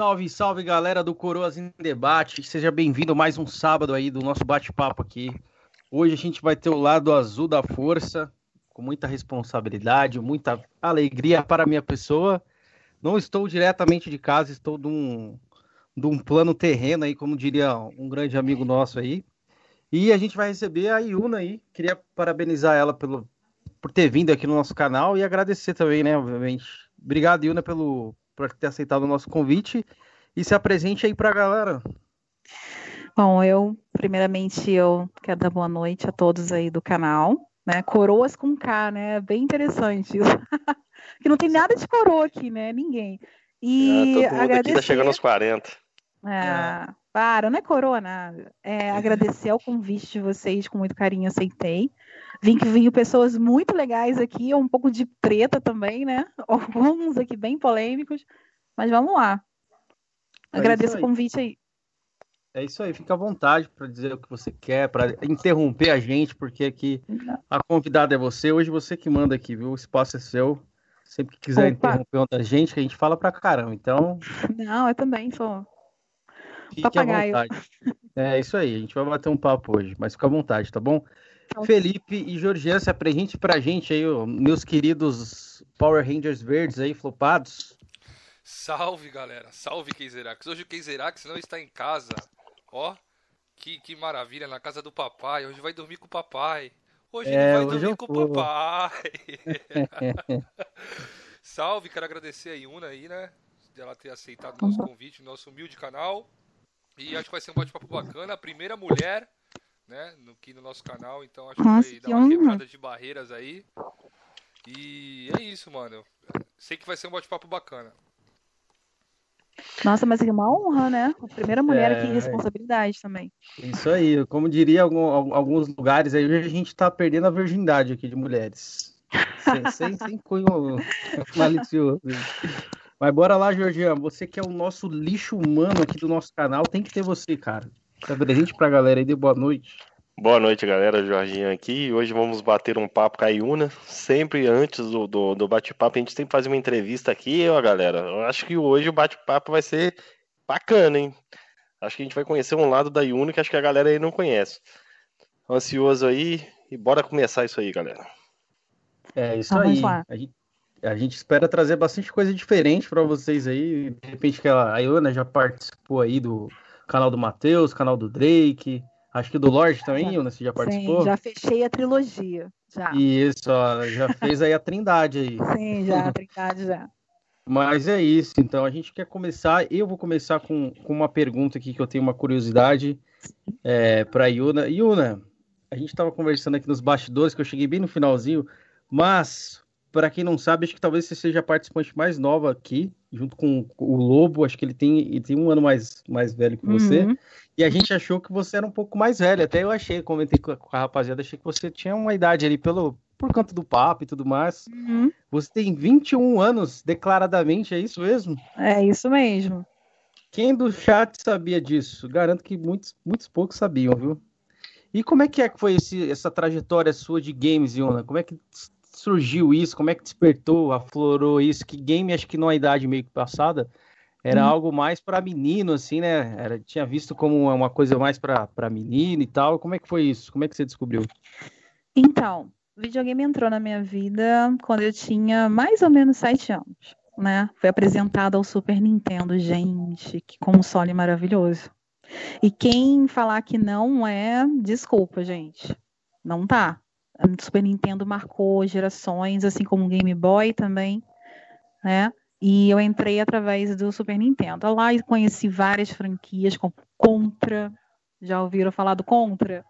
Salve, salve galera do Coroas em Debate. Seja bem-vindo mais um sábado aí do nosso bate-papo aqui. Hoje a gente vai ter o lado azul da força, com muita responsabilidade, muita alegria para a minha pessoa. Não estou diretamente de casa, estou de um, de um plano terreno aí, como diria um grande amigo nosso aí. E a gente vai receber a Yuna aí. Queria parabenizar ela pelo, por ter vindo aqui no nosso canal e agradecer também, né, obviamente. Obrigado, Yuna, pelo, por ter aceitado o nosso convite. E se apresente aí para a galera. Bom, eu, primeiramente, eu quero dar boa noite a todos aí do canal, né? Coroas com K, né? Bem interessante isso. que não tem nada de coroa aqui, né? Ninguém. E é, todo mundo agradecer... aqui tá chegando aos 40. É, é. Para, não é coroa nada. É, agradecer ao convite de vocês, com muito carinho aceitei. Vim que vinham pessoas muito legais aqui, um pouco de treta também, né? Alguns aqui bem polêmicos, mas vamos lá. É Agradeço o convite aí. É isso aí, fica à vontade para dizer o que você quer, para interromper a gente, porque aqui a convidada é você, hoje você que manda aqui, viu? O espaço é seu. Sempre que quiser Opa. interromper outra gente, que a gente fala pra caramba, então. Não, eu também sou. Fique Papagaio. à vontade. É isso aí, a gente vai bater um papo hoje, mas fica à vontade, tá bom? Felipe e Georgian, se apresente pra gente aí, ó, meus queridos Power Rangers verdes aí, flopados. Salve, galera. Salve, Keizerax. Hoje o Keizerax não está em casa. Ó, que, que maravilha, na casa do papai. Hoje vai dormir com o papai. Hoje é, ele vai dormir com o papai. Salve, quero agradecer a Yuna aí, né? De ela ter aceitado o nosso convite no nosso humilde canal. E acho que vai ser um bate-papo bacana. A primeira mulher né? No, aqui no nosso canal, então acho Nossa, que vai dar uma quebrada de barreiras aí. E é isso, mano. Sei que vai ser um bate-papo bacana. Nossa, mas é uma honra, né? A primeira mulher é... aqui, responsabilidade também. Isso aí, como diria algum, alguns lugares aí, a gente tá perdendo a virgindade aqui de mulheres. sem, sem, sem cunho malicioso. Mas bora lá, Georgian. Você que é o nosso lixo humano aqui do nosso canal, tem que ter você, cara. Tá presente pra galera aí, de boa noite. Boa noite, galera. Jorginho aqui. Hoje vamos bater um papo com a Yuna. Sempre antes do, do, do bate-papo, a gente sempre faz uma entrevista aqui, ó, galera. Eu acho que hoje o bate-papo vai ser bacana, hein? Acho que a gente vai conhecer um lado da Yuna que acho que a galera aí não conhece. Ansioso aí e bora começar isso aí, galera. É isso aí. A gente, a gente, espera trazer bastante coisa diferente para vocês aí. De repente que a Yuna já participou aí do canal do Matheus, canal do Drake, acho que do Lorde também, já, você já participou? Sim, já fechei a trilogia, já. Isso, ó, já fez aí a trindade aí. Sim, já, a trindade já. Mas é isso, então a gente quer começar. Eu vou começar com, com uma pergunta aqui que eu tenho uma curiosidade é, para Yuna. Yuna, a gente estava conversando aqui nos bastidores, que eu cheguei bem no finalzinho, mas para quem não sabe, acho que talvez você seja a participante mais nova aqui, junto com o Lobo. Acho que ele tem, ele tem um ano mais, mais velho que você. Uhum. E a gente achou que você era um pouco mais velho. Até eu achei, comentei com a, com a rapaziada, achei que você tinha uma idade ali pelo, por conta do papo e tudo mais. Uhum. Você tem 21 anos, declaradamente, é isso mesmo? É isso mesmo. Quem do chat sabia disso? Garanto que muitos, muitos poucos sabiam, viu? E como é que é que foi esse, essa trajetória sua de games, Iona? Como é que surgiu isso? Como é que despertou, aflorou isso? Que game, acho que numa idade meio que passada, era hum. algo mais para menino, assim, né? Era, tinha visto como uma coisa mais para menino e tal. Como é que foi isso? Como é que você descobriu? Então, videogame entrou na minha vida quando eu tinha mais ou menos sete anos, né? Foi apresentado ao Super Nintendo, gente, que console maravilhoso. E quem falar que não é, desculpa, gente. Não tá. O Super Nintendo marcou gerações, assim como o Game Boy também, né? E eu entrei através do Super Nintendo. Lá e conheci várias franquias, como Contra. Já ouviram falar do Contra?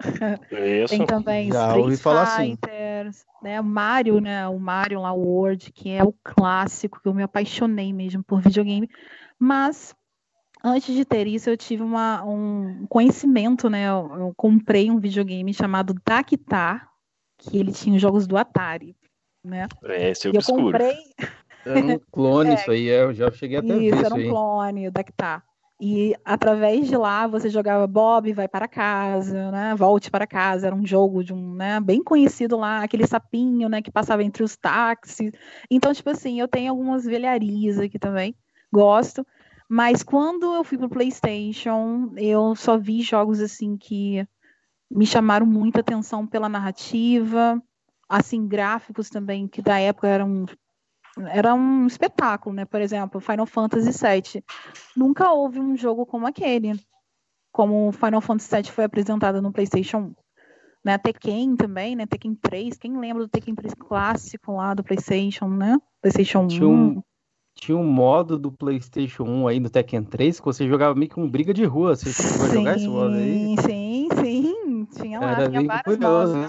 Isso. Tem também Já Street Fighter, assim. né? O Mario, né? O Mario lá, World, que é o clássico, que eu me apaixonei mesmo por videogame. Mas antes de ter isso, eu tive uma, um conhecimento, né? Eu, eu comprei um videogame chamado Dactar, que ele tinha os jogos do Atari, né? É, esse é eu comprei. Era um clone é, isso aí, eu já cheguei até isso, ver era um clone, o Dactar. E através de lá você jogava Bob vai para casa, né? Volte para casa, era um jogo de um, né, bem conhecido lá, aquele sapinho, né, que passava entre os táxis. Então, tipo assim, eu tenho algumas velharias aqui também. Gosto. Mas quando eu fui pro PlayStation, eu só vi jogos assim que me chamaram muita atenção pela narrativa, assim, gráficos também, que da época eram era um espetáculo, né? Por exemplo, Final Fantasy VII. Nunca houve um jogo como aquele, como Final Fantasy VII foi apresentado no PlayStation 1. Né? Tekken também, né? Tekken 3. Quem lembra do Tekken 3 clássico lá do PlayStation, né? PlayStation 1. Tinha um, tinha um modo do PlayStation 1 aí no Tekken 3 que você jogava meio que um briga de rua. Você a jogar esse modo aí? Sim, sim. Tinha lá, Era tinha bem vários curioso, né?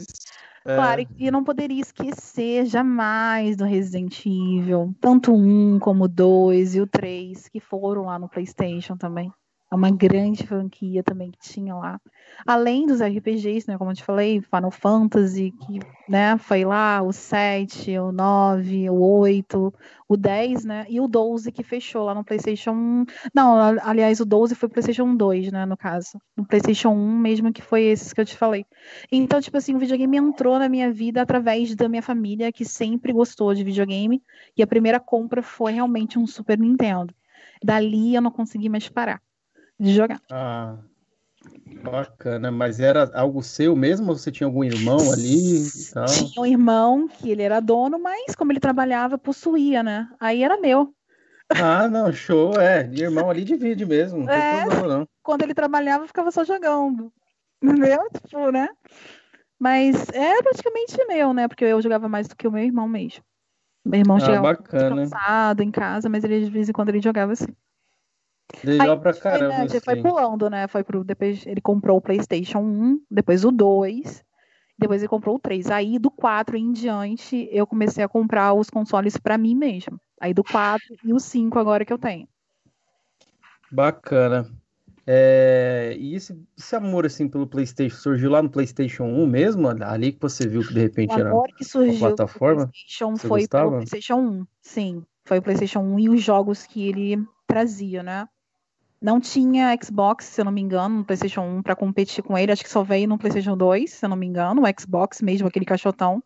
É. Claro, e eu não poderia esquecer jamais do Resident Evil, tanto o 1 como o 2 e o 3, que foram lá no PlayStation também. É uma grande franquia também que tinha lá. Além dos RPGs, né, como eu te falei, Final Fantasy, que né, foi lá, o 7, o 9, o 8, o 10, né, e o 12 que fechou lá no PlayStation 1. Não, aliás, o 12 foi o PlayStation 2, né, no caso. No PlayStation 1 mesmo que foi esses que eu te falei. Então, tipo assim, o videogame entrou na minha vida através da minha família, que sempre gostou de videogame, e a primeira compra foi realmente um Super Nintendo. Dali eu não consegui mais parar de jogar. Ah, bacana. Mas era algo seu mesmo ou você tinha algum irmão ali e tal? Tinha um irmão que ele era dono, mas como ele trabalhava, possuía, né? Aí era meu. Ah, não, show, é. De irmão ali divide mesmo, não tem É. problema não. Quando ele trabalhava, eu ficava só jogando. Entendeu? Tipo, né? Mas é praticamente meu, né? Porque eu jogava mais do que o meu irmão mesmo. Meu irmão Ah, chegava cansado em casa, mas ele de vez em quando ele jogava assim. Legal pra foi, né, caramba, já foi assim. pulando, né? Foi pro, depois ele comprou o PlayStation 1, depois o 2, depois ele comprou o 3. Aí do 4 em diante, eu comecei a comprar os consoles pra mim mesmo. Aí do 4 e o 5 agora que eu tenho. Bacana. É, e esse, esse amor assim pelo PlayStation surgiu lá no PlayStation 1 mesmo? Ali que você viu que de repente O era. amor que surgiu pro plataforma? PlayStation foi pro gostava? PlayStation 1. Sim, foi o PlayStation 1 e os jogos que ele trazia, né? Não tinha Xbox, se eu não me engano, no PlayStation 1 pra competir com ele. Acho que só veio no PlayStation 2, se eu não me engano, o Xbox mesmo, aquele caixotão.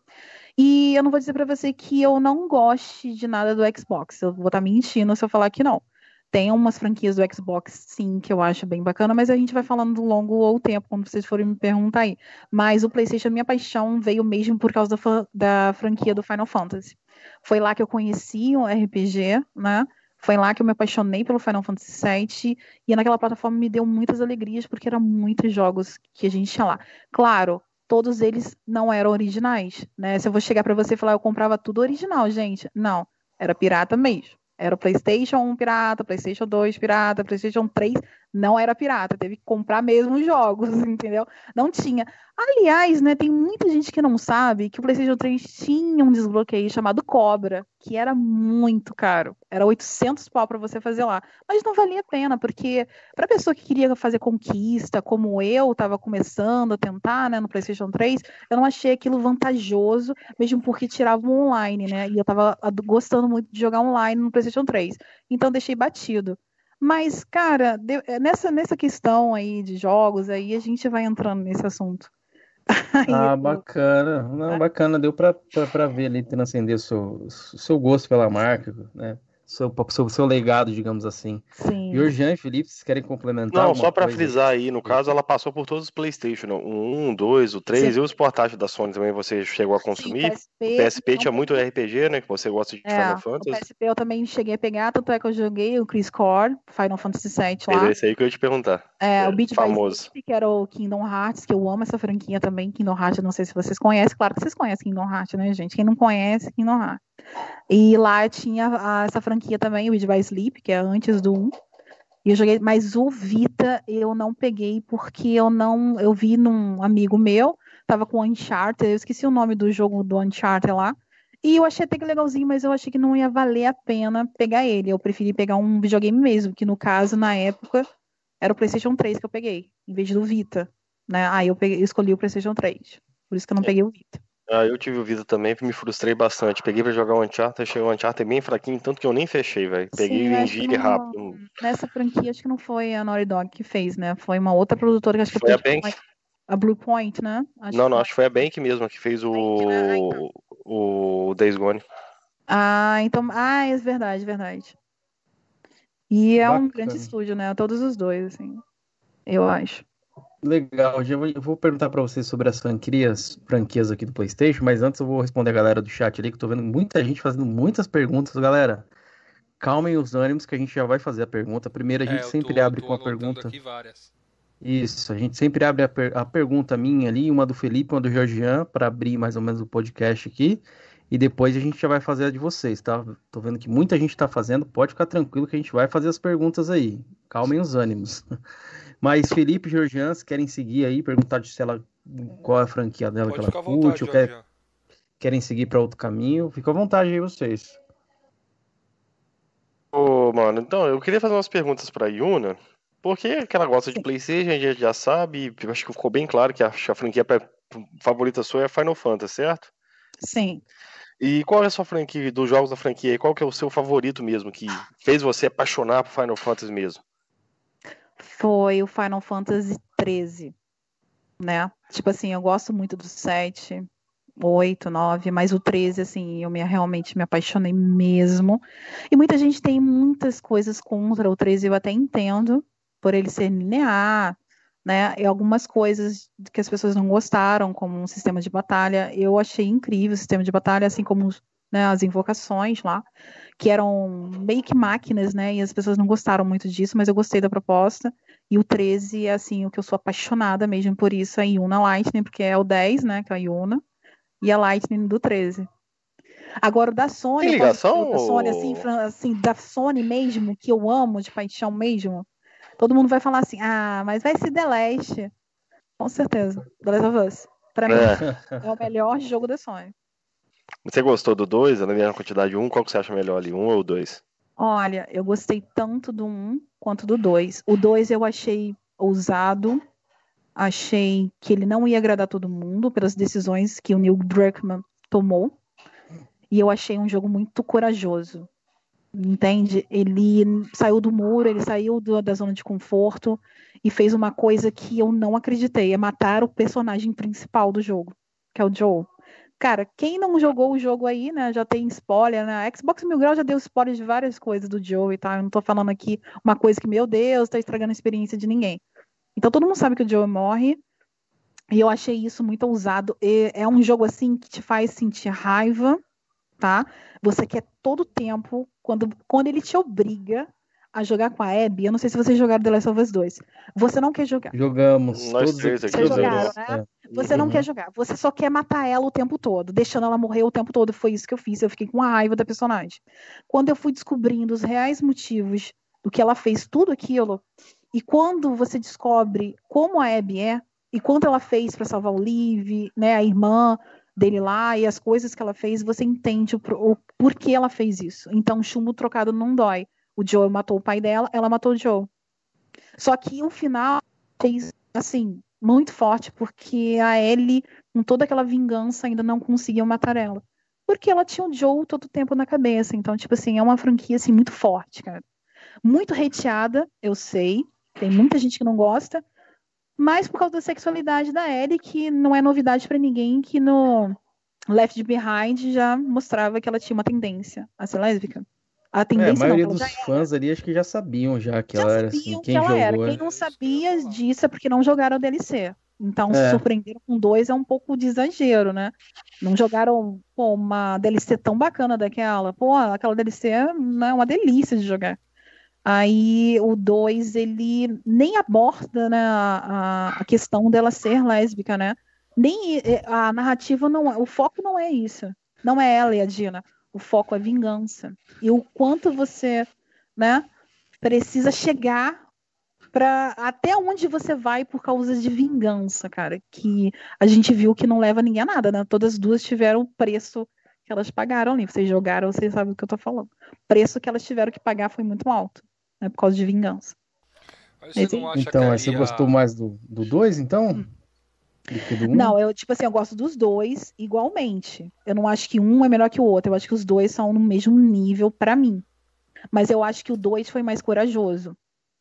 E eu não vou dizer pra você que eu não goste de nada do Xbox. Eu vou estar mentindo se eu falar que não. Tem umas franquias do Xbox, sim, que eu acho bem bacana, mas a gente vai falando ao longo ao tempo, quando vocês forem me perguntar aí. Mas o PlayStation, minha paixão veio mesmo por causa da, da franquia do Final Fantasy. Foi lá que eu conheci o RPG, né? Foi lá que eu me apaixonei pelo Final Fantasy VII. E naquela plataforma me deu muitas alegrias, porque eram muitos jogos que a gente tinha lá. Claro, todos eles não eram originais, né? Se eu vou chegar pra você e falar, eu comprava tudo original, gente. Não, era pirata mesmo. Era PlayStation 1 pirata, PlayStation 2 pirata, PlayStation 3 não era pirata, teve que comprar mesmo os jogos, entendeu? Não tinha. Aliás, né, tem muita gente que não sabe que o PlayStation 3 tinha um desbloqueio chamado Cobra, que era muito caro. Era 800 pau para você fazer lá. Mas não valia a pena, porque para pessoa que queria fazer conquista, como eu estava começando a tentar, né, no PlayStation 3, eu não achei aquilo vantajoso, mesmo porque tirava online, né? E eu tava ad- gostando muito de jogar online no PlayStation 3. Então deixei batido. Mas, cara, de- nessa, nessa questão aí de jogos, aí a gente vai entrando nesse assunto. Aí Ah, eu- bacana. Não, bacana. Deu pra ver ali, transcender o seu, seu gosto pela marca, né? Seu, seu, seu legado, digamos assim. Sim. E o Jean e Felipe, vocês querem complementar Não, só pra coisa? frisar aí, no caso, ela passou por todos os PlayStation, o 1, 2, o 3 Sim. e os portáteis da Sony também você chegou a consumir. Sim, O PSP tinha muito RPG, né? Que você gosta de É, Final o Fantasy. PSP eu também cheguei a pegar, tanto é que eu joguei o Chris Core, Final Fantasy VII lá. Era esse aí que eu ia te perguntar. É, é o Beat by famoso. Sleep, que era o Kingdom Hearts, que eu amo essa franquia também, Kingdom Hearts, eu não sei se vocês conhecem, claro que vocês conhecem Kingdom Hearts, né, gente? Quem não conhece, Kingdom Hearts. E lá tinha a- essa franquia também, o Beat by Sleep, que é antes do 1. E eu joguei, mas o Vita eu não peguei porque eu não, eu vi num amigo meu, tava com o Uncharted, eu esqueci o nome do jogo do Uncharted lá. E eu achei até que legalzinho, mas eu achei que não ia valer a pena pegar ele. Eu preferi pegar um videogame mesmo, que no caso, na época, era o PlayStation 3 que eu peguei, em vez do Vita, né? Aí eu, peguei, eu escolhi o PlayStation 3. Por isso que eu não peguei o Vita. Ah, eu tive o Vita também, me frustrei bastante. Peguei pra jogar o Uncharted, chegou o Uncharted bem fraquinho, tanto que eu nem fechei, velho. Peguei Sim, e vendi ele rápido. Nessa franquia, acho que não foi a Naughty Dog que fez, né? Foi uma outra produtora que acho que Foi a Blue Bank? Point- a Blue Point, né? Acho Não, não, acho que foi a Bank mesmo que fez Bank, né? Ah, o, então. o Days Gone. Ah, então. Ah, é verdade, verdade. E é Bacana. um grande estúdio, né? Todos os dois, assim, eu acho. Legal, já vou, eu vou perguntar para vocês sobre as franquias, franquias aqui do PlayStation, mas antes eu vou responder a galera do chat ali, que eu tô vendo muita gente fazendo muitas perguntas. Galera, calmem os ânimos que a gente já vai fazer a pergunta. Primeiro a gente é, sempre tô, abre tô com a pergunta. Isso, a gente sempre abre a, per a pergunta minha ali, uma do Felipe, uma do Georgian, para abrir mais ou menos o podcast aqui. E depois a gente já vai fazer a de vocês, tá? Tô vendo que muita gente tá fazendo, pode ficar tranquilo que a gente vai fazer as perguntas aí. Calmem os ânimos. Mas Felipe e Georgian, se querem seguir aí, perguntar se ela qual é a franquia dela pode que ela curte, ou quer, querem seguir para outro caminho, fica à vontade aí vocês. Ô, mano, então, eu queria fazer umas perguntas pra Yuna, porque que ela gosta de Playstation, a gente já sabe, acho que ficou bem claro que a, a franquia favorita sua é Final Fantasy, certo? Sim. E qual é a sua franquia, dos jogos da franquia, qual que é o seu favorito mesmo, que fez você apaixonar por Final Fantasy mesmo? Foi o Final Fantasy 13, né? Tipo assim, eu gosto muito do 7, 8, 9, mas o 13, assim, eu me, realmente me apaixonei mesmo. E muita gente tem muitas coisas contra o 13, eu até entendo, por ele ser linear, né? E algumas coisas que as pessoas não gostaram, como um sistema de batalha, eu achei incrível o sistema de batalha, assim como né, as invocações lá, que eram meio que máquinas, né? E as pessoas não gostaram muito disso, mas eu gostei da proposta. E o 13 é assim, o que eu sou apaixonada mesmo por isso, a Yuna Lightning, porque é o 10, né? Que é a Yuna, e a Lightning do 13. Agora, o da Sony, Tem ligação, da Sony, assim, assim, da Sony mesmo, que eu amo de paixão mesmo, todo mundo vai falar assim, ah, mas vai ser The Last. Com certeza, The Last of Us. Pra mim, é, é o melhor jogo da Sony. Você gostou do 2, na mesma quantidade 1? Um, qual que você acha melhor ali, 1 um ou 2? Olha, eu gostei tanto do 1 um quanto do 2. O 2 eu achei ousado, achei que ele não ia agradar todo mundo pelas decisões que o Neil Druckmann tomou. E eu achei um jogo muito corajoso. Entende? Ele saiu do muro, ele saiu do, da zona de conforto e fez uma coisa que eu não acreditei: é matar o personagem principal do jogo, que é o Joe. Cara, quem não jogou o jogo aí, né, já tem spoiler, né? Xbox Mil Grau já deu spoiler de várias coisas do Joe tá? Eu não tô falando aqui uma coisa que, meu Deus, tá estragando a experiência de ninguém. Então todo mundo sabe que o Joe morre. E eu achei isso muito ousado. E é um jogo assim que te faz sentir raiva, tá? Você quer todo tempo, quando, quando ele te obriga a jogar com a Abby, eu não sei se vocês jogaram The Last of Us 2. Você não quer jogar. Jogamos. Nós três aqui Vocês jogaram, né? É. Você uhum. não quer jogar. Você só quer matar ela o tempo todo, deixando ela morrer o tempo todo. Foi isso que eu fiz. Eu fiquei com a raiva da personagem. Quando eu fui descobrindo os reais motivos do que ela fez tudo aquilo, e quando você descobre como a Abby é, e quanto ela fez para salvar o Liv, né, a irmã dele lá, e as coisas que ela fez, você entende o, o porquê ela fez isso. Então, chumbo trocado não dói. O Joe matou o pai dela, ela matou o Joe. Só que o final fez assim muito forte porque a Ellie, com toda aquela vingança, ainda não conseguiu matar ela. Porque ela tinha o Joe todo o tempo na cabeça. Então, tipo assim, é uma franquia assim muito forte, cara. Muito reteada, eu sei. Tem muita gente que não gosta, mas por causa da sexualidade da Ellie, que não é novidade para ninguém, que no Left Behind já mostrava que ela tinha uma tendência a ser lésbica. A tendência é, a maioria não, dos fãs ali acho que já sabiam já que já ela era assim, quem ela jogou. Era. Quem não sabia disso é porque não jogaram o DLC. Então, é. se surpreenderam com dois é um pouco de exagero, né? Não jogaram pô, uma DLC tão bacana daquela. Pô, aquela DLC é né, uma delícia de jogar. Aí o 2, ele nem aborda né, a, a questão dela ser lésbica, né? Nem a narrativa não é, o foco não é isso. Não é ela e a Dina o foco é vingança. E o quanto você, né, precisa chegar para até onde você vai por causa de vingança, cara, que a gente viu que não leva ninguém a nada, né? Todas as duas tiveram o preço que elas pagaram ali. Vocês jogaram, vocês sabem do que eu tô falando. O preço que elas tiveram que pagar foi muito alto, né, por causa de vingança. então, você gostou mais do 2, então? Hum. Não, eu, tipo assim, eu gosto dos dois igualmente. Eu não acho que um é melhor que o outro. Eu acho que os dois são no mesmo nível para mim. Mas eu acho que o dois foi mais corajoso.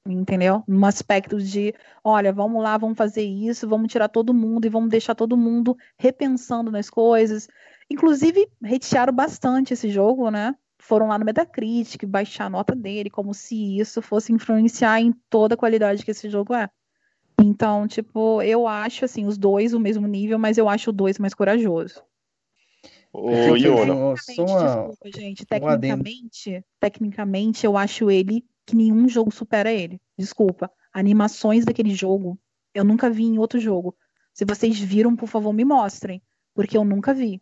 Entendeu? No aspecto de, olha, vamos lá, vamos fazer isso, vamos tirar todo mundo e vamos deixar todo mundo repensando nas coisas. Inclusive, retearam bastante esse jogo, né? foram lá no Metacritic baixar a nota dele, como se isso fosse influenciar em toda a qualidade que esse jogo é. Então, tipo, eu acho assim, os dois o mesmo nível, mas eu acho o dois mais corajoso. O Yuna. Desculpa, gente. Tecnicamente, tecnicamente, eu acho ele que nenhum jogo supera ele. Desculpa. Animações daquele jogo, eu nunca vi em outro jogo. Se vocês viram, por favor, me mostrem. Porque eu nunca vi.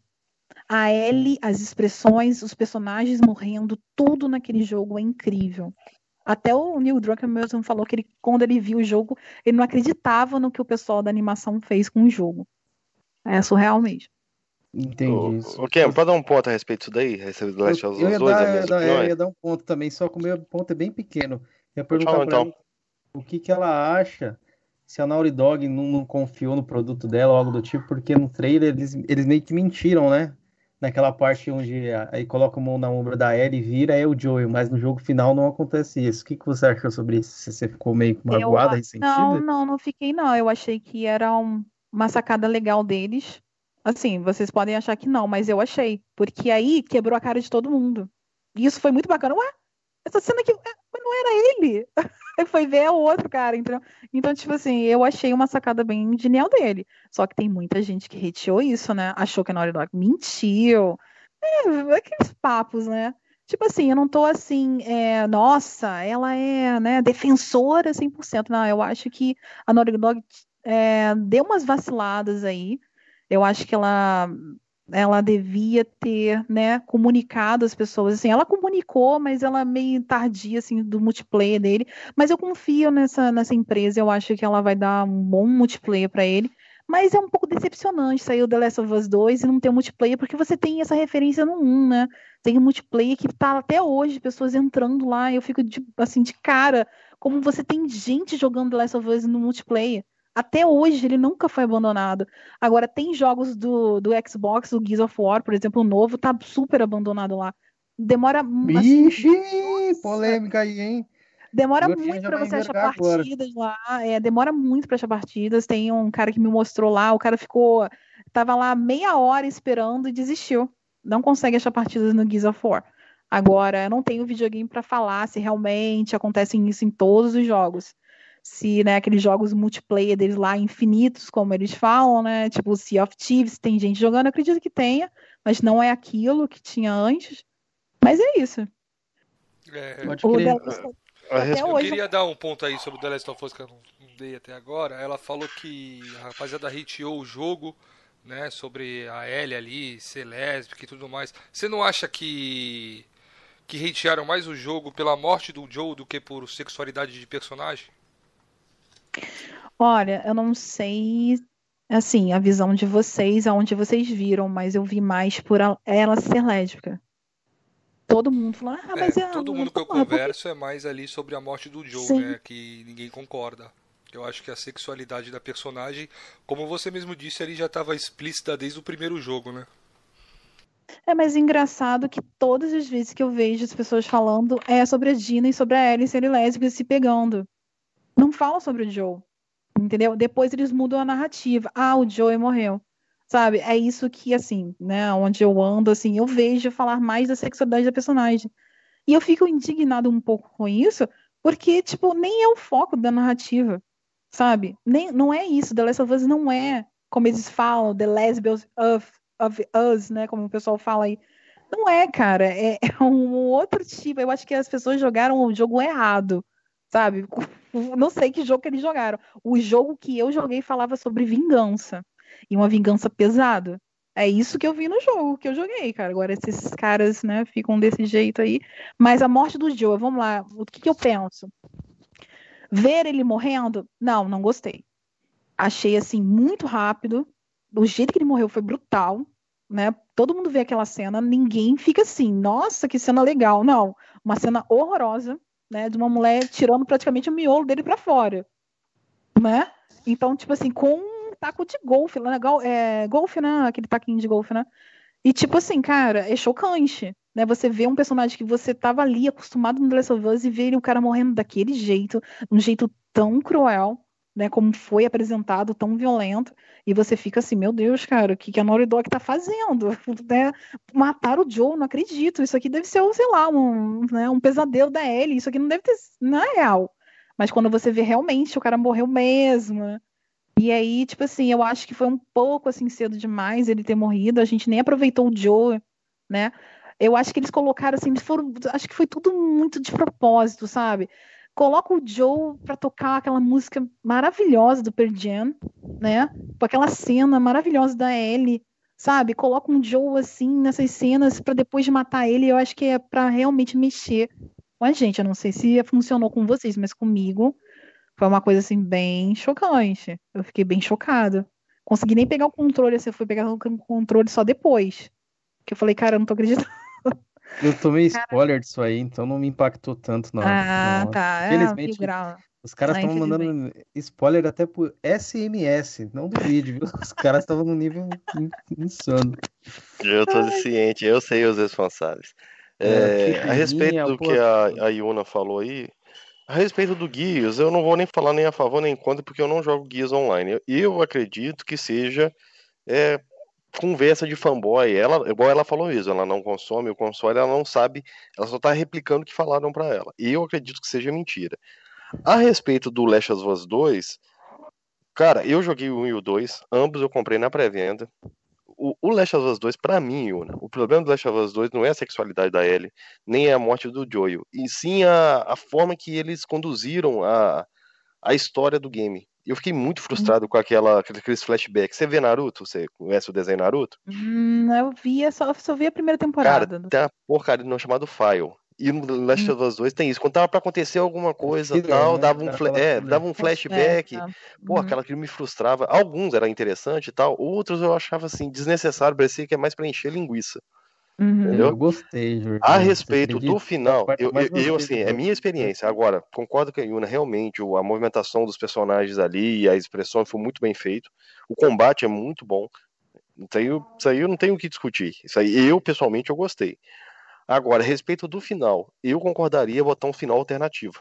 A Ellie, as expressões, os personagens morrendo, tudo naquele jogo é incrível. Até o Neil Druckmann mesmo falou que ele, quando ele viu o jogo, ele não acreditava no que o pessoal da animação fez com o jogo. É surreal mesmo. Entendi. O, Ken, pode dar um ponto a respeito disso daí? Do Last of Us 2? Eu ia, dar, eu ia dar um ponto também, só que o meu ponto é bem pequeno. Eu ia perguntar falar, pra então. ela o que, que ela acha se a Naughty Dog não, não, confiou no produto dela ou algo do tipo, porque no trailer eles, eles meio que mentiram, né? Naquela parte onde aí coloca a mão na ombro da Ellie e vira é o Joel, mas no jogo final não acontece isso. O que, que você achou sobre isso? Você ficou meio magoada, eu, ressentida? Não, não, não fiquei não. Eu achei que era um, uma sacada legal deles. Assim, vocês podem achar que não, mas eu achei. Porque aí quebrou a cara de todo mundo. E isso foi muito bacana. Ué, essa cena aqui, mas não era ele. foi ver o outro cara, então, então, tipo assim, eu achei uma sacada bem genial dele. Só que tem muita gente que reteou isso, né? Achou que a Naughty Dog mentiu. É, aqueles papos, né? Tipo assim, eu não tô assim, é, nossa, ela é, né, defensora 100%. Não, eu acho que a Naughty Dog é, deu umas vaciladas aí. Eu acho que ela ela devia ter, né, comunicado as pessoas, assim, ela comunicou, mas ela é meio tardia, assim, do multiplayer dele, mas eu confio nessa, nessa empresa, eu acho que ela vai dar um bom multiplayer para ele, mas é um pouco decepcionante sair o The Last of Us 2 e não ter multiplayer, porque você tem essa referência no 1, né, tem multiplayer que tá até hoje, pessoas entrando lá, eu fico, de, assim, de cara, como você tem gente jogando The Last of Us no multiplayer, até hoje ele nunca foi abandonado. Agora, tem jogos do, do Xbox, o Gears of War, por exemplo, o novo, tá super abandonado lá. Demora. Assim, Ixi, nossa, polêmica aí, hein? Demora muito para você achar partidas agora. lá. É, demora muito para achar partidas. Tem um cara que me mostrou lá, o cara ficou. Tava lá meia hora esperando e desistiu. Não consegue achar partidas no Gears of War. Agora, eu não tenho videogame para falar se realmente acontece isso em todos os jogos se né, aqueles jogos multiplayer deles lá infinitos, como eles falam, né? Tipo Sea of Thieves, tem gente jogando, acredito que tenha, mas não é aquilo que tinha antes. Mas é isso. É, o The Last of... Eu hoje... queria dar um ponto aí sobre o The Last of Us que eu não dei até agora. Ela falou que a rapaziada hiteou o jogo, né? Sobre a Ellie ali, ser lésbica e tudo mais. Você não acha que que hatearam mais o jogo pela morte do Joe do que por sexualidade de personagem? Olha, eu não sei, assim, a visão de vocês, aonde vocês viram, mas eu vi mais por ela ser lésbica. Todo mundo falou, ah, mas é, é Todo mundo que eu converso porque... é mais ali sobre a morte do Joe, Sim. né? Que ninguém concorda. Eu acho que a sexualidade da personagem, como você mesmo disse, ali já estava explícita desde o primeiro jogo, né? É mais engraçado que todas as vezes que eu vejo as pessoas falando é sobre a Dina e sobre a Ellie serem lésbicas se pegando não fala sobre o Joe. Entendeu? Depois eles mudam a narrativa. Ah, o Joe morreu. Sabe? É isso que, assim, né? Onde eu ando, assim, eu vejo falar mais da sexualidade da personagem. E eu fico indignado um pouco com isso, porque, tipo, nem é o foco da narrativa. Sabe? Nem, não é isso. The Last of Us não é, como eles falam, The Lesbians of, of Us, né? Como o pessoal fala aí. Não é, cara. É, é um outro tipo. Eu acho que as pessoas jogaram o jogo errado sabe? Não sei que jogo que eles jogaram. O jogo que eu joguei falava sobre vingança. E uma vingança pesada. É isso que eu vi no jogo que eu joguei, cara. Agora esses caras, né, ficam desse jeito aí. Mas a morte do Joe, vamos lá. O que, que eu penso? Ver ele morrendo? Não, não gostei. Achei assim muito rápido. O jeito que ele morreu foi brutal, né? Todo mundo vê aquela cena, ninguém fica assim, nossa, que cena legal. Não, uma cena horrorosa né, de uma mulher tirando praticamente o miolo dele para fora, né? Então, tipo assim, com um taco de golfe, né? É, golfe, né? Aquele taquinho de golfe, né? E tipo assim, cara, é chocante, né? Você vê um personagem que você tava ali acostumado no The Last of Us e ver o cara morrendo daquele jeito, um jeito tão cruel, né, como foi apresentado, tão violento, e você fica assim, meu Deus, cara, o que, que a Naughty Dog tá fazendo? Né? Matar o Joe, não acredito, isso aqui deve ser, sei lá, um, né, um pesadelo da Ellie, isso aqui não deve ter, não é real. Mas quando você vê realmente, o cara morreu mesmo, e aí, tipo assim, eu acho que foi um pouco assim cedo demais ele ter morrido, a gente nem aproveitou o Joe, né? Eu acho que eles colocaram assim, foram, acho que foi tudo muito de propósito, sabe? Coloca o Joe para tocar aquela música maravilhosa do Pearl Jam, né? Com aquela cena maravilhosa da Ellie, sabe? Coloca um Joe assim nessas cenas para depois de matar ele, eu acho que é para realmente mexer com a gente. Eu não sei se funcionou com vocês, mas comigo foi uma coisa assim bem chocante. Eu fiquei bem chocada. Consegui nem pegar o controle, assim, eu fui pegar o controle só depois. Que eu falei, cara, eu não tô acreditando. Eu tomei spoiler disso aí, então não me impactou tanto, não. Ah, tá. É, Felizmente, é, os caras estavam mandando spoiler até por SMS, não do vídeo, viu? Os caras estavam no nível insano. Eu tô ciente, eu sei os responsáveis. É, é, a respeito do que a, a Yuna falou aí, a respeito do Guias, eu não vou nem falar nem a favor nem contra, porque eu não jogo Guias online. Eu acredito que seja é, conversa de fanboy. Ela, igual ela falou isso, ela não consome o console, ela não sabe, ela só tá replicando o que falaram para ela. E eu acredito que seja mentira. A respeito do Last of Us 2, cara, eu joguei o 1 e o 2, ambos eu comprei na pré-venda. O, o Last of Us 2, pra mim, Yuna, o problema do Last of Us 2 não é a sexualidade da Ellie, nem é a morte do Joel, e sim a, a forma que eles conduziram a, a história do game. Eu fiquei muito uhum. frustrado com aquela, aqueles flashbacks. Você vê Naruto? Você conhece o desenho Naruto? Hum, eu vi, só, só vi a primeira temporada. Cara, tem uma porcaria não chamado File. E no Last of Us 2 tem isso. Quando tava pra acontecer alguma coisa tal, né? dava, um é, dava um flashback. É, Pô, uhum. aquela que me frustrava. Alguns era interessante e tal, outros eu achava assim, desnecessário, parecia que é mais pra encher linguiça. Uhum. Eu gostei, Jorge. A respeito do final, eu, eu, eu assim, é minha experiência. Agora, concordo com a Yuna, realmente, a movimentação dos personagens ali e a expressão foi muito bem feito. O combate é muito bom. Isso aí, isso aí eu não tenho o que discutir. Isso aí, eu, pessoalmente, eu gostei. Agora, a respeito do final, eu concordaria botar um final alternativo.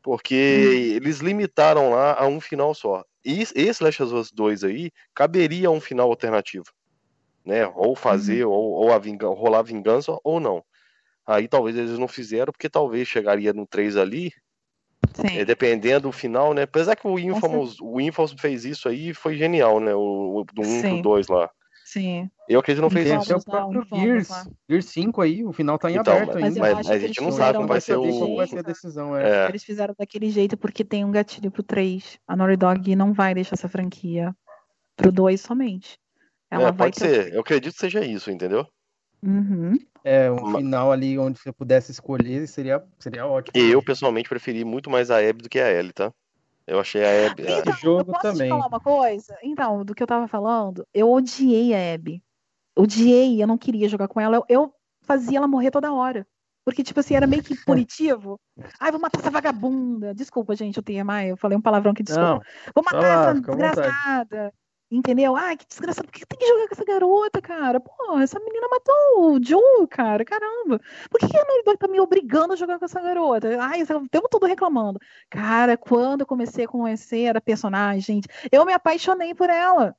Porque hum. eles limitaram lá a um final só. E esse Last of Us 2 aí caberia a um final alternativo né? Ou fazer, uhum. ou, ou a vingança, rolar vingança ou não. Aí talvez eles não fizeram, porque talvez chegaria no 3 ali, é, dependendo do final, né? Apesar que o Infamous, o Infamous fez isso aí foi genial, né? O, o do 1 Sim. pro 2 lá. Sim. Eu acredito que não fez isso. É o próprio Gears. Gears 5 aí, o final tá em então, aberto mas, ainda. Mas, a gente não sabe como vai ser o... vai ser a decisão, é. é. Eles fizeram daquele jeito porque tem um gatilho pro 3. A Naughty Dog não vai deixar essa franquia pro 2 somente. Ela é, pode ser. Eu acredito que seja isso, entendeu? Uhum. É, um Mas... final ali onde você pudesse escolher seria, seria ótimo. Eu, pessoalmente, preferi muito mais a Abby do que a Ellie, tá? Eu achei a Abby. Então, a... jogo posso também. Te falar uma coisa? Então, do que eu tava falando, eu odiei a Abby. Odiei, eu não queria jogar com ela. Eu, eu fazia ela morrer toda hora. Porque, tipo assim, era meio que punitivo. Ai, vou matar essa vagabunda. Desculpa, gente, eu tenho mais. Eu falei um palavrão que desculpa. Não, vou matar essa desgraçada. Entendeu? Ai, que desgraçado, por que tem que jogar com essa garota, cara? Pô, essa menina matou o Joe, cara, caramba. Por que, a Naughty tá me obrigando a jogar com essa garota? Ai, o tempo todo reclamando. Cara, quando eu comecei a conhecer a personagem, gente, eu me apaixonei por ela.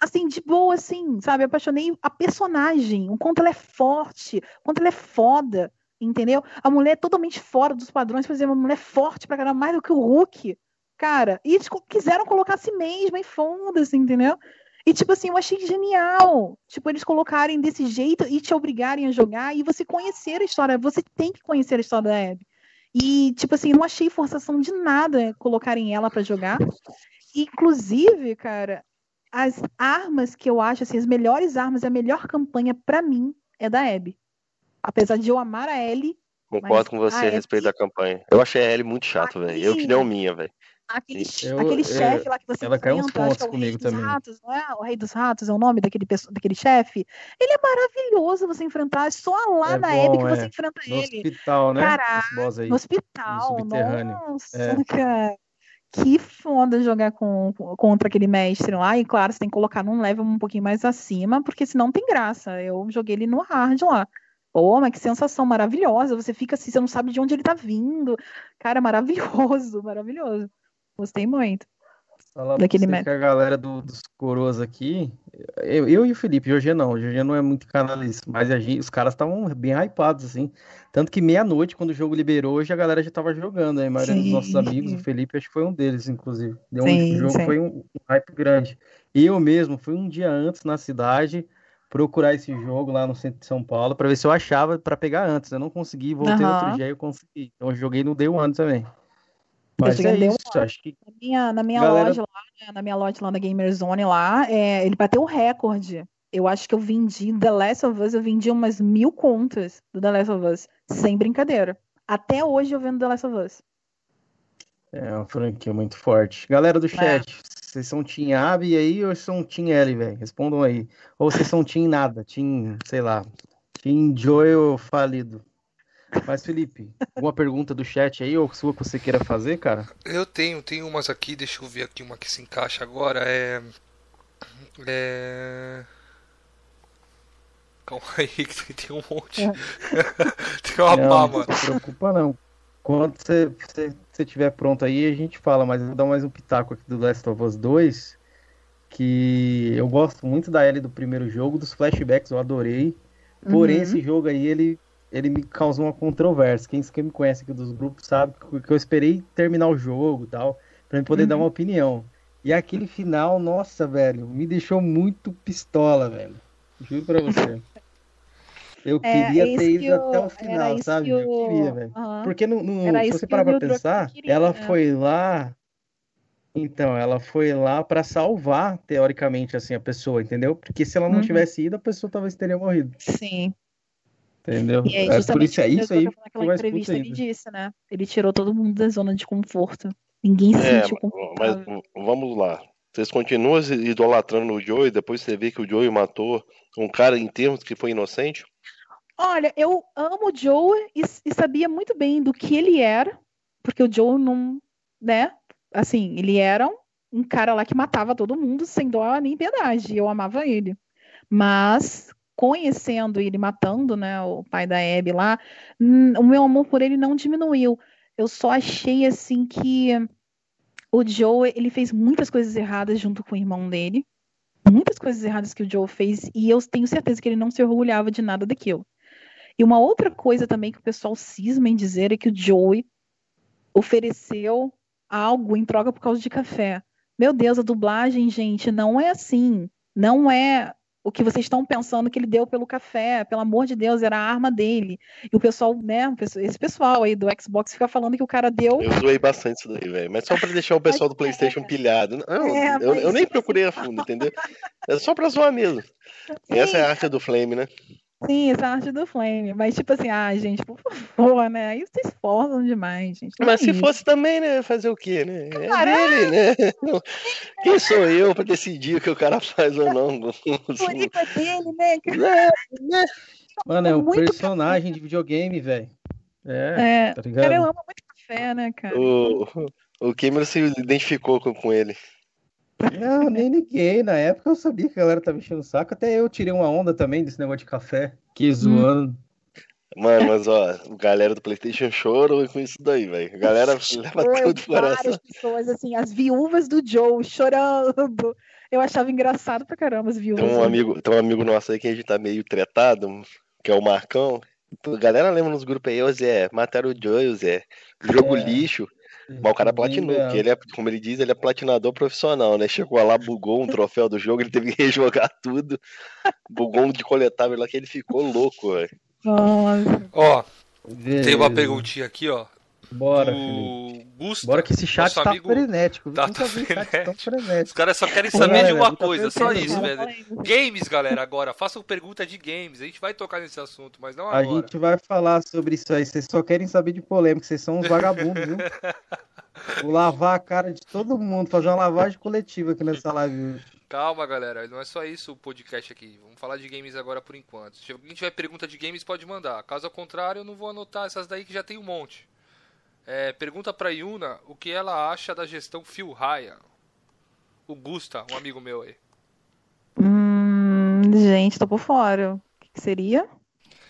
Assim, de boa, assim, sabe? Eu apaixonei a personagem, o quanto ela é forte, o quanto ela é foda, entendeu? A mulher é totalmente fora dos padrões, por exemplo, uma mulher forte pra caramba, mais do que o Hulk cara. E eles quiseram colocar a si mesma e foda-se, entendeu? E, tipo assim, eu achei genial. Tipo, eles colocarem desse jeito e te obrigarem a jogar e você conhecer a história. Você tem que conhecer a história da Abby. E, tipo assim, não achei forçação de nada colocarem ela para jogar. Inclusive, cara, as armas que eu acho, assim, as melhores armas, a melhor campanha para mim é da Abby. Apesar de eu amar a Ellie. Concordo com você a, a respeito da campanha. Eu achei a Ellie muito chato, velho. Eu que deu minha, velho. Aquele, eu, aquele chefe lá que você ela caiu uns pontos é comigo também. Ratos, não é? O Rei dos Ratos é o nome daquele, daquele chefe. Ele é maravilhoso você enfrentar. É só lá é na Abby que você é. enfrenta no ele. Hospital, né? Caraca, no hospital, no Nossa, é. cara. Que foda jogar com, contra aquele mestre lá. E claro, você tem que colocar num level um pouquinho mais acima, porque senão não tem graça. Eu joguei ele no hard lá. Pô, mas que sensação maravilhosa. Você fica assim, você não sabe de onde ele tá vindo. Cara, maravilhoso, maravilhoso. Gostei muito. Falar daquele método. a galera do, dos coroas aqui, eu, eu e o Felipe, hoje não, hoje não é muito canalista, mas gente, os caras estavam bem hypados, assim. Tanto que meia-noite, quando o jogo liberou, hoje a galera já tava jogando, aí, a maioria sim. dos nossos amigos, o Felipe, acho que foi um deles, inclusive. Deu sim, um, o jogo sim. foi um, um hype grande. Eu mesmo fui um dia antes na cidade procurar esse jogo lá no centro de São Paulo para ver se eu achava para pegar antes. Eu não consegui, voltei uhum. outro dia e eu consegui. Então eu joguei no Day One também. Mas é isso, acho que... Na minha, na minha Galera... loja lá, né, na minha loja lá na Gamer Zone lá, é, ele bateu o recorde. Eu acho que eu vendi The Last of Us, eu vendi umas mil contas do The Last of Us, sem brincadeira. Até hoje eu vendo The Last of Us. É uma franquia muito forte. Galera do é. chat, é. vocês são Team Abby aí ou são Team L, velho? Respondam aí. Ou vocês são Team nada, Team, sei lá, Team Joel falido. Mas, Felipe, alguma pergunta do chat aí ou sua que você queira fazer, cara? Eu tenho, tenho umas aqui, deixa eu ver aqui uma que se encaixa agora. É. É. Calma aí, que tem um monte. É. tem uma não, Não se preocupa, não. Quando você, você, você tiver pronto aí, a gente fala, mas eu vou dar mais um pitaco aqui do Last of Us 2. Que eu gosto muito da L do primeiro jogo, dos flashbacks eu adorei. Porém, uhum. esse jogo aí, ele ele me causou uma controvérsia. Quem, quem me conhece aqui dos grupos sabe que eu esperei terminar o jogo e tal, pra eu poder uhum. dar uma opinião. E aquele final, nossa, velho, me deixou muito pistola, velho. Juro pra você. Eu é, queria ter ido eu... até o final, sabe? Eu... eu... queria, velho. Uhum. Porque no, no se você parar pra pensar, queria, ela né? foi lá. Então, ela foi lá para salvar, teoricamente, assim, a pessoa, entendeu? Porque se ela não uhum. tivesse ido, a pessoa talvez teria morrido. Sim. Entendeu? E aí, é por isso, é isso aí. Naquela entrevista ele disse, né? Ele tirou todo mundo da zona de conforto. Ninguém se é, sentiu confortável. Mas vamos lá. Vocês continuam idolatrando o Joey, depois você vê que o Joey matou um cara em termos que foi inocente? Olha, eu amo o Joe e, e, sabia muito bem do que ele era, porque o Joe não, né? Assim, ele era um, um cara lá que matava todo mundo sem dó nem piedade. E eu amava ele. Mas conhecendo ele matando, né, o pai da Abby lá, o meu amor por ele não diminuiu. Eu só achei assim que o Joe, ele fez muitas coisas erradas junto com o irmão dele. Muitas coisas erradas que o Joe fez e eu tenho certeza que ele não se orgulhava de nada daquilo. E uma outra coisa também que o pessoal cisma em dizer é que o Joey ofereceu algo em troca por causa de café. Meu Deus, a dublagem, gente, não é assim. Não é o que vocês estão pensando que ele deu pelo café, pelo amor de Deus, era a arma dele. E o pessoal, né, esse pessoal aí do Xbox fica falando que o cara deu. Eu zoei bastante isso daí, velho. Mas só pra deixar o pessoal do PlayStation é. pilhado. Não, é, eu, eu, nem procurei a fundo, entendeu? É só pra zoar mesmo. Sim. Essa é a arte do Flame, né? Sim, essa é a arte do Flame. Mas, tipo assim, ah, gente, por favor, né? Aí vocês esforçam demais, gente. Não Mas é se isso. fosse também, né? Fazer o quê, né? É Caraca. dele, né? Quem sou eu pra decidir o que o cara faz ou não? Isso é dele, né? É, né? Mano, é um personagem café. de videogame, velho. É, é, tá ligado? Cara, eu amo muito café, né, cara? O, o Cameron se identificou com, com ele. Não, nem liguei. Na época eu sabia que a galera tava enchendo o saco. Até eu tirei uma onda também desse negócio de café. Que hum. zoando. Mano, mas ó, a galera do PlayStation chorou com isso daí, velho. A galera leva Foi, tudo por essa. pessoas, assim, as viúvas do Joe chorando. Eu achava engraçado pra caramba as viúvas. Tem um amigo, tem um amigo nosso aí que a gente tá meio tretado, que é o Marcão. A galera lembra nos grupos aí, ô Zé, mataram o Joe, Zé. Jogo é. lixo. Mas o cara platinou, porque ele é, como ele diz, ele é platinador profissional, né? Chegou lá, bugou um troféu do jogo, ele teve que rejogar tudo. Bugou um de coletável lá que ele ficou louco, velho. Ó, tem uma perguntinha aqui, ó. Bora, o Gusto, Bora que esse chat tá frenético. Tá, tá frenético. frenético. Os caras só querem saber de uma coisa, só isso, velho. Games, galera, agora. Façam pergunta de games. A gente vai tocar nesse assunto, mas não agora. A gente vai falar sobre isso aí. Vocês só querem saber de polêmica. Vocês são uns vagabundos, viu? Vou lavar a cara de todo mundo, fazer uma lavagem coletiva aqui nessa live Calma, galera, não é só isso o podcast aqui. Vamos falar de games agora por enquanto. Se alguém tiver pergunta de games, pode mandar. Caso contrário, eu não vou anotar essas daí que já tem um monte. É, pergunta pra Yuna o que ela acha da gestão Phil Ryan. O Gusta, um amigo meu aí. Hum, gente, tô por fora. O que, que seria?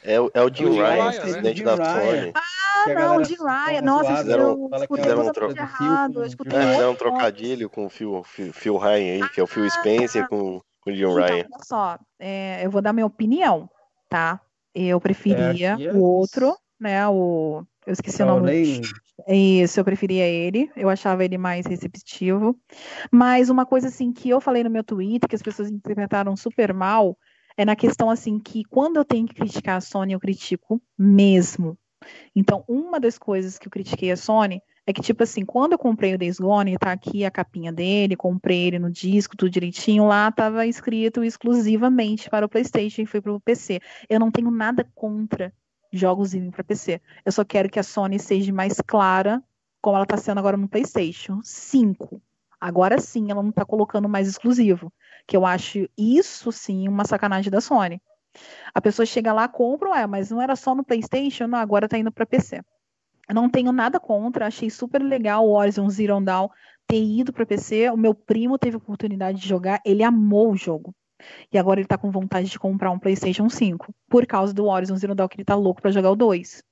É, é o Jim Ryan, Ryan, presidente né? da Ford. Ah, Ah, não, de Ryan. Nossa, fizeram, fizeram um, tro... errado, é, fizeram um trocadilho com o Phil, Phil, Phil Ryan aí, que é o Phil ah, Spencer com, com o Jim então, Ryan. Olha só, é, eu vou dar minha opinião, tá? Eu preferia é, o outro, né? O. Eu esqueci o nome. Isso, eu preferia ele. Eu achava ele mais receptivo. Mas uma coisa assim que eu falei no meu Twitter, que as pessoas interpretaram super mal, é na questão assim que quando eu tenho que criticar a Sony, eu critico mesmo. Então, uma das coisas que eu critiquei a Sony é que, tipo assim, quando eu comprei o Days Gone, tá aqui a capinha dele, comprei ele no disco, tudo direitinho, lá tava escrito exclusivamente para o PlayStation e foi para o PC. Eu não tenho nada contra jogos irem para PC. Eu só quero que a Sony seja mais clara, como ela está sendo agora no PlayStation 5. Agora sim, ela não está colocando mais exclusivo. Que eu acho isso sim uma sacanagem da Sony. A pessoa chega lá, compra, mas não era só no PlayStation, não, agora está indo para PC. Não tenho nada contra, achei super legal o Horizon Zero Dawn ter ido para PC. O meu primo teve a oportunidade de jogar, ele amou o jogo. E agora ele tá com vontade de comprar um PlayStation 5 por causa do Horizon Zero Dawn que ele tá louco para jogar o 2.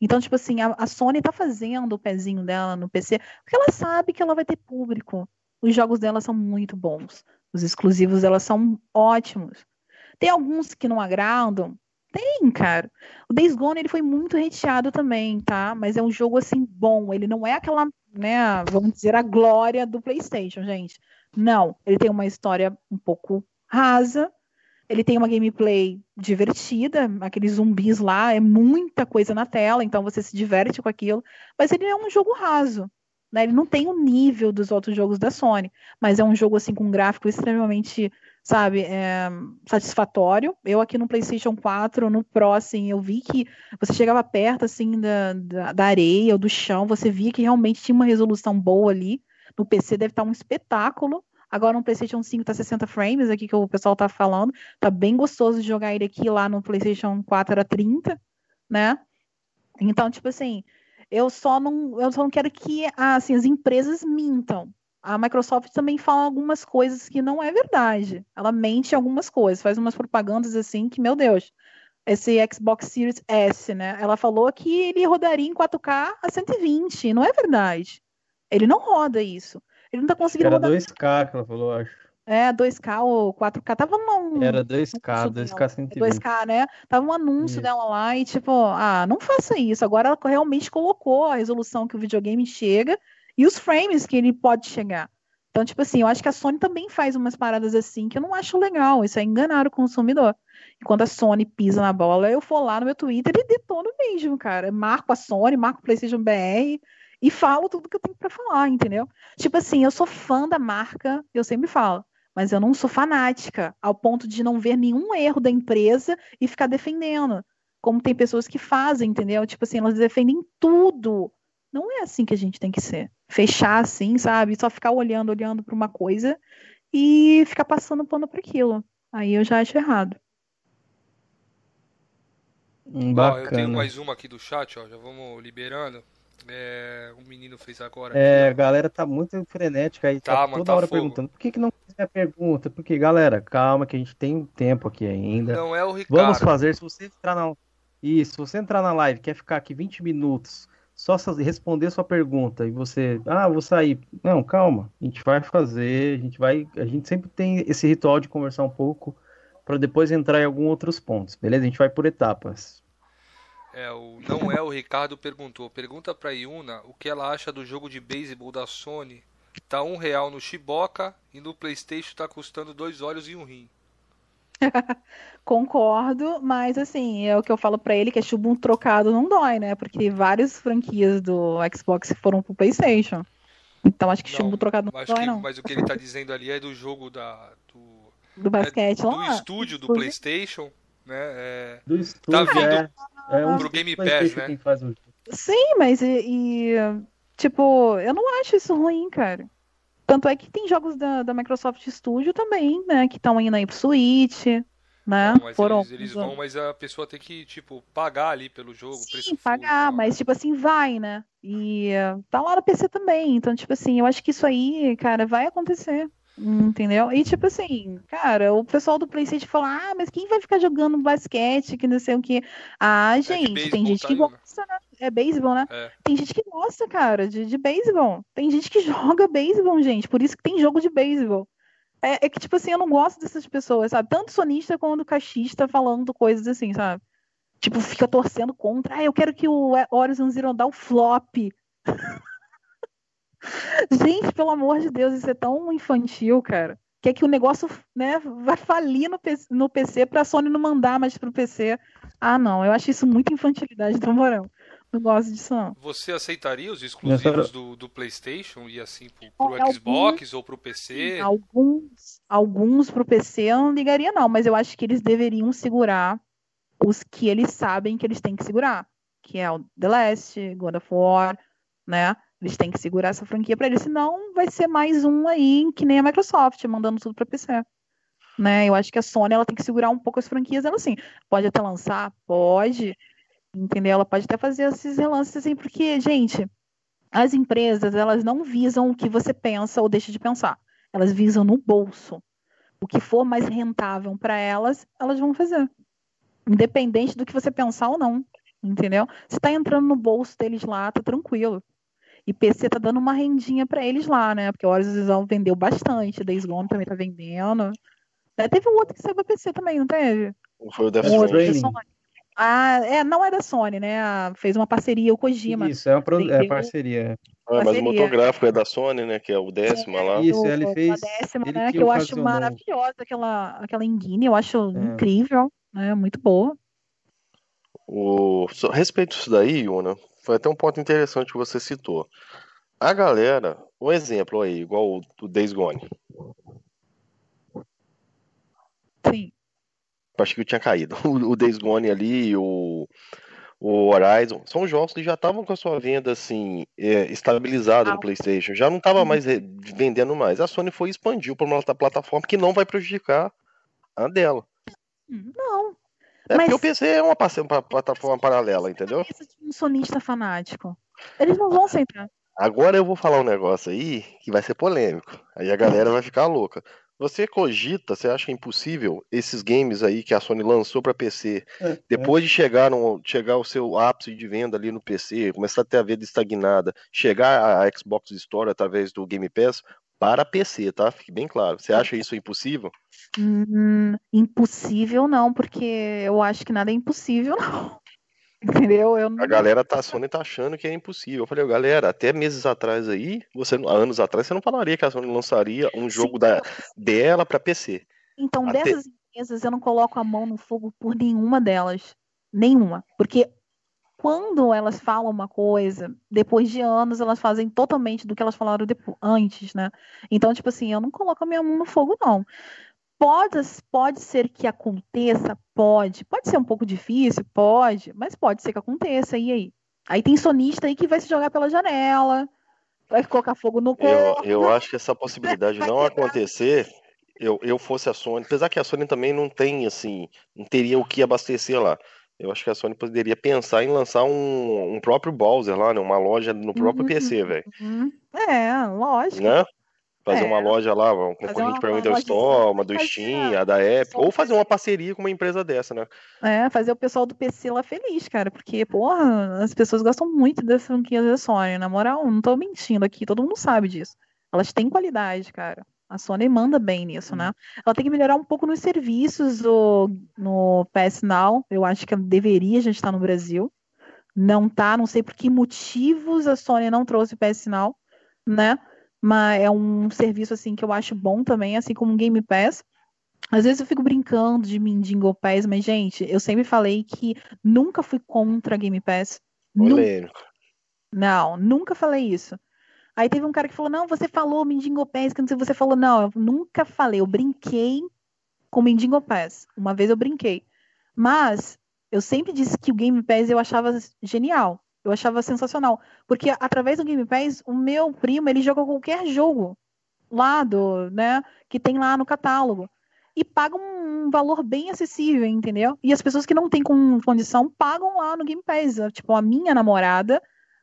Então, tipo assim, a, a, Sony tá fazendo o pezinho dela no PC porque ela sabe que ela vai ter público. Os jogos dela são muito bons. Os exclusivos dela são ótimos. Tem alguns que não agradam, tem, cara. O Days Gone ele foi muito recheado também, tá? Mas é um jogo assim bom. Ele não é aquela, né, vamos dizer, a glória do PlayStation, gente. Não, ele tem uma história um pouco rasa. Ele tem uma gameplay divertida, aqueles zumbis lá, é muita coisa na tela, então você se diverte com aquilo. Mas ele é um jogo raso. Né? Ele não tem o nível dos outros jogos da Sony, mas é um jogo assim com um gráfico extremamente sabe, é, satisfatório. Eu aqui no PlayStation 4, no Pro, assim, eu vi que você chegava perto, assim, da, da, da, areia ou do chão, você via que realmente tinha uma resolução boa ali. No PC deve estar um espetáculo. Agora no PlayStation 5 tá 60 frames aqui que o pessoal tá falando. Tá bem gostoso de jogar ele aqui lá no PlayStation 4 era 30, né? Então, tipo assim, eu só não, eu só não quero que assim, as empresas mintam a Microsoft também fala algumas coisas que não é verdade. Ela mente algumas coisas, faz umas propagandas assim que, meu Deus, esse Xbox Series S, né? Ela falou que ele rodaria em 4K a 120, não é verdade. Ele não roda isso. Ele não tá conseguindo Era rodar. 2K que ela falou, acho. É, 2K ou 4K, tava num. Era 2K, 2K 120. 2K, né? Tava um anúncio isso. dela lá e tipo, ah, não faça isso. Agora ela realmente colocou a resolução que o videogame chega e os frames que ele pode chegar. Então, tipo assim, eu acho que a Sony também faz umas paradas assim que eu não acho legal. Isso é enganar o consumidor. E quando a Sony pisa na bola, eu for lá no meu Twitter e detono mesmo, cara. Marco a Sony, marco o PlayStation BR e falo tudo que eu tenho para falar, entendeu? Tipo assim, eu sou fã da marca, eu sempre falo, mas eu não sou fanática ao ponto de não ver nenhum erro da empresa e ficar defendendo. Como tem pessoas que fazem, entendeu? Tipo assim, elas defendem tudo. Não é assim que a gente tem que ser fechar assim, sabe? Só ficar olhando, olhando para uma coisa e ficar passando pano para aquilo. Aí eu já acho errado. Bacana. Ó, eu tenho mais uma aqui do chat, ó. Já vamos liberando. É, o menino fez agora. É, a galera tá muito frenética aí, tá, tá toda tá hora fogo. perguntando. Por que, que não fizer a pergunta? Porque, galera, calma que a gente tem tempo aqui ainda. Não é o Ricardo. Vamos fazer, se você entrar na. Isso, se você entrar na live, quer ficar aqui 20 minutos só responder sua pergunta e você, ah, vou sair. Não, calma, a gente vai fazer, a gente vai, a gente sempre tem esse ritual de conversar um pouco para depois entrar em alguns outros pontos, beleza? A gente vai por etapas. É, o não é o Ricardo perguntou. Pergunta para Yuna o que ela acha do jogo de beisebol da Sony. Tá um real no Chiboca e no PlayStation tá custando dois olhos e um rim. Concordo, mas assim, é o que eu falo para ele que é chumbo trocado não dói, né? Porque várias franquias do Xbox foram pro PlayStation. Então acho que não, chumbo trocado não dói, que, não. Mas o que ele tá dizendo ali é do jogo da do, do basquete é, lá. Do estúdio do PlayStation, né? É, do estúdio, tá vindo é, é um pro Game Pass, né? Sim, mas e, e tipo, eu não acho isso ruim, cara. Tanto é que tem jogos da, da Microsoft Studio também, né? Que estão indo aí pro Switch, né? Não, Foram... eles, eles, vão, mas a pessoa tem que, tipo, pagar ali pelo jogo. Sim, pagar, full, mas, tipo assim, vai, né? E uh, tá lá no PC também. Então, tipo assim, eu acho que isso aí, cara, vai acontecer. Entendeu? E tipo assim, cara, o pessoal do PlayStation fala: ah, mas quem vai ficar jogando basquete, que não sei o que. Ah, é gente, é tem gente tá que gosta, né? É beisebol, né? É. Tem gente que gosta, cara, de, de beisebol. Tem gente que joga beisebol, gente. Por isso que tem jogo de beisebol. É, é, que, tipo assim, eu não gosto dessas pessoas, sabe? Tanto sonista quanto cachista falando coisas assim, sabe? Tipo, fica torcendo contra. Ah, eu quero que o Horizon Zero Dawn flop. Gente, pelo amor de Deus, isso é tão infantil, cara. Quer que o negócio né, vai falir no PC, no PC pra Sony não mandar mais pro PC. Ah, não, eu acho isso muito infantilidade do Morão. Não gosto disso, não. Você aceitaria os exclusivos do, do PlayStation e assim pro, pro é, Xbox alguns, ou pro PC? Alguns, alguns pro PC eu não ligaria, não, mas eu acho que eles deveriam segurar os que eles sabem que eles têm que segurar, que é o The Last, God of War, né? Eles têm que segurar essa franquia para eles, senão vai ser mais um aí que nem a Microsoft, mandando tudo para PC. Né? Eu acho que a Sony ela tem que segurar um pouco as franquias, ela assim, pode até lançar, pode, entendeu? Ela pode até fazer esses relances assim, porque, gente, as empresas, elas não visam o que você pensa ou deixa de pensar. Elas visam no bolso. O que for mais rentável para elas, elas vão fazer. Independente do que você pensar ou não. Entendeu? Se tá entrando no bolso deles lá, tá tranquilo. E PC tá dando uma rendinha para eles lá, né? Porque Horizon vendeu bastante, Days Gone também tá vendendo. É, teve um outro que saiu pra PC também, não teve? Foi o Death um Stranding. Ah, é, não é da Sony, né? Fez uma parceria, o Kojima. Isso, é uma pro... é parceria. Ah, mas o motor gráfico é da Sony, né? Que é o décimo é, lá. Isso, ele fez. A décima, ele né? Que eu acho maravilhosa aquela, aquela engine, eu acho é. incrível, né? Muito boa. O... Respeito disso daí, Yuna, foi até um ponto interessante que você citou. A galera, um exemplo aí, igual o do Days Gone. Sim. Acho que eu tinha caído. O, Days Gone ali, o, o Horizon, são jogos que já estavam com a sua venda assim é, estabilizada ah. no PlayStation, já não estava mais vendendo mais. A Sony foi expandiu para uma outra plataforma que não vai prejudicar a dela. Não, é Mas... porque o PC é uma plataforma paralela, entendeu? um sonista fanático. Eles não vão aceitar. Agora eu vou falar um negócio aí que vai ser polêmico. Aí a galera vai ficar louca. Você cogita, você acha impossível esses games aí que a Sony lançou para PC, é, depois é. de chegar, no, chegar ao seu ápice de venda ali no PC, começar a ter a venda estagnada, chegar a Xbox Store através do Game Pass, para PC, tá? Fique bem claro. Você acha isso impossível? Hum, impossível não, porque eu acho que nada é impossível, não. Entendeu? Eu não... A galera tá, a Sony tá achando que é impossível. Eu falei, galera, até meses atrás aí, você, anos atrás, você não falaria que a Sony lançaria um jogo Sim, da, dela para PC. Então, até... dessas empresas, eu não coloco a mão no fogo por nenhuma delas. Nenhuma. Porque quando elas falam uma coisa, depois de anos elas fazem totalmente do que elas falaram depois, antes, né? Então, tipo assim, eu não coloco a minha mão no fogo, não. Pode, pode ser que aconteça, pode. Pode ser um pouco difícil, pode, mas pode ser que aconteça. E aí? Aí tem sonista aí que vai se jogar pela janela, vai colocar fogo no corpo. Eu, eu acho que essa possibilidade de não acontecer, eu, eu fosse a Sony, apesar que a Sony também não tem, assim, não teria o que abastecer lá. Eu acho que a Sony poderia pensar em lançar um, um próprio Bowser lá, né? Uma loja no próprio uhum, PC, velho. Uhum. É, lógico. Né? Fazer é. uma loja lá, um concorrente para o Windows Store, uma do Steam, a da Apple, ou fazer uma parceria com uma empresa dessa, né? É, fazer o pessoal do PC lá feliz, cara, porque, porra, as pessoas gostam muito dessa franquia da Sony, na moral, não tô mentindo aqui, todo mundo sabe disso. Elas têm qualidade, cara. A Sony manda bem nisso, né? Uhum. Ela tem que melhorar um pouco nos serviços do, no PS Now. Eu acho que deveria já estar no Brasil. Não tá, não sei por que motivos a Sony não trouxe o PS Now, né? Mas é um serviço assim que eu acho bom também, assim como o Game Pass. Às vezes eu fico brincando de Mindingo Pass, mas, gente, eu sempre falei que nunca fui contra Game Pass. Polêmico. Não, nunca falei isso. Aí teve um cara que falou: Não, você falou Mindingo Pass, que não sei você falou. Não, eu nunca falei. Eu brinquei com Mindingo Pass. Uma vez eu brinquei. Mas eu sempre disse que o Game Pass eu achava genial. Eu achava sensacional. Porque através do Game Pass, o meu primo ele joga qualquer jogo lá do, né, que tem lá no catálogo. E paga um valor bem acessível, entendeu? E as pessoas que não têm condição pagam lá no Game Pass. Tipo, a minha namorada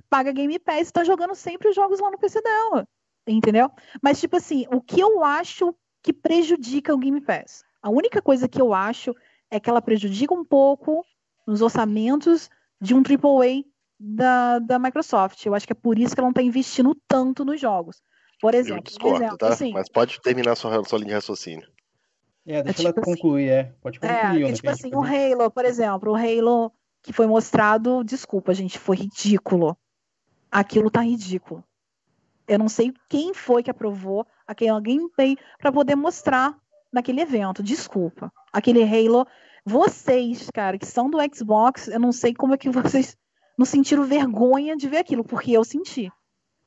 paga Game Pass e tá jogando sempre os jogos lá no PC dela. Entendeu? Mas, tipo assim, o que eu acho que prejudica o Game Pass? A única coisa que eu acho é que ela prejudica um pouco nos orçamentos de um AAA da, da Microsoft. Eu acho que é por isso que ela não está investindo tanto nos jogos. Por exemplo, eu discordo, exemplo, tá? Assim, Mas pode terminar sua, sua linha de raciocínio. É, deixa é, tipo ela assim, concluir, é. Pode concluir. É, que, tipo assim, o Halo, por exemplo, o Halo que foi mostrado, desculpa, gente, foi ridículo. Aquilo tá ridículo. Eu não sei quem foi que aprovou aquele gameplay para poder mostrar naquele evento. Desculpa. Aquele Halo, vocês, cara, que são do Xbox, eu não sei como é que vocês não sentiram vergonha de ver aquilo, porque eu senti.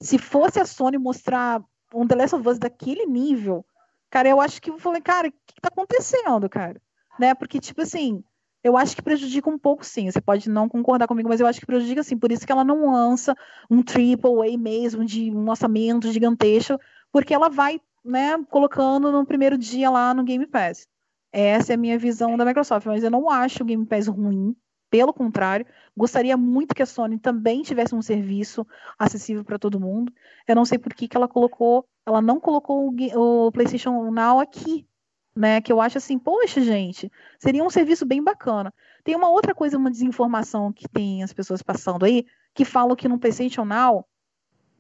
Se fosse a Sony mostrar um The Last of Us daquele nível, cara, eu acho que eu falei, cara, o que tá acontecendo, cara? Né? Porque, tipo assim, eu acho que prejudica um pouco, sim. Você pode não concordar comigo, mas eu acho que prejudica, sim. Por isso que ela não lança um triple A mesmo, de um orçamento gigantesco, porque ela vai, né, colocando no primeiro dia lá no Game Pass. Essa é a minha visão da Microsoft, mas eu não acho o Game Pass ruim. Pelo contrário, gostaria muito que a Sony também tivesse um serviço acessível para todo mundo. Eu não sei por que, que ela colocou, ela não colocou o, o PlayStation Now aqui né? Que eu acho assim, poxa, gente, seria um serviço bem bacana. Tem uma outra coisa, uma desinformação que tem as pessoas passando aí, que falam que no PlayStation Now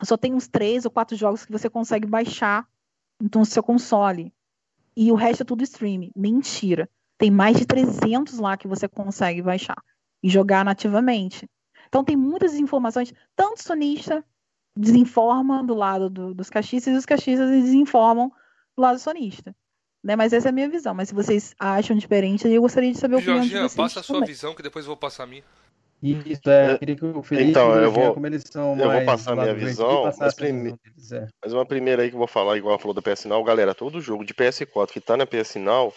só tem uns três ou quatro jogos que você consegue baixar no seu console. E o resto é tudo streaming. Mentira. Tem mais de 300 lá que você consegue baixar e jogar nativamente. Então tem muitas informações, tanto sonista desinforma do lado do, dos cachistas e os cachistas desinformam do lado sonista. Né? Mas essa é a minha visão. Mas se vocês acham diferente, eu gostaria de saber o Jorginho, de vocês. passa a sua visão, que depois eu vou passar a minha. Isso, é, eu queria que o Felipe então, eu vou, como eles são eu vou passar a minha visão, mas, prime... é. mas uma primeira aí que eu vou falar, igual ela falou da PS Now, galera, todo jogo de PS4 que tá na PS Now,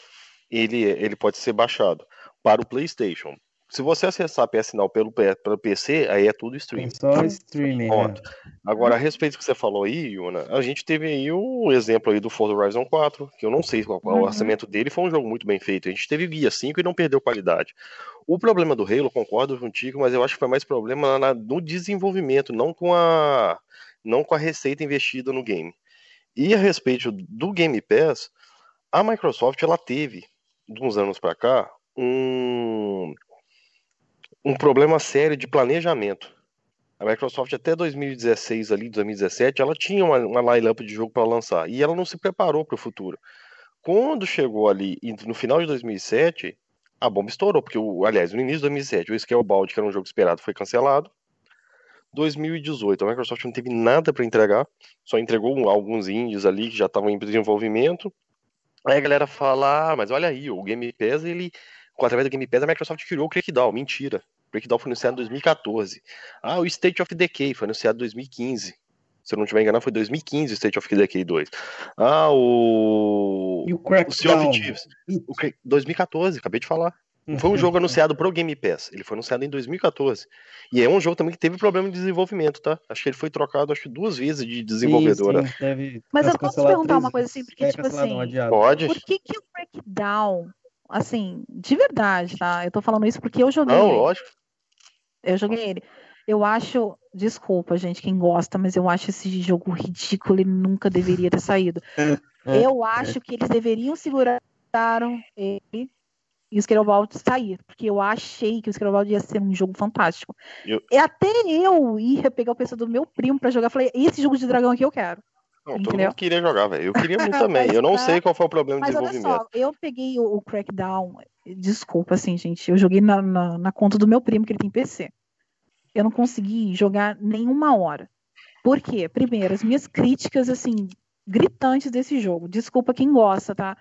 ele, ele pode ser baixado para o PlayStation. Se você acessar a PS Now pelo, pelo PC, aí é tudo streaming. É só streaming. Né? Agora, a respeito do que você falou aí, Yuna, a gente teve aí o exemplo aí do Forza Horizon 4, que eu não sei qual, qual uhum. o orçamento dele, foi um jogo muito bem feito. A gente teve guia 5 e não perdeu qualidade. O problema do Halo, concordo contigo, mas eu acho que foi mais problema na, no desenvolvimento, não com a não com a receita investida no game. E a respeito do Game Pass, a Microsoft ela teve, de uns anos para cá, um um problema sério de planejamento. A Microsoft até 2016 ali, 2017, ela tinha uma, uma line-up de jogo para lançar e ela não se preparou para o futuro. Quando chegou ali no final de 2007, a bomba estourou, porque o, aliás, no início de 2007, o Scalebound, que era um jogo esperado, foi cancelado. 2018, a Microsoft não teve nada para entregar, só entregou alguns indies ali que já estavam em desenvolvimento. Aí a galera fala, ah, mas olha aí, o Game Pass, ele, através do Game Pass, a Microsoft criou o Crackdown. Mentira. Breakdown foi anunciado em 2014. Ah, o State of Decay foi anunciado em 2015. Se eu não estiver enganado, foi 2015 o State of Decay 2. Ah, o. E o Crackdown? O Sea O 2014, acabei de falar. Não foi um jogo anunciado pro Game Pass. Ele foi anunciado em 2014. E é um jogo também que teve problema de desenvolvimento, tá? Acho que ele foi trocado acho duas vezes de desenvolvedora. Sim, sim, Mas eu posso perguntar uma coisa assim, porque, tipo assim. Pode. Por que, que o Breakdown, assim, de verdade, tá? Eu tô falando isso porque eu joguei. Não, lógico. Eu joguei ele. Eu acho, desculpa, gente, quem gosta, mas eu acho esse jogo ridículo, ele nunca deveria ter saído. eu acho que eles deveriam segurar ele e o Scalebound sair, porque eu achei que o Scalebound ia ser um jogo fantástico. Eu... E até eu ia pegar o PC do meu primo para jogar, falei, esse jogo de dragão aqui eu quero. Não, todo mundo queria jogar, velho. Eu queria muito também. eu não sei qual foi o problema de desenvolvimento. Olha só, eu peguei o, o Crackdown, desculpa, assim, gente, eu joguei na, na, na conta do meu primo, que ele tem PC eu não consegui jogar nenhuma hora. Por quê? Primeiro, as minhas críticas, assim, gritantes desse jogo. Desculpa quem gosta, tá?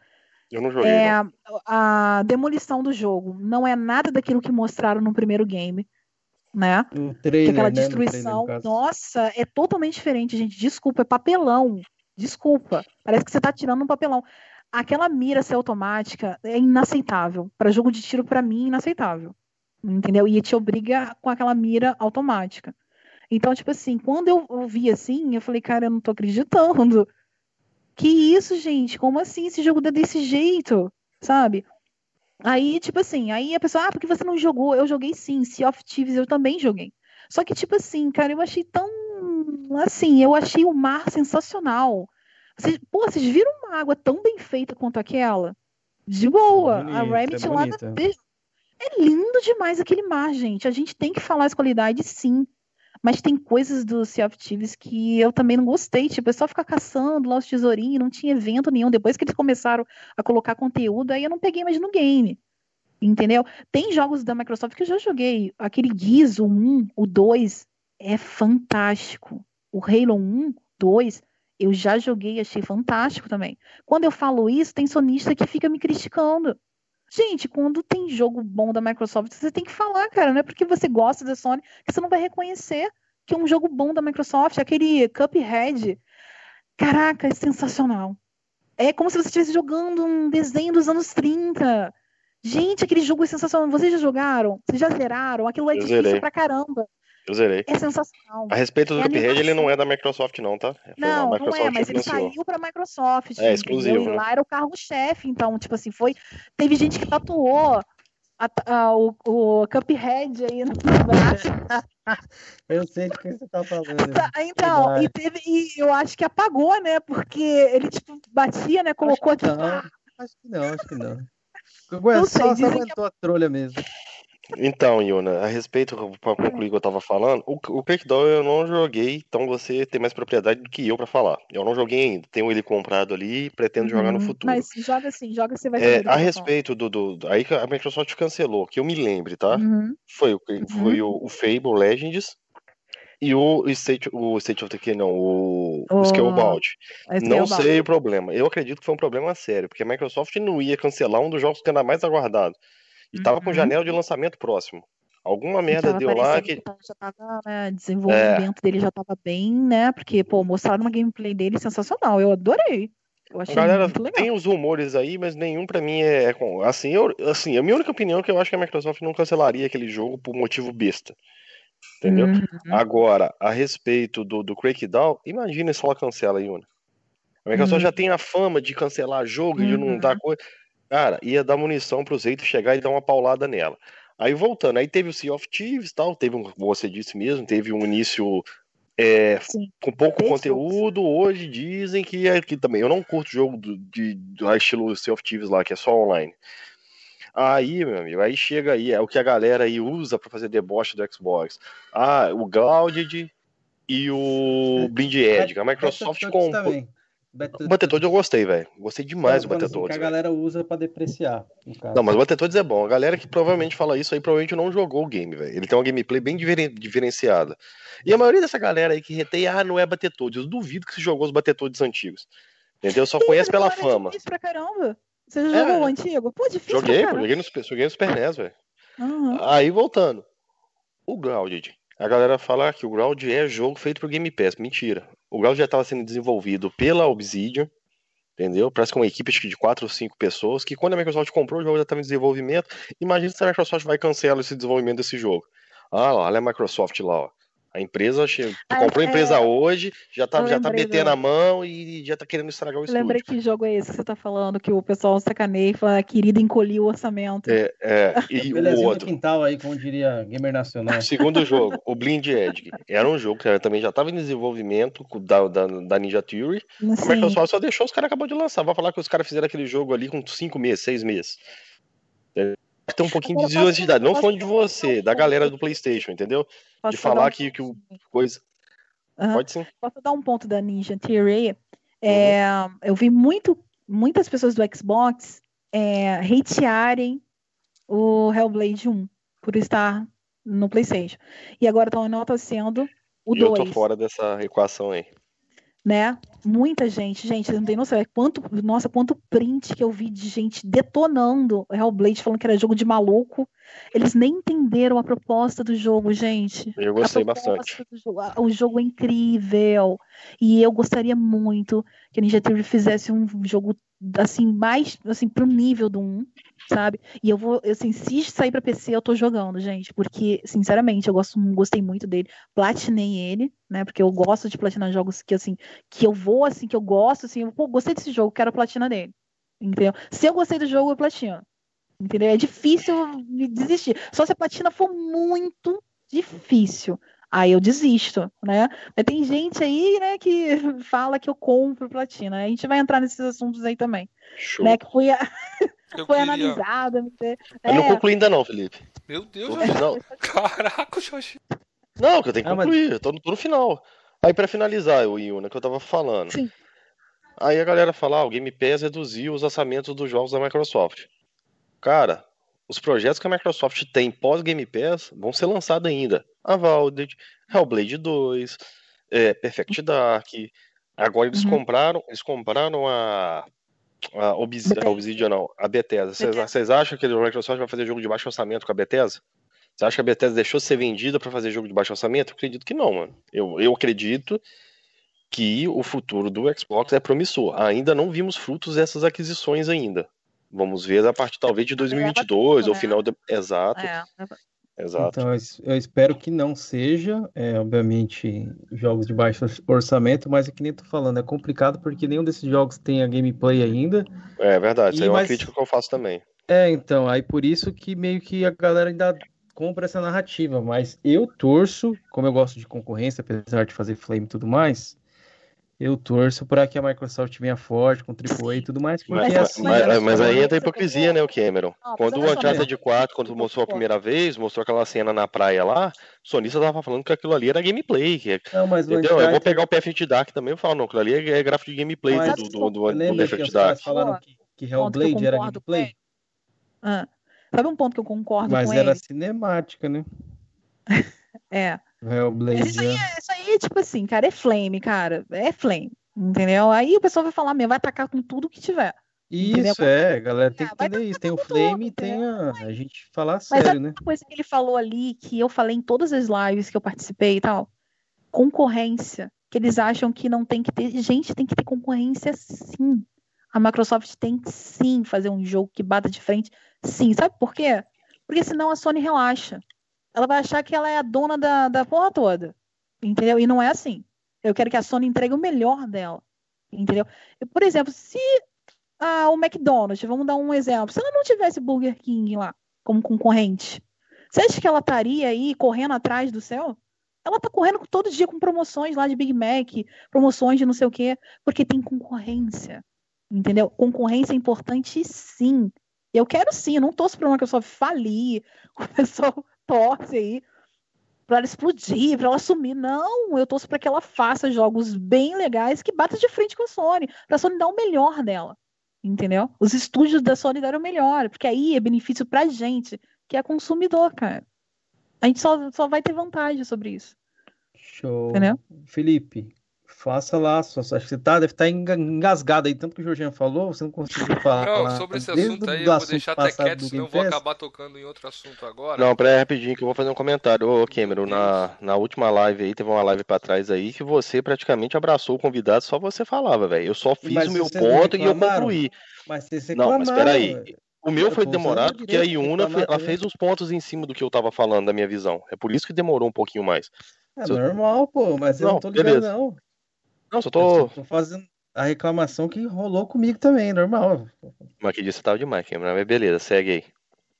Eu não joguei. É, não. A demolição do jogo não é nada daquilo que mostraram no primeiro game. Né? Trailer, Aquela né? destruição, trailer, nossa, é totalmente diferente, gente. Desculpa, é papelão. Desculpa. Parece que você tá tirando um papelão. Aquela mira ser automática é inaceitável. Para jogo de tiro, para mim, é inaceitável entendeu? E te obriga com aquela mira automática. Então, tipo assim, quando eu ouvi assim, eu falei, cara, eu não tô acreditando. Que isso, gente? Como assim esse jogo dá desse jeito? Sabe? Aí, tipo assim, aí a pessoa, ah, porque você não jogou? Eu joguei sim, Sea of Thieves eu também joguei. Só que, tipo assim, cara, eu achei tão assim, eu achei o mar sensacional. Vocês, pô, vocês viram uma água tão bem feita quanto aquela? De boa. É bonito, a Rabbit é lá na... É lindo demais aquele mar, gente. A gente tem que falar as qualidades, sim. Mas tem coisas do Sea of Thieves que eu também não gostei. Tipo, é só ficar caçando lá os tesourinhos, não tinha evento nenhum. Depois que eles começaram a colocar conteúdo, aí eu não peguei mais no game. Entendeu? Tem jogos da Microsoft que eu já joguei. Aquele Gears, o 1, o 2, é fantástico. O Halo 1, 2, eu já joguei, achei fantástico também. Quando eu falo isso, tem sonista que fica me criticando. Gente, quando tem jogo bom da Microsoft, você tem que falar, cara. Não é porque você gosta da Sony que você não vai reconhecer que é um jogo bom da Microsoft. Aquele Cuphead. Caraca, é sensacional. É como se você estivesse jogando um desenho dos anos 30. Gente, aquele jogo é sensacional. Vocês já jogaram? Vocês já zeraram? Aquilo é Eu difícil zerei. pra caramba. Eu zerei. É sensacional. A respeito do é Cuphead, ele não é da Microsoft, não, tá? Foi não, não é, mas ele saiu pra Microsoft. É, exclusivo. Né? lá era o carro-chefe, então, tipo assim, foi. Teve gente que tatuou a, a, o, o Cuphead aí no braço. Eu sei de que você tá falando. Tá, então, e, teve, e eu acho que apagou, né? Porque ele, tipo, batia, né? Colocou. Acho que não, acho que não, acho que não. Não sei, só, só aguentou que... a trolha mesmo. Então, Yuna, a respeito, para concluir o que eu tava falando, o, o Crackdown eu não joguei, então você tem mais propriedade do que eu para falar. Eu não joguei ainda, tenho ele comprado ali pretendo uhum, jogar no uhum, futuro. Mas joga assim, joga você vai é, A respeito do, do, Aí a Microsoft cancelou, que eu me lembre, tá? Uhum. Foi, o, foi uhum. o, o Fable Legends e o State, o State of Decay, não, o, o Scalebound. Não sei o problema. Eu acredito que foi um problema sério, porque a Microsoft não ia cancelar um dos jogos que era mais aguardado. E tava uhum. com janela de lançamento próximo. Alguma merda deu lá que. que já tava, né, desenvolvimento é. dele já tava bem, né? Porque, pô, mostraram uma gameplay dele sensacional. Eu adorei. Eu achei Galera, muito legal. tem os rumores aí, mas nenhum para mim é, é assim, eu, assim, a minha única opinião é que eu acho que a Microsoft não cancelaria aquele jogo por motivo besta. Entendeu? Uhum. Agora, a respeito do, do Crackdown, imagina se ela cancela, Yuna. A Microsoft uhum. já tem a fama de cancelar jogo, e de não dar uhum. coisa. Cara, ia dar munição pro Zeito chegar e dar uma paulada nela. Aí voltando, aí teve o Sea of Thieves tal, teve um, como você disse mesmo, teve um início é, com pouco conteúdo. Hoje dizem que é que também. Eu não curto jogo do, de, do estilo Sea of Thieves lá, que é só online. Aí, meu amigo, aí chega aí, é o que a galera aí usa para fazer deboche do Xbox. Ah, o Grounded e o Blind Edge. A Microsoft comprou. O Battletoads eu gostei, velho. Gostei demais do Battletoads. Assim, que a galera usa pra depreciar. Não, mas o Battletoads é bom. A galera que provavelmente fala isso aí provavelmente não jogou o game, velho. Ele tem uma gameplay bem diferenciada. E a maioria dessa galera aí que retém, ah, não é Battletoads. Eu duvido que se jogou os Battletoads antigos. Entendeu? Só Sim, conhece pela fama. É pra caramba. Você já é, jogou o antigo? Pô, difícil Joguei, pô, joguei no, joguei no Super NES, velho. Uhum. Aí, voltando. O Grounded. A galera fala que o Ground é jogo feito pro Game Pass. Mentira. O Ground já estava sendo desenvolvido pela Obsidian, entendeu? Parece que uma equipe de quatro ou cinco pessoas, que quando a Microsoft comprou, o jogo já estava em desenvolvimento. Imagina se a Microsoft vai cancelar esse desenvolvimento desse jogo. Ah, olha a Microsoft lá, ó. A empresa, tu ah, comprou a empresa é... hoje, já tá, já tá metendo do... a mão e já tá querendo estragar o estúdio. Lembrei que jogo é esse que você tá falando, que o pessoal sacaneia e fala, querida, encolhi o orçamento. É, é. E o outro. quintal aí, como diria Gamer Nacional. Segundo jogo, o Blind Edge. Era um jogo que também já tava em desenvolvimento da, da, da Ninja Theory. Sim. A Microsoft só deixou, os caras acabou de lançar. Vai falar que os caras fizeram aquele jogo ali com cinco meses, seis meses tem um pouquinho de desonestidade. Não falando de você, da galera do PlayStation, entendeu? de falar um... que, que o coisa. Uhum. Pode sim. Posso dar um ponto da Ninja Theory? É, uhum. Eu vi muito, muitas pessoas do Xbox é, hatearem o Hellblade 1 por estar no PlayStation. E agora estão enaltecendo o 2. Eu tô fora dessa equação aí né? Muita gente, gente, não tem noção. É quanto, nossa, quanto print que eu vi de gente detonando o Hellblade, falando que era jogo de maluco. Eles nem entenderam a proposta do jogo, gente. Eu gostei bastante. Jogo, o jogo é incrível. E eu gostaria muito que a Ninja Theory fizesse um jogo assim, mais assim, pro nível do 1, sabe? E eu vou, assim, se sair para PC, eu tô jogando, gente, porque, sinceramente, eu gosto, gostei muito dele. Platinei ele, né? Porque eu gosto de platinar jogos que, assim, que eu vou, assim, que eu gosto, assim, eu, pô, gostei desse jogo, quero platina dele. Entendeu? Se eu gostei do jogo, eu platino. Entendeu? É difícil me desistir. Só se a platina for muito difícil. Aí eu desisto, né? Mas tem gente aí, né, que fala que eu compro platina. A gente vai entrar nesses assuntos aí também. Show. Né, que foi, a... foi queria... analisada. É. Eu não concluí ainda não, Felipe. Meu Deus, não. Caraca, Jorge. Não, que eu tenho que concluir, mas... eu tô, tô no final. Aí para finalizar, o Iuna, que eu tava falando. Sim. Aí a galera fala, ah, o Game Pass reduziu os orçamentos dos jogos da Microsoft. Cara, os projetos que a Microsoft tem pós-Game Pass vão ser lançados ainda. Avowed, Hellblade 2, é, Perfect Dark. Agora eles uhum. compraram, eles compraram a, a, Obsidian, a Obsidian não, a Bethesda. Vocês acham que a Microsoft vai fazer jogo de baixo orçamento com a Bethesda? Você acha que a Bethesda deixou de ser vendida para fazer jogo de baixo orçamento? Eu acredito que não, mano. Eu, eu acredito que o futuro do Xbox é promissor. Ainda não vimos frutos dessas aquisições ainda. Vamos ver a partir talvez de 2022 ou né? final do... exato. É. Exato. Então eu espero que não seja, é, obviamente, jogos de baixo orçamento, mas é que nem tô falando, é complicado porque nenhum desses jogos tem a gameplay ainda. É verdade, isso aí é uma mas... crítica que eu faço também. É, então, aí por isso que meio que a galera ainda compra essa narrativa, mas eu torço, como eu gosto de concorrência, apesar de fazer flame e tudo mais, eu torço para que a Microsoft venha forte com AAA e tudo mais. Mas, assim, mas, mas, aí entra a hipocrisia, né, o Cameron? quando o Uncharted 4, quando mostrou a primeira vez, mostrou aquela cena na praia lá, o sonista tava falando que aquilo ali era gameplay. Que, é, não, mas entendeu? Uncharted... Eu vou pegar o Perfect Dark também e falar, não, aquilo ali é, é gráfico de gameplay mas, do, do, do, do Perfect Dark. falaram que, que Hellblade era gameplay? Ah, sabe um ponto que eu concordo mas com ele? Mas era cinemática, né? é. Hellblade. Isso aí, é, isso aí, tipo assim, cara, é flame, cara. É flame. Entendeu? Aí o pessoal vai falar mesmo, vai atacar com tudo que tiver. Isso, entendeu? é, galera, tem que entender isso. Tem o Flame e tem a, a gente falar Mas sério, né? Uma coisa que ele falou ali, que eu falei em todas as lives que eu participei e tal, concorrência. Que eles acham que não tem que ter. Gente, tem que ter concorrência sim. A Microsoft tem que sim fazer um jogo que bata de frente, sim. Sabe por quê? Porque senão a Sony relaxa ela vai achar que ela é a dona da, da porra toda. Entendeu? E não é assim. Eu quero que a Sony entregue o melhor dela. Entendeu? Por exemplo, se ah, o McDonald's, vamos dar um exemplo, se ela não tivesse Burger King lá como concorrente, você acha que ela estaria aí correndo atrás do céu? Ela tá correndo todo dia com promoções lá de Big Mac, promoções de não sei o quê, porque tem concorrência. Entendeu? Concorrência é importante sim. Eu quero sim, eu não torço para uma Microsoft falir, o pessoal torce aí para ela explodir, para ela sumir. Não, eu torço para que ela faça jogos bem legais que batam de frente com a Sony, para a Sony dar o melhor dela. Entendeu? Os estúdios da Sony deram o melhor, porque aí é benefício pra gente, que é consumidor, cara. A gente só, só vai ter vantagem sobre isso. Show. Entendeu? Felipe, Faça lá, acho que você tá, deve estar tá engasgado aí, tanto que o Jorginho falou, você não conseguiu falar. Não, sobre esse assunto aí, eu vou deixar até quieto, senão eu vou acabar tocando em outro assunto agora. Não, peraí rapidinho que eu vou fazer um comentário. Ô, Cameron, na, na última live aí, teve uma live pra trás aí, que você praticamente abraçou o convidado, só você falava, velho. Eu só fiz mas o meu ponto e eu concluí. Mas você Não, mas peraí. O meu foi demorado porque a Iuna foi, ela fez os pontos em cima do que eu tava falando, da minha visão. É por isso que demorou um pouquinho mais. É normal, pô, mas eu não, não tô ligado, beleza. não. Não, só tô... tô fazendo a reclamação que rolou comigo também, normal. Mas que disse tava demais, Cameron. Mas beleza, segue aí.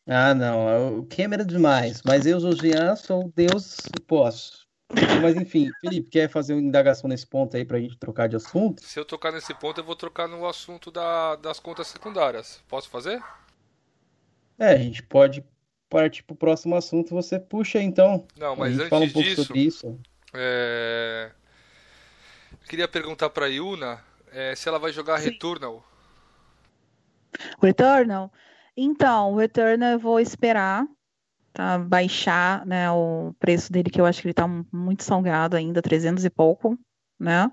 Ah, não. O Cameron é demais. Mas eu, Josian, sou Deus e posso. Mas enfim, Felipe, quer fazer uma indagação nesse ponto aí pra gente trocar de assunto? Se eu tocar nesse ponto, eu vou trocar no assunto da, das contas secundárias. Posso fazer? É, a gente pode partir pro próximo assunto. Você puxa então. Não, mas antes fala um pouco disso, sobre isso. É... Queria perguntar pra Yuna é, se ela vai jogar Sim. Returnal. Returnal? Então, o Returnal eu vou esperar tá, baixar né, o preço dele, que eu acho que ele tá muito salgado ainda, 300 e pouco, né?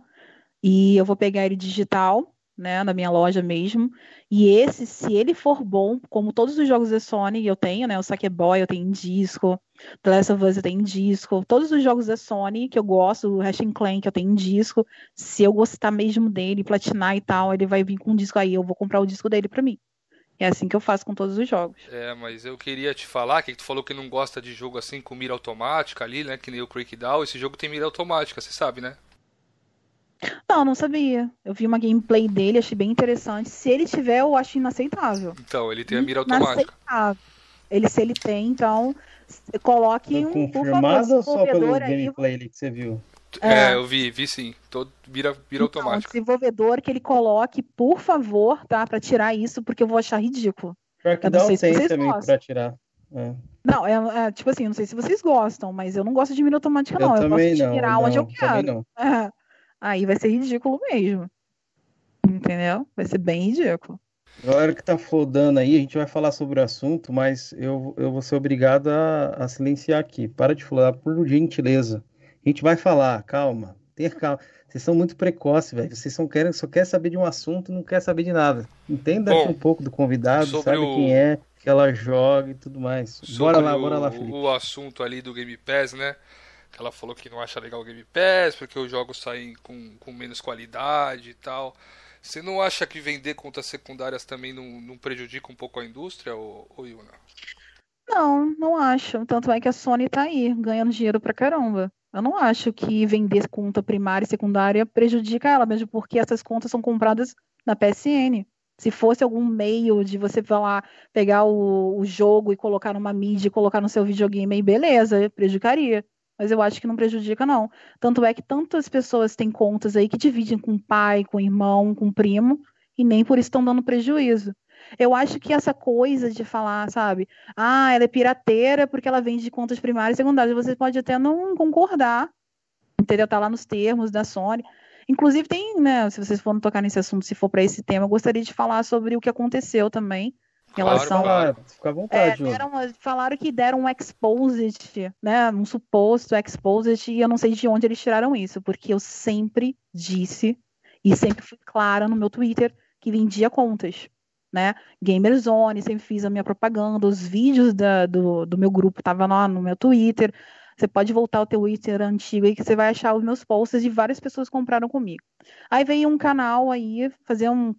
E eu vou pegar ele digital né, na minha loja mesmo. E esse, se ele for bom, como todos os jogos da Sony eu tenho, né, o Sackboy eu tenho em disco, The Last of Us eu tenho em disco, todos os jogos da Sony que eu gosto, o Ratchet Clank eu tenho em disco, se eu gostar mesmo dele, platinar e tal, ele vai vir com um disco aí, eu vou comprar o disco dele para mim. É assim que eu faço com todos os jogos. É, mas eu queria te falar que tu falou que não gosta de jogo assim com mira automática ali, né? Que nem o Crackdown. Esse jogo tem mira automática, você sabe, né? Não, não sabia. Eu vi uma gameplay dele, achei bem interessante. Se ele tiver, eu acho inaceitável. Então, ele tem a mira automática. Ele, se ele tem, então coloque um confirmado ou só pelo gameplay aí, que você viu? É, é, eu vi, vi sim. Todo, vira, vira então, automático. desenvolvedor que ele coloque, por favor, tá? Pra tirar isso, porque eu vou achar ridículo. Pior que eu dá não sei se vocês também gostam. pra tirar. É. Não, é, é, tipo assim, não sei se vocês gostam, mas eu não gosto de mira automática, não. Eu, eu gosto de tirar não, onde eu quero. É. Aí vai ser ridículo mesmo. Entendeu? Vai ser bem ridículo. Galera que tá flodando aí, a gente vai falar sobre o assunto, mas eu, eu vou ser obrigado a, a silenciar aqui. Para de flodar, por gentileza. A gente vai falar, calma, ter calma. Vocês são muito precoces, velho. Vocês só querem, só quer saber de um assunto, não quer saber de nada. Entenda Bom, um pouco do convidado, sabe o... quem é, que ela joga e tudo mais. Bora lá, bora lá, Felipe. O assunto ali do Game Pass, né? Ela falou que não acha legal o Game Pass, porque os jogos saem com, com menos qualidade e tal. Você não acha que vender contas secundárias também não, não prejudica um pouco a indústria, ou, ou Yuna? Não, não acho. Tanto é que a Sony tá aí, ganhando dinheiro pra caramba. Eu não acho que vender conta primária e secundária prejudica ela, mesmo porque essas contas são compradas na PSN. Se fosse algum meio de você falar, pegar o, o jogo e colocar numa mídia e colocar no seu videogame, aí beleza, prejudicaria. Mas eu acho que não prejudica, não. Tanto é que tantas pessoas têm contas aí que dividem com pai, com irmão, com primo, e nem por isso estão dando prejuízo. Eu acho que essa coisa de falar, sabe, ah, ela é pirateira porque ela vende de contas primárias e secundárias, você pode até não concordar, entendeu? Tá lá nos termos da Sony. Inclusive tem, né, se vocês forem tocar nesse assunto, se for para esse tema, eu gostaria de falar sobre o que aconteceu também relação claro, claro. Fica à vontade. É, deram, falaram que deram um exposed, né, um suposto exposed, e eu não sei de onde eles tiraram isso, porque eu sempre disse e sempre fui clara no meu Twitter que vendia contas né? Gamerzone, sempre fiz a minha propaganda, os vídeos da, do, do meu grupo estavam lá no meu Twitter. Você pode voltar ao teu Twitter antigo aí que você vai achar os meus posts de várias pessoas que compraram comigo. Aí veio um canal aí fazer um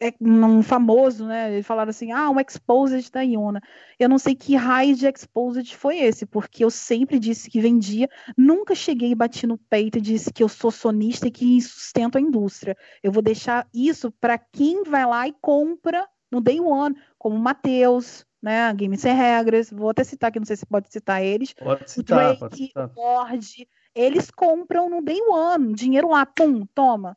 é, um famoso, né? Eles falaram assim: ah, um exposed da Iona. Eu não sei que raio de exposed foi esse, porque eu sempre disse que vendia, nunca cheguei e bati no peito e disse que eu sou sonista e que sustento a indústria. Eu vou deixar isso para quem vai lá e compra no day one, como o Matheus, né? Game Sem Regras, vou até citar aqui, não sei se pode citar eles. Pode citar, o Drake, pode citar. Lorde, eles compram no day one, dinheiro lá, pum, toma.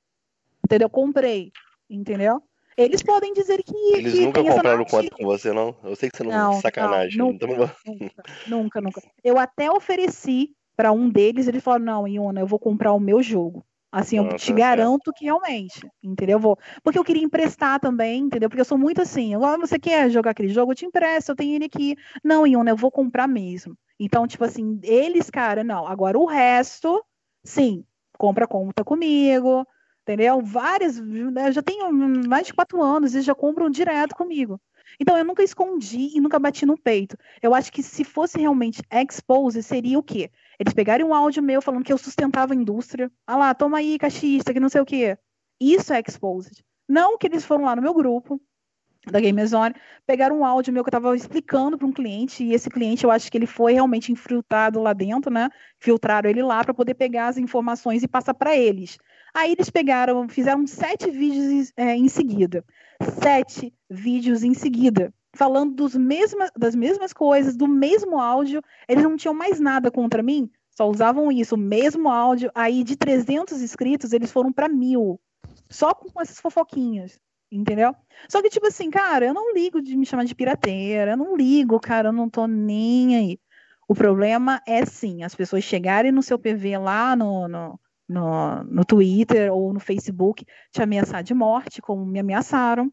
Entendeu? Comprei. Entendeu? Eles podem dizer que. Eles que nunca compraram quanto com você, não? Eu sei que você não. não sacanagem. Não, nunca, então... nunca, nunca, nunca. Eu até ofereci para um deles, ele falou: não, Iona, eu vou comprar o meu jogo. Assim, eu te garanto que realmente, entendeu? Vou. Porque eu queria emprestar também, entendeu? Porque eu sou muito assim. Agora você quer jogar aquele jogo, eu te empresto, eu tenho ele aqui. Não, Iona, eu vou comprar mesmo. Então, tipo assim, eles, cara, não. Agora o resto, sim, compra conta comigo, entendeu? Várias, eu já tenho mais de quatro anos, eles já compram direto comigo. Então eu nunca escondi e nunca bati no peito. Eu acho que se fosse realmente expose, seria o quê? Eles pegarem um áudio meu falando que eu sustentava a indústria. Ah lá, toma aí, cachista, que não sei o quê. Isso é exposed. Não que eles foram lá no meu grupo, da Gamezone, pegaram um áudio meu que eu estava explicando para um cliente, e esse cliente eu acho que ele foi realmente infiltrado lá dentro, né? Filtraram ele lá para poder pegar as informações e passar para eles. Aí eles pegaram, fizeram sete vídeos é, em seguida. Sete vídeos em seguida. Falando dos mesmas, das mesmas coisas, do mesmo áudio. Eles não tinham mais nada contra mim, só usavam isso, o mesmo áudio. Aí de 300 inscritos, eles foram para mil. Só com essas fofoquinhas. Entendeu? Só que, tipo assim, cara, eu não ligo de me chamar de pirateira, eu não ligo, cara, eu não tô nem aí. O problema é sim, as pessoas chegarem no seu PV lá no, no, no, no Twitter ou no Facebook te ameaçar de morte, como me ameaçaram.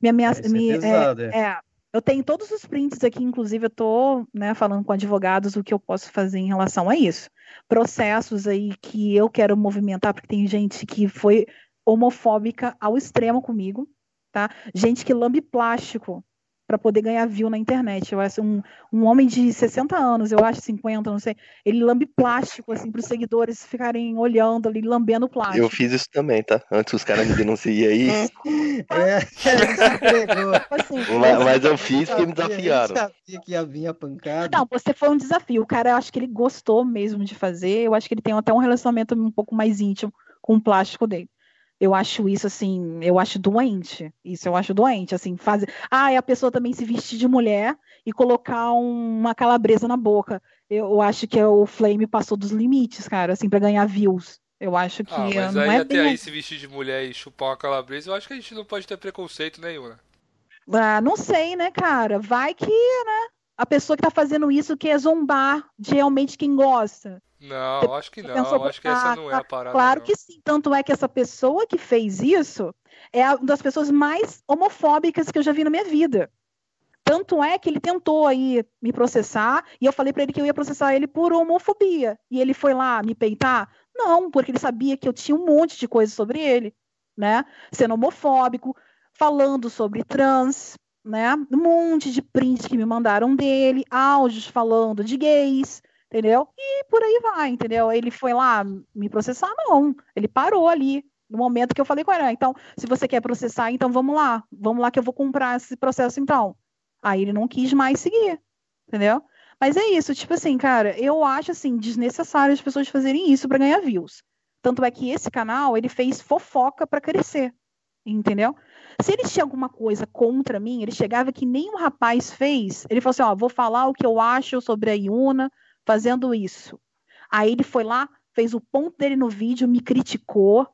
Me ameaça, é, me, é, pesado, é, é, eu tenho todos os prints aqui, inclusive eu tô né, falando com advogados o que eu posso fazer em relação a isso. Processos aí que eu quero movimentar, porque tem gente que foi homofóbica ao extremo comigo, tá? Gente que lambe plástico para poder ganhar view na internet. Eu acho um, um homem de 60 anos, eu acho 50, não sei, ele lambe plástico, assim, para os seguidores ficarem olhando ali, lambendo plástico. Eu fiz isso também, tá? Antes os caras me denunciam aí. é, tipo assim, mas, mas, eu fiz porque me desafiaram. sabia que ia vir a pancada. Não, você foi um desafio. O cara, eu acho que ele gostou mesmo de fazer. Eu acho que ele tem até um relacionamento um pouco mais íntimo com o plástico dele. Eu acho isso assim, eu acho doente. Isso eu acho doente, assim, fazer. Ah, e a pessoa também se vestir de mulher e colocar um, uma calabresa na boca. Eu, eu acho que o Flame passou dos limites, cara, assim, para ganhar views. Eu acho que. Ah, mas não aí é até bem... aí se vestir de mulher e chupar uma calabresa, eu acho que a gente não pode ter preconceito nenhum, né? Ah, não sei, né, cara? Vai que, né? A pessoa que tá fazendo isso quer zombar de realmente quem gosta. Não, acho que não. Pensou, acho que essa não é a parada. Claro não. que sim. Tanto é que essa pessoa que fez isso é uma das pessoas mais homofóbicas que eu já vi na minha vida. Tanto é que ele tentou aí me processar e eu falei para ele que eu ia processar ele por homofobia. E ele foi lá me peitar? Não, porque ele sabia que eu tinha um monte de coisa sobre ele, né? Sendo homofóbico, falando sobre trans, né? Um monte de prints que me mandaram dele, áudios falando de gays, entendeu? E por aí vai, entendeu? Ele foi lá me processar, não. Ele parou ali no momento que eu falei com ele, ah, então, se você quer processar, então vamos lá, vamos lá que eu vou comprar esse processo então. Aí ele não quis mais seguir, entendeu? Mas é isso, tipo assim, cara, eu acho assim desnecessário as pessoas fazerem isso para ganhar views. Tanto é que esse canal, ele fez fofoca para crescer, entendeu? Se ele tinha alguma coisa contra mim, ele chegava que nem o rapaz fez, ele falou assim, ó, vou falar o que eu acho sobre a Yuna, fazendo isso. Aí ele foi lá, fez o ponto dele no vídeo, me criticou.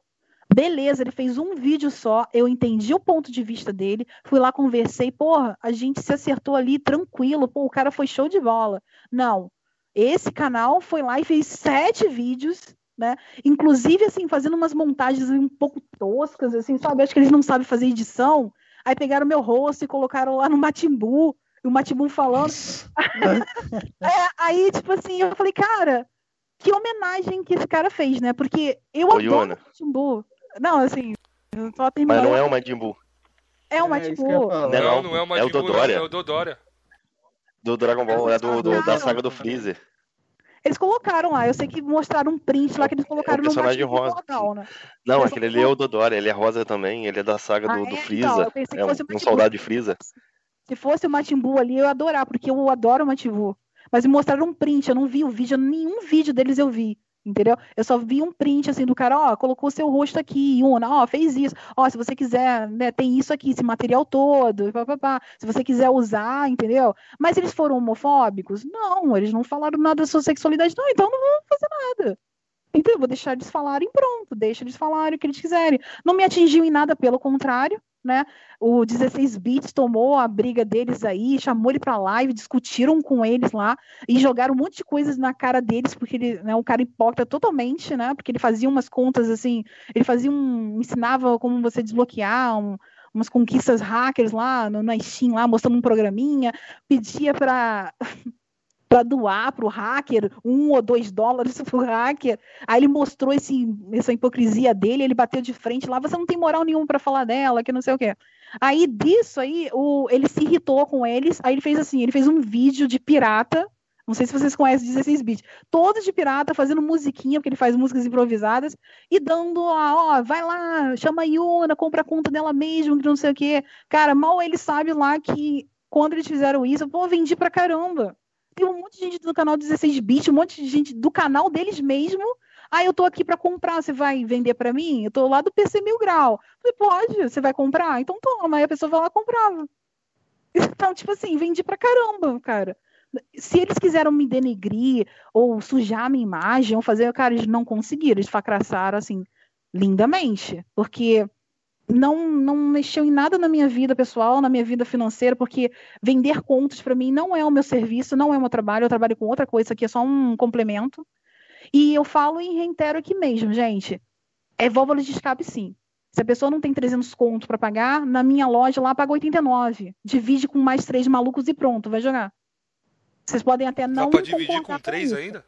Beleza, ele fez um vídeo só, eu entendi o ponto de vista dele, fui lá, conversei, porra, a gente se acertou ali tranquilo, pô, o cara foi show de bola. Não, esse canal foi lá e fez sete vídeos, né? Inclusive, assim, fazendo umas montagens um pouco toscas, assim, sabe? Acho que eles não sabem fazer edição. Aí pegaram meu rosto e colocaram lá no Matimbu o Matibum falando. é, aí, tipo assim, eu falei, cara, que homenagem que esse cara fez, né? Porque eu Ô, adoro Iona. o Majin Não, assim, só terminando. Mas não é o Majin É o Majin Buu. É não, não, é o Majin é o Dodória. É o Dodória. Do Dragon Ball, é do, do, da saga do Freezer. Eles colocaram lá, eu sei que mostraram um print lá que eles colocaram é no personagem rosa. Local, né? Não, aquele ali é o Dodória, ele é rosa também, ele é da saga do, ah, do é? Freeza. Então, é um, um soldado de Freeza. Se fosse o Matimbu ali, eu ia adorar, porque eu adoro o Matimbu. Mas me mostraram um print, eu não vi o vídeo, nenhum vídeo deles eu vi. Entendeu? Eu só vi um print assim do cara, ó, colocou seu rosto aqui, Una, ó, fez isso. Ó, se você quiser, né, tem isso aqui, esse material todo, pá, pá, pá. se você quiser usar, entendeu? Mas eles foram homofóbicos? Não, eles não falaram nada da sua sexualidade, não, então não vou fazer nada. Então, vou deixar eles falarem, pronto, deixa eles falarem o que eles quiserem. Não me atingiu em nada, pelo contrário, né? O 16 bits tomou a briga deles aí, chamou ele para live, discutiram com eles lá e jogaram um monte de coisas na cara deles, porque ele né, um cara hipócrita totalmente, né? Porque ele fazia umas contas assim, ele fazia um. ensinava como você desbloquear um, umas conquistas hackers lá no, na Steam, lá, mostrando um programinha, pedia para para doar para o hacker um ou dois dólares para o hacker. Aí ele mostrou esse, essa hipocrisia dele, ele bateu de frente lá, você não tem moral nenhuma para falar dela, que não sei o quê. Aí disso aí, o, ele se irritou com eles, aí ele fez assim, ele fez um vídeo de pirata, não sei se vocês conhecem 16 bits, todos de pirata fazendo musiquinha, porque ele faz músicas improvisadas, e dando, ó, vai lá, chama a Yuna, compra a conta dela mesmo, que não sei o quê. Cara, mal ele sabe lá que quando eles fizeram isso, pô, vendi pra caramba tem um monte de gente do canal 16 bits, um monte de gente do canal deles mesmo. Ah, eu tô aqui para comprar, você vai vender para mim? Eu tô lá do PC Mil Grau. Falei, pode, você vai comprar? Então toma. Aí a pessoa vai lá e comprava. Então, tipo assim, vendi pra caramba, cara. Se eles quiseram me denegrir ou sujar a minha imagem ou fazer, cara, eles não conseguiram, eles facraçaram assim lindamente, porque não, não mexeu em nada na minha vida pessoal, na minha vida financeira, porque vender contos para mim não é o meu serviço, não é o meu trabalho, eu trabalho com outra coisa, isso aqui é só um complemento. E eu falo e reitero aqui mesmo, gente, é válvula de escape sim. Se a pessoa não tem 300 contos para pagar, na minha loja lá paga 89. Divide com mais três malucos e pronto, vai jogar. Vocês podem até não. Dá pra dividir com três ainda?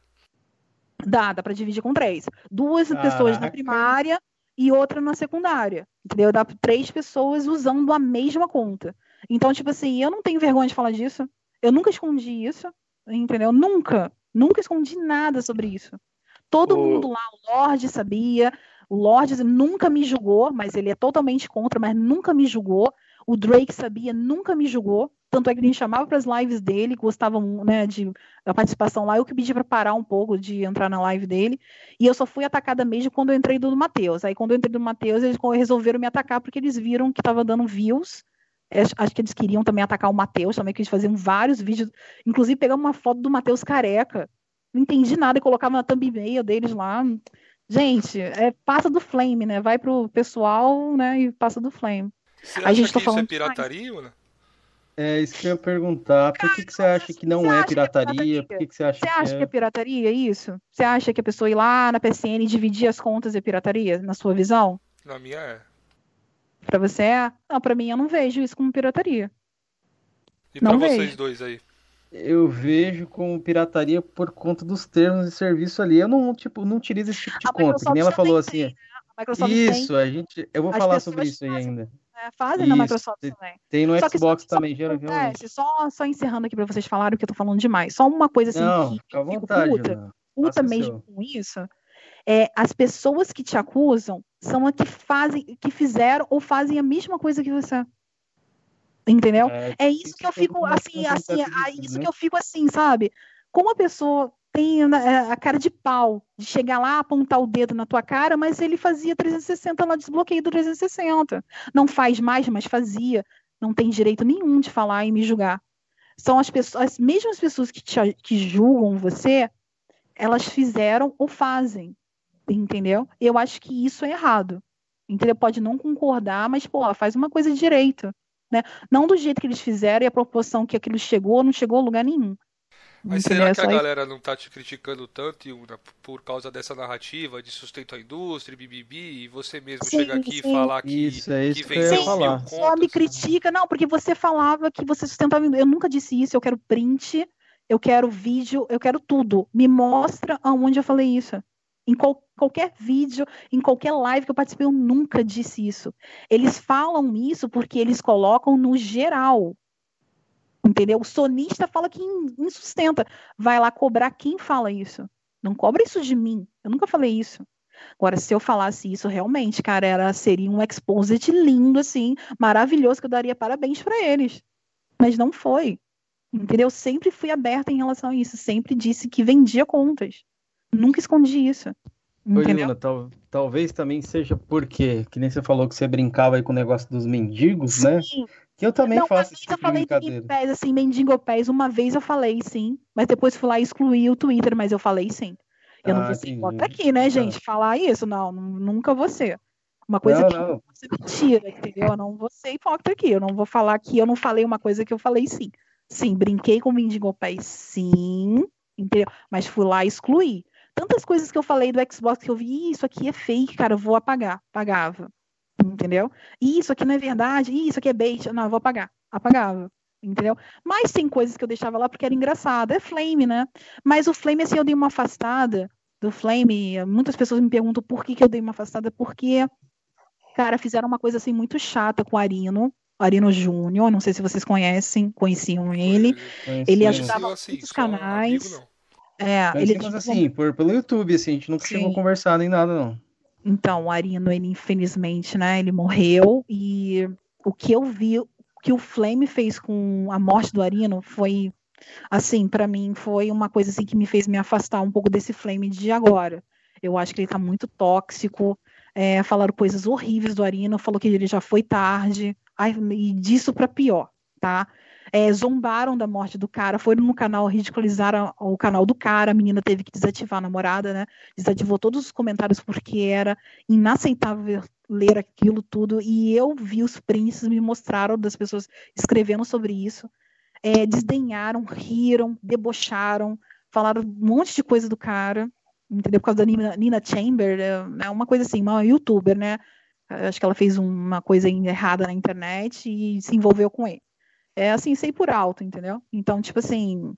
Dá, dá pra dividir com três. Duas Caraca. pessoas na primária, e outra na secundária. Entendeu? Dá três pessoas usando a mesma conta. Então, tipo assim, eu não tenho vergonha de falar disso. Eu nunca escondi isso. Entendeu? Nunca. Nunca escondi nada sobre isso. Todo o... mundo lá, o Lorde sabia. O Lorde nunca me julgou, mas ele é totalmente contra, mas nunca me julgou. O Drake sabia, nunca me julgou. Tanto é que ele chamava para as lives dele, gostavam né, de da participação lá. Eu que pedi para parar um pouco de entrar na live dele. E eu só fui atacada mesmo quando eu entrei do Matheus. Aí quando eu entrei do Matheus, eles resolveram me atacar porque eles viram que estava dando views. Acho que eles queriam também atacar o Matheus, também que eles faziam vários vídeos. Inclusive pegamos uma foto do Matheus careca. Não entendi nada e colocava na thumbnail deles lá. Gente, é, passa do Flame, né? Vai pro pessoal, né? E passa do Flame. Você a gente tá falando isso é pirataria, né? É isso que eu ia perguntar. Por que, que você acha que não é, é pirataria? Por que, que você acha, você acha que, é... que é pirataria isso? Você acha que a pessoa ir lá na PCN e dividir as contas é pirataria, na sua visão? Na minha é. Pra você é? Não, pra mim eu não vejo isso como pirataria. E não pra vejo. vocês dois aí? eu vejo como pirataria por conta dos termos de serviço ali. Eu não, tipo, não utilizo esse tipo de a conta. Que nem ela falou assim. Tem, né? Isso, tem. a gente. Eu vou As falar sobre isso aí ainda. É, fazem Isso, na Microsoft também. Tem no só Xbox também, geralmente. Só, só encerrando aqui para vocês falarem que eu tô falando demais. Só uma coisa assim não, que eu vontade, puta, puta mesmo com isso. É, as pessoas que te acusam são as que fazem, que fizeram ou fazem a mesma coisa que você. Entendeu? É, é isso que eu fico assim, assim, é isso que eu fico assim, sabe? Como a pessoa tem a cara de pau de chegar lá, apontar o dedo na tua cara, mas ele fazia 360 lá, desbloqueio do 360. Não faz mais, mas fazia. Não tem direito nenhum de falar e me julgar. São as pessoas, as mesmas pessoas que, te, que julgam você, elas fizeram ou fazem. Entendeu? Eu acho que isso é errado. Entendeu? Pode não concordar, mas, pô, faz uma coisa direito né? Não do jeito que eles fizeram e a proporção que aquilo chegou, não chegou a lugar nenhum. Mas será que a galera não está te criticando tanto, Yuna, por causa dessa narrativa de sustento à indústria, bibibi, e você mesmo sim, chega aqui sim. e falar que, isso, é isso que, que vendeu falar. Só me critica, não, porque você falava que você sustentava. Eu nunca disse isso, eu quero print, eu quero vídeo, eu quero tudo. Me mostra aonde eu falei isso. Em qual, qualquer vídeo, em qualquer live que eu participei, eu nunca disse isso. Eles falam isso porque eles colocam no geral. Entendeu? O sonista fala que insustenta. Vai lá cobrar quem fala isso. Não cobra isso de mim. Eu nunca falei isso. Agora, se eu falasse isso realmente, cara, era, seria um exposit lindo, assim, maravilhoso, que eu daria parabéns para eles. Mas não foi. Entendeu? Eu sempre fui aberta em relação a isso. Sempre disse que vendia contas. Nunca escondi isso. Entendeu? Luna, tal, talvez também seja porque, que nem você falou que você brincava aí com o negócio dos mendigos, né? sim. né? Que eu também não, faço esse tipo eu falei de pés, assim, mendigo pés, uma vez eu falei sim, mas depois fui lá e excluí o Twitter, mas eu falei sim. Eu ah, não vou ser aqui, né, gente? Ah. Falar isso, não, nunca vou ser. Uma coisa não, que não. você mentira, entendeu? Eu não vou ser hipócrita aqui. Eu não vou falar que eu não falei uma coisa que eu falei sim. Sim, brinquei com mendigo pés, sim, entendeu? Mas fui lá e excluí tantas coisas que eu falei do Xbox que eu vi, isso aqui é fake, cara, eu vou apagar. Apagava. Entendeu? E isso aqui não é verdade, isso aqui é bait. Não, eu vou apagar. Apagava. Entendeu? Mas tem coisas que eu deixava lá porque era engraçado. É Flame, né? Mas o Flame, assim, eu dei uma afastada do Flame. Muitas pessoas me perguntam por que, que eu dei uma afastada, porque, cara, fizeram uma coisa assim muito chata com o Arino. Arino Júnior, não sei se vocês conhecem, conheciam ele. Ele ajudava assim, muitos canais. Amigo, é, ele mas assim, por, pelo YouTube, assim, a gente nunca Sim. chegou a conversar nem nada, não. Então, o Arino, ele infelizmente, né, ele morreu e o que eu vi, o que o Flame fez com a morte do Arino foi, assim, para mim foi uma coisa assim que me fez me afastar um pouco desse Flame de agora. Eu acho que ele tá muito tóxico, é, falaram coisas horríveis do Arino, falou que ele já foi tarde, ai, e disso para pior, tá? É, zombaram da morte do cara, foram no canal, ridiculizaram o canal do cara, a menina teve que desativar a namorada, né? Desativou todos os comentários porque era inaceitável ler aquilo tudo. E eu vi os prints, me mostraram das pessoas escrevendo sobre isso. É, desdenharam, riram, debocharam, falaram um monte de coisa do cara, entendeu? Por causa da Nina, Nina Chamber, é, né? uma coisa assim, uma youtuber, né? Acho que ela fez uma coisa errada na internet e se envolveu com ele. É assim, sei por alto, entendeu? Então, tipo assim.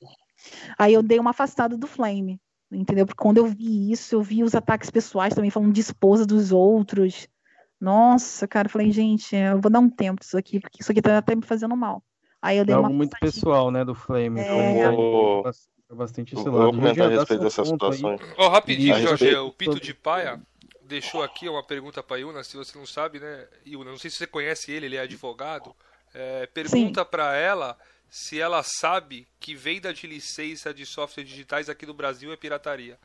Aí eu dei uma afastada do Flame, entendeu? Porque quando eu vi isso, eu vi os ataques pessoais também, falando de esposa dos outros. Nossa, cara, eu falei, gente, eu vou dar um tempo disso aqui, porque isso aqui tá até me fazendo mal. Aí eu dei é algo muito pessoal, né, do Flame. É... Eu vou, bastante esse lado. Vou comentar a respeito dessa situação. Ó, oh, rapidinho, Jorge, o Pito de Paia deixou aqui uma pergunta para Yuna, se você não sabe, né, Yuna, não sei se você conhece ele, ele é advogado, É, pergunta para ela se ela sabe que venda de licença de softwares digitais aqui no Brasil é pirataria.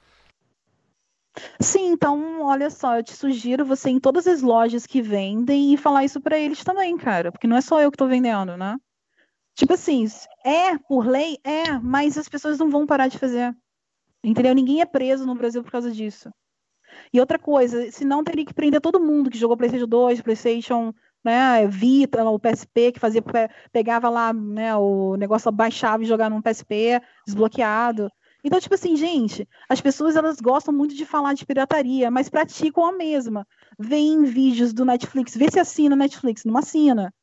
Sim, então, olha só, eu te sugiro você ir em todas as lojas que vendem e falar isso para eles também, cara, porque não é só eu que tô vendendo, né? Tipo assim, é por lei, é, mas as pessoas não vão parar de fazer. Entendeu? Ninguém é preso no Brasil por causa disso. E outra coisa, se não teria que prender todo mundo que jogou PlayStation 2, PlayStation né, Vita, o PSP, que fazia, pegava lá, né, o negócio baixava e jogava num PSP desbloqueado. Então, tipo assim, gente, as pessoas elas gostam muito de falar de pirataria, mas praticam a mesma. Vêem vídeos do Netflix, vê se assina Netflix, não assina.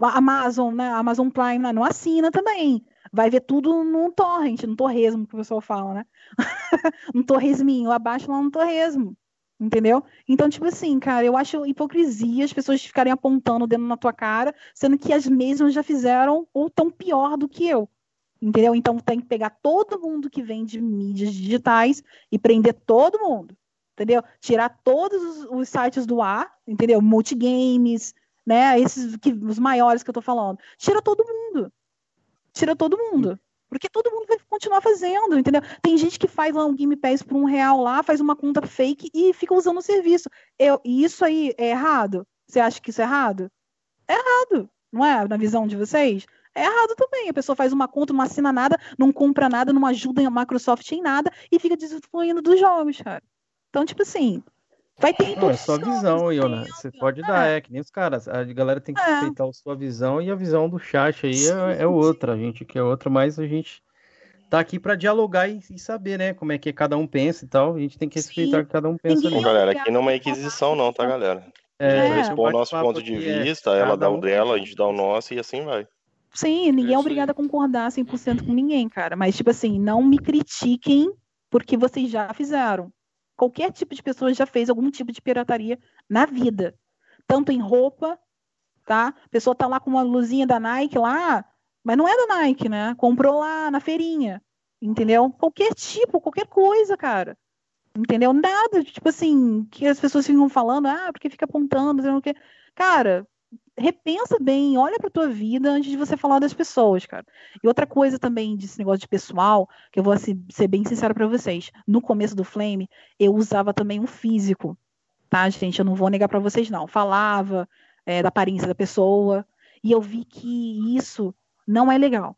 Amazon, né, Amazon Prime, não assina também. Vai ver tudo num torrent, no torresmo que o pessoal fala, né? um torresminho, abaixo lá no torresmo. Entendeu? Então, tipo assim, cara, eu acho hipocrisia as pessoas ficarem apontando o dedo na tua cara, sendo que as mesmas já fizeram ou tão pior do que eu. Entendeu? Então tem que pegar todo mundo que vende mídias digitais e prender todo mundo. Entendeu? Tirar todos os, os sites do ar, entendeu? Multigames, né? Esses que, os maiores que eu tô falando. Tira todo mundo. Tira todo mundo. Porque todo mundo vai continuar fazendo, entendeu? Tem gente que faz lá um Game Pass por um real lá, faz uma conta fake e fica usando o serviço. Eu, e isso aí é errado? Você acha que isso é errado? É errado, não é? Na visão de vocês? É errado também. A pessoa faz uma conta, não assina nada, não compra nada, não ajuda a Microsoft em nada e fica desfluindo dos jogos, cara. Então, tipo assim, vai ter. Não, é sua visão, Iona. Você pode dar, é. é, que nem os caras. A galera tem que é. respeitar a sua visão e a visão do chat aí sim, é, é outra. A gente que é outra, mas a gente tá aqui para dialogar e, e, saber, né, como é que cada um pensa e tal. A gente tem que respeitar o que cada um pensa. Bom, galera, aqui não é uma inquisição não, tá, galera? É, a gente vai expor nosso ponto de é vista, ela dá o dela, a gente dá o nosso e assim vai. Sim, ninguém é obrigado a concordar 100% com ninguém, cara. Mas, tipo assim, não me critiquem porque vocês já fizeram. Qualquer tipo de pessoa já fez algum tipo de pirataria na vida. Tanto em roupa, tá? A pessoa tá lá com uma luzinha da Nike lá, mas não é da Nike, né? Comprou lá na feirinha, entendeu? Qualquer tipo, qualquer coisa, cara. Entendeu? Nada, tipo assim, que as pessoas ficam falando, ah, porque fica apontando, não sei o quê. Cara, repensa bem, olha para tua vida antes de você falar das pessoas, cara. E outra coisa também desse negócio de pessoal, que eu vou assim, ser bem sincero para vocês. No começo do Flame, eu usava também um físico, tá, gente? Eu não vou negar para vocês não. Falava é, da aparência da pessoa e eu vi que isso não é legal.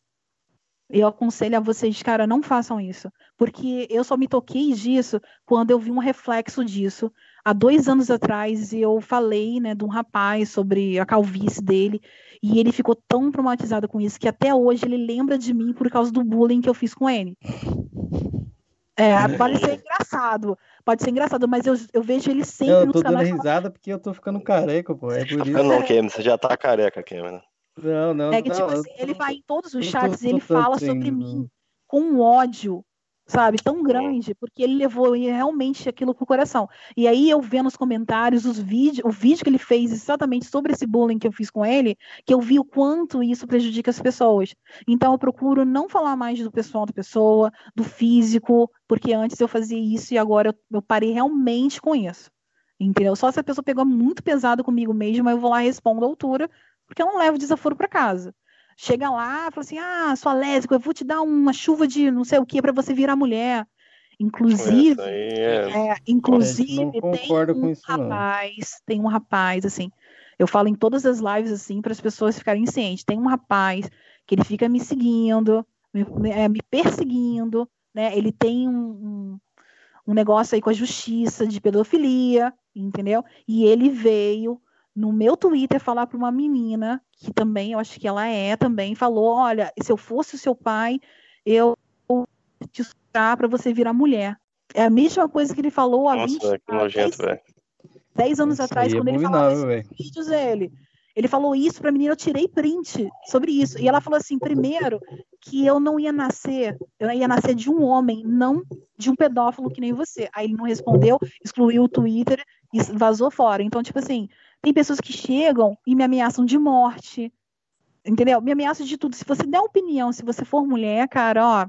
Eu aconselho a vocês, cara, não façam isso. Porque eu só me toquei disso quando eu vi um reflexo disso há dois anos atrás eu falei né, de um rapaz sobre a calvície dele e ele ficou tão traumatizado com isso que até hoje ele lembra de mim por causa do bullying que eu fiz com ele. É, pode ser engraçado, pode ser engraçado, mas eu, eu vejo ele sempre eu tô dando risada porque eu tô ficando careca, pô. É por isso. Não, Cameron, você já tá careca, Cameron. Não, não. É que, tipo assim, ele vai em todos os chats e ele fala sobre mim com ódio sabe, tão grande, porque ele levou realmente aquilo pro coração. E aí eu vendo nos comentários os vídeos, o vídeo que ele fez exatamente sobre esse bullying que eu fiz com ele, que eu vi o quanto isso prejudica as pessoas. Então eu procuro não falar mais do pessoal da pessoa, do físico, porque antes eu fazia isso e agora eu, eu parei realmente com isso. Entendeu? Só se a pessoa pegou muito pesado comigo mesmo, eu vou lá e respondo à altura, porque eu não levo desaforo para casa chega lá, fala assim: ah, sua lésbica, eu vou te dar uma chuva de não sei o que para você virar mulher. Inclusive, é... É, inclusive tem um isso, rapaz, não. tem um rapaz assim. Eu falo em todas as lives assim para as pessoas ficarem cientes. Tem um rapaz que ele fica me seguindo, me, é, me perseguindo, né? Ele tem um, um, um negócio aí com a justiça de pedofilia, entendeu? E ele veio no meu Twitter falar para uma menina, que também, eu acho que ela é também, falou: olha, se eu fosse o seu pai, eu te estudar para você virar mulher. É a mesma coisa que ele falou há Nossa, 20 que nojento, 10, 10 anos Isso atrás, quando ele falou esses vídeos, ele. Ele falou isso pra menina, eu tirei print sobre isso. E ela falou assim: primeiro, que eu não ia nascer, eu ia nascer de um homem, não de um pedófilo que nem você. Aí ele não respondeu, excluiu o Twitter e vazou fora. Então, tipo assim, tem pessoas que chegam e me ameaçam de morte. Entendeu? Me ameaçam de tudo. Se você der opinião, se você for mulher, cara, ó,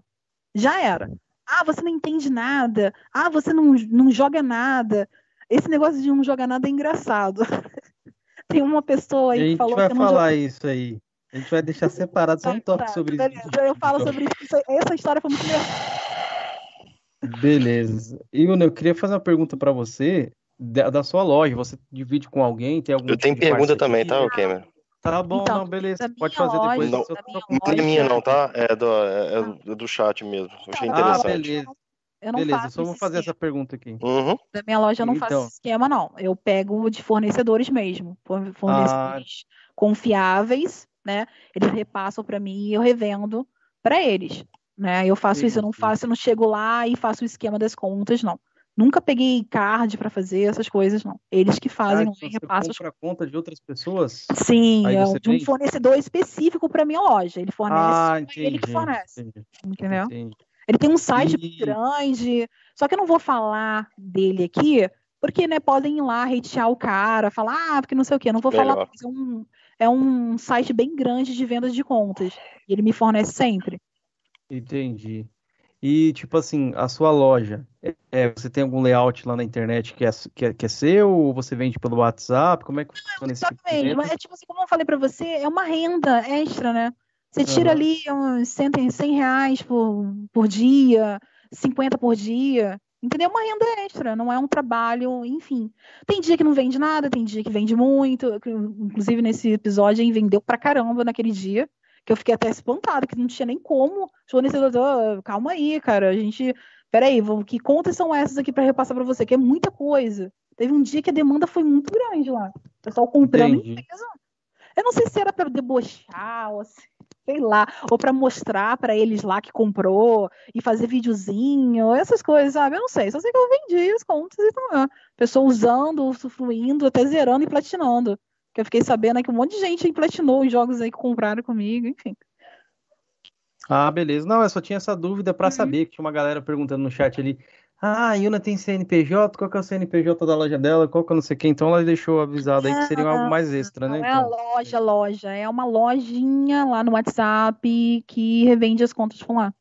já era. Ah, você não entende nada. Ah, você não, não joga nada. Esse negócio de não jogar nada é engraçado. Tem uma pessoa aí que falou que. A gente vai falar isso aí. A gente vai deixar separado só um toque tá, sobre beleza. isso. Eu falo sobre isso. Essa história foi muito legal. Beleza. Iuna, eu queria fazer uma pergunta para você da, da, sua loja. Você divide com alguém? Tem algum eu tenho tipo pergunta também, tá, Cameron? Tá bom, então, não, beleza. Pode fazer loja, depois. Não, não é minha, não, tá? É do, é, é do chat mesmo. Eu achei ah, interessante. Ah, beleza. Eu não Beleza, só vou fazer essa pergunta aqui. Uhum. Da minha loja eu não então. faço esquema, não. Eu pego de fornecedores mesmo. Fornecedores ah. confiáveis, né? Eles repassam para mim e eu revendo para eles. Né? Eu faço sim, isso, eu não faço, eu não chego lá e faço o esquema das contas, não. Nunca peguei card para fazer essas coisas, não. Eles que fazem, então não repassam. Você compra conta de outras pessoas? Sim, é de um fornecedor específico para minha loja. Ele fornece, ah, entendi, ele que fornece. Entendi, entendeu? Entendi. Ele tem um site e... grande, só que eu não vou falar dele aqui, porque né, podem ir lá hatear o cara, falar, ah, porque não sei o quê. Eu não vou Melhor. falar, é um, é um site bem grande de vendas de contas. E ele me fornece sempre. Entendi. E, tipo assim, a sua loja, é, você tem algum layout lá na internet que é, que é, que é seu? Ou você vende pelo WhatsApp? Como é que funciona esse tipo mesmo. É tipo assim, como eu falei para você, é uma renda extra, né? Você tira uhum. ali uns 100, 100 reais por, por dia, 50 por dia. Entendeu? Uma renda extra, não é um trabalho, enfim. Tem dia que não vende nada, tem dia que vende muito. Inclusive, nesse episódio, aí vendeu pra caramba naquele dia que eu fiquei até espantada, que não tinha nem como. O fornecedor, calma aí, cara, a gente. Peraí, que contas são essas aqui para repassar para você? Que é muita coisa. Teve um dia que a demanda foi muito grande lá. O pessoal comprando em peso. Eu não sei se era para debochar, ou se, sei lá, ou para mostrar para eles lá que comprou e fazer videozinho, essas coisas, sabe? Eu não sei. Só sei que eu vendi as contas e então, pessoa usando, usufruindo, até zerando e platinando. Que eu fiquei sabendo que um monte de gente platinou os jogos aí que compraram comigo, enfim. Ah, beleza. Não, eu só tinha essa dúvida para uhum. saber, que tinha uma galera perguntando no chat ali. Ah, a Yuna tem CNPJ, qual que é o CNPJ da loja dela, qual que é não sei o que, então ela deixou avisado aí que seria algo mais extra, né? Não então. é a loja, loja, é uma lojinha lá no WhatsApp que revende as contas por lá.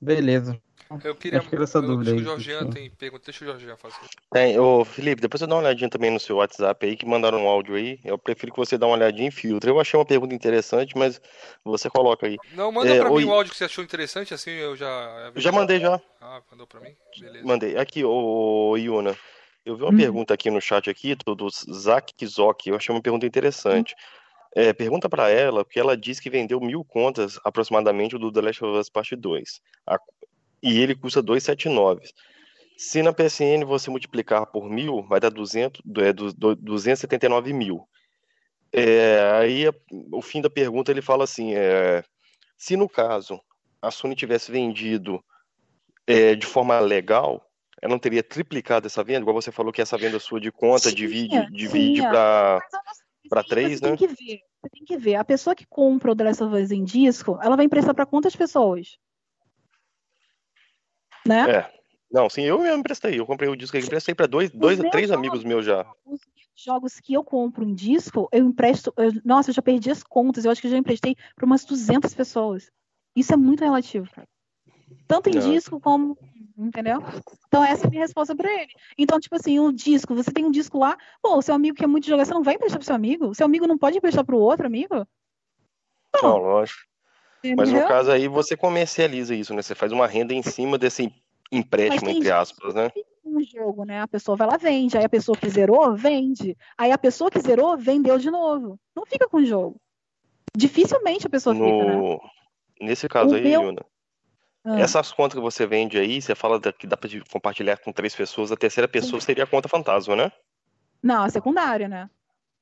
Beleza. Eu queria. Acho que essa dúvida aí. O Jorginho tem pergunta. Deixa o Jorginho fazer. Tem. Ô, Felipe, depois você dá uma olhadinha também no seu WhatsApp aí, que mandaram um áudio aí. Eu prefiro que você dê uma olhadinha em filtro. Eu achei uma pergunta interessante, mas você coloca aí. Não, manda é, pra mim o áudio que você achou interessante, assim eu já. Eu já mandei já. Ah, mandou pra mim? Beleza. Mandei. Aqui, ô, Iuna. Eu vi uma hum. pergunta aqui no chat aqui, do, do Zak Kizok. Eu achei uma pergunta interessante. Hum. É, pergunta para ela, porque ela disse que vendeu mil contas aproximadamente do The Last of Us Part 2. A, e ele custa 279. Se na PSN você multiplicar por mil, vai dar 200, é, 279 mil. É, aí o fim da pergunta ele fala assim: é, se no caso a Sony tivesse vendido é, de forma legal, ela não teria triplicado essa venda, igual você falou que essa venda sua de conta divide, divide para três, né? Tem que ver, você tem que ver. A pessoa que compra o The Last of Us em disco, ela vai emprestar para quantas pessoas? Né? É. Não, sim, eu mesmo emprestei. Eu comprei o disco aqui, emprestei para dois, dois três jogos, amigos meus já. Os jogos que eu compro em disco, eu empresto. Eu, nossa, eu já perdi as contas. Eu acho que eu já emprestei para umas 200 pessoas. Isso é muito relativo, cara. Tanto em Não. disco como. Entendeu? Então, essa é a minha resposta para ele. Então, tipo assim, o disco, você tem um disco lá, pô, o seu amigo quer muito jogar, você não vai emprestar pro seu amigo? O seu amigo não pode emprestar pro outro amigo? Não, não lógico. Mas no caso aí você comercializa isso, né? Você faz uma renda em cima desse empréstimo, entre aspas, né? Um jogo, né? A pessoa vai lá, vende. Aí a pessoa que zerou, vende. Aí a pessoa que zerou, vendeu de novo. Não fica com o jogo. Dificilmente a pessoa no... fica, né? Nesse caso o aí, meu... Yuna, ah. essas contas que você vende aí, você fala que dá pra compartilhar com três pessoas, a terceira pessoa seria a conta fantasma, né? Não, a secundária, né?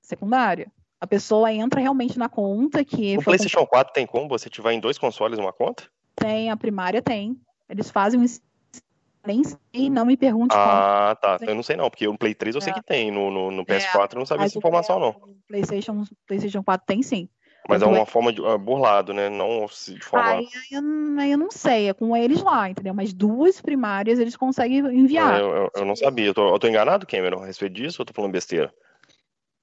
Secundária. A pessoa entra realmente na conta que. O PlayStation 4 tem como você tiver em dois consoles uma conta? Tem, a primária tem. Eles fazem um. Nem sei, não me pergunte. Ah, como. tá. Eu não sei não, porque o Play 3 eu é. sei que tem. No, no, no PS4 é, eu não sabia essa informação, não. O PlayStation, PlayStation 4 tem sim. Mas é uma forma de uh, burlado, né? Não de forma. Aí eu, aí eu não sei, é com eles lá, entendeu? Mas duas primárias eles conseguem enviar. Eu, eu, eu não sabia. Eu tô, eu tô enganado, Cameron, a respeito disso ou tô falando besteira?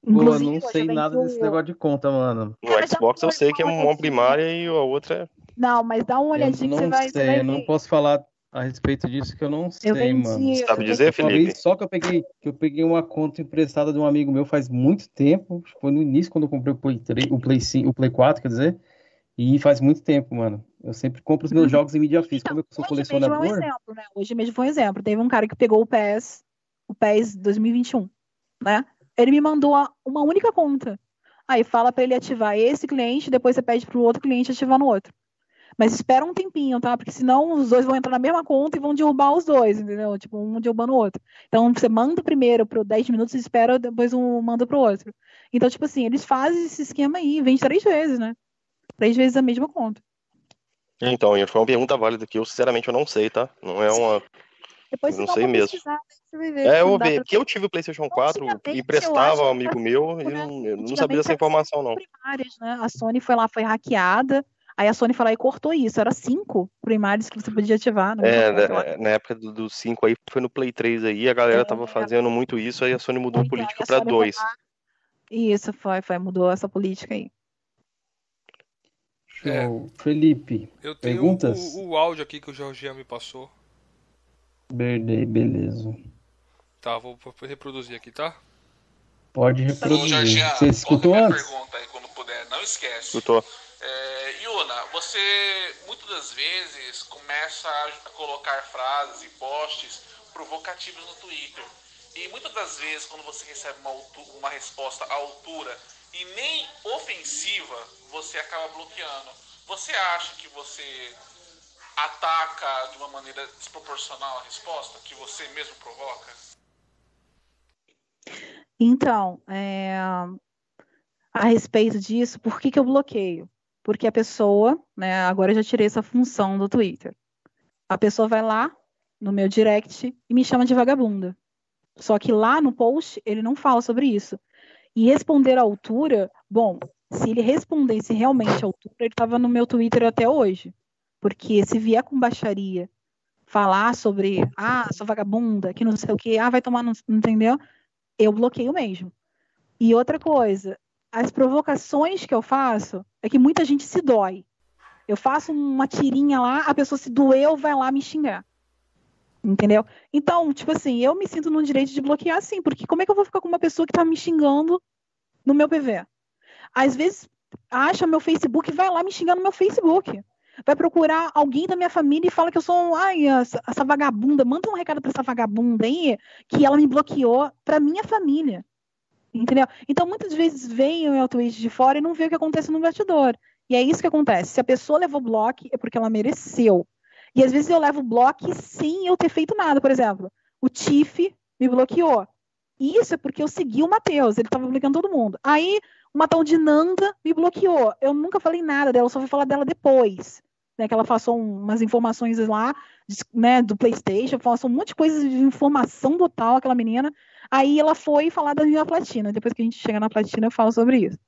Pô, eu não sei nada desse negócio de conta, mano. No Cara, Xbox eu sei que é uma primária e a outra é. Não, mas dá uma olhadinha que você vai. Sei, vai eu não posso falar a respeito disso que eu não sei, eu vendi, mano. Você sabe dizer, Felipe? Só que eu peguei, que eu peguei uma conta emprestada de um amigo meu faz muito tempo. Foi no início quando eu comprei o Play 3, o Play 5, o Play 4, quer dizer. E faz muito tempo, mano. Eu sempre compro os meus uhum. jogos em mídia física. Como eu sou colecionador. Hoje mesmo é um exemplo, né? Hoje mesmo foi um exemplo. Teve um cara que pegou o PES, o PES 2021, né? Ele me mandou uma única conta. Aí fala para ele ativar esse cliente, depois você pede pro outro cliente ativar no outro. Mas espera um tempinho, tá? Porque senão os dois vão entrar na mesma conta e vão derrubar os dois, entendeu? Tipo, um derrubando o outro. Então você manda primeiro pro 10 minutos e espera, depois um manda pro outro. Então, tipo assim, eles fazem esse esquema aí, vende três vezes, né? Três vezes a mesma conta. Então, foi uma pergunta válida que eu, sinceramente, eu não sei, tá? Não é uma. Depois não sei mesmo. é, eu vou ver. Porque eu tive o PlayStation 4 e prestava ao amigo meu e não, eu não sabia dessa informação, não. Primárias, né? A Sony foi lá, foi hackeada. Aí a Sony foi lá e cortou isso. Era cinco primários que você podia ativar. É, na, na, época do, do cinco aí, foi no Play 3 aí, a galera é, tava fazendo muito isso, aí a Sony mudou a política para dois. Isso, foi, foi, mudou essa política aí. É, Felipe, eu tenho perguntas? O, o, áudio aqui que o Jorginho me passou. Berdei, beleza. Tá, vou, reproduzir aqui, tá? Pode reproduzir. Jorginho, você escutou antes? pergunta aí quando puder, não esquece. Escutou. É, Iuna, você muitas das vezes começa a colocar frases e posts provocativos no Twitter. E muitas das vezes, quando você recebe uma, uma resposta à altura e nem ofensiva, você acaba bloqueando. Você acha que você ataca de uma maneira desproporcional a resposta que você mesmo provoca? Então, é, a respeito disso, por que, que eu bloqueio? Porque a pessoa, né, agora eu já tirei essa função do Twitter. A pessoa vai lá no meu direct e me chama de vagabunda. Só que lá no post ele não fala sobre isso. E responder à altura, bom, se ele respondesse realmente à altura, ele estava no meu Twitter até hoje. Porque se vier com baixaria falar sobre, ah, sou vagabunda, que não sei o que, ah, vai tomar, não, entendeu? Eu bloqueio mesmo. E outra coisa, as provocações que eu faço é que muita gente se dói. Eu faço uma tirinha lá, a pessoa se doeu, vai lá me xingar. Entendeu? Então, tipo assim, eu me sinto no direito de bloquear sim, porque como é que eu vou ficar com uma pessoa que tá me xingando no meu PV? Às vezes acha meu Facebook e vai lá me xingar no meu Facebook. Vai procurar alguém da minha família e fala que eu sou, ai, essa, essa vagabunda. Manda um recado para essa vagabunda aí que ela me bloqueou para minha família. Entendeu? Então, muitas vezes vem o meu tweet de fora e não vê o que acontece no bastidor. E é isso que acontece. Se a pessoa levou bloco, é porque ela mereceu. E às vezes eu levo bloco sem eu ter feito nada. Por exemplo, o Tiff me bloqueou. Isso é porque eu segui o Matheus, ele estava bloqueando todo mundo. Aí, uma tal de Nanda me bloqueou. Eu nunca falei nada dela, só fui falar dela depois. Né, que ela passou umas informações lá, né, do Playstation, passou um monte de coisas de informação total, aquela menina. Aí ela foi falar da minha platina. Depois que a gente chega na platina, eu falo sobre isso.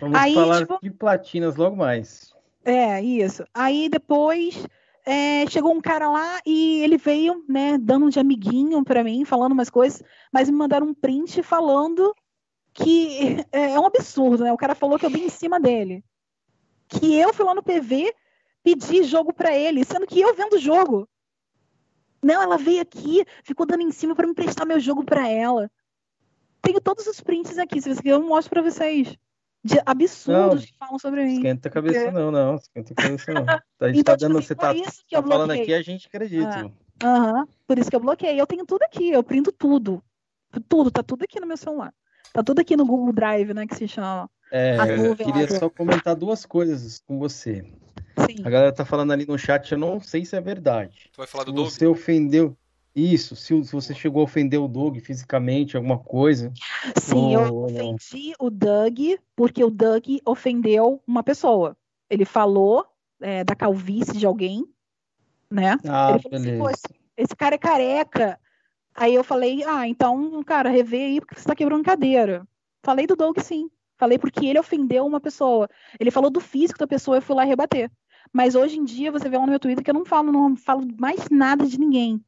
Vamos Aí, falar tipo... de platinas logo mais. É, isso. Aí depois é, chegou um cara lá e ele veio, né, dando de amiguinho para mim, falando umas coisas, mas me mandaram um print falando que é, é um absurdo, né? O cara falou que eu vim em cima dele. Que eu fui lá no PV pedir jogo para ele, sendo que eu vendo o jogo. Não, ela veio aqui, ficou dando em cima para me emprestar meu jogo para ela. Tenho todos os prints aqui, se você quiser eu mostro para vocês de absurdos não, que falam sobre mim. Esquenta a cabeça, porque... não, não. Esquenta a cabeça, não. A gente então, tá dando, tipo, você tá, tá falando aqui, a gente acredita. Ah, aham, uhum, por isso que eu bloqueei. Eu tenho tudo aqui, eu printo tudo. Tudo, tá tudo aqui no meu celular. Tá tudo aqui no Google Drive, né, que se chama. É, eu queria só comentar duas coisas com você. Sim. A galera tá falando ali no chat, eu não sei se é verdade. Tu vai falar do Doug? Você ofendeu. Isso, se, se, você chegou a ofender o Doug fisicamente, alguma coisa. Sim, ou, eu ofendi o Doug porque o Doug ofendeu uma pessoa. Ele falou é, da calvície de alguém, né? Ah, Ele falou assim, beleza. Assim, esse cara é careca. Aí eu falei, ah, então, cara, revê aí porque você tá quebrando cadeira. Falei do Doug, sim. Falei porque ele ofendeu uma pessoa. Ele falou do físico da pessoa, eu fui lá rebater. Mas hoje em dia, você vê lá no meu Twitter que eu não falo, não falo mais nada de ninguém.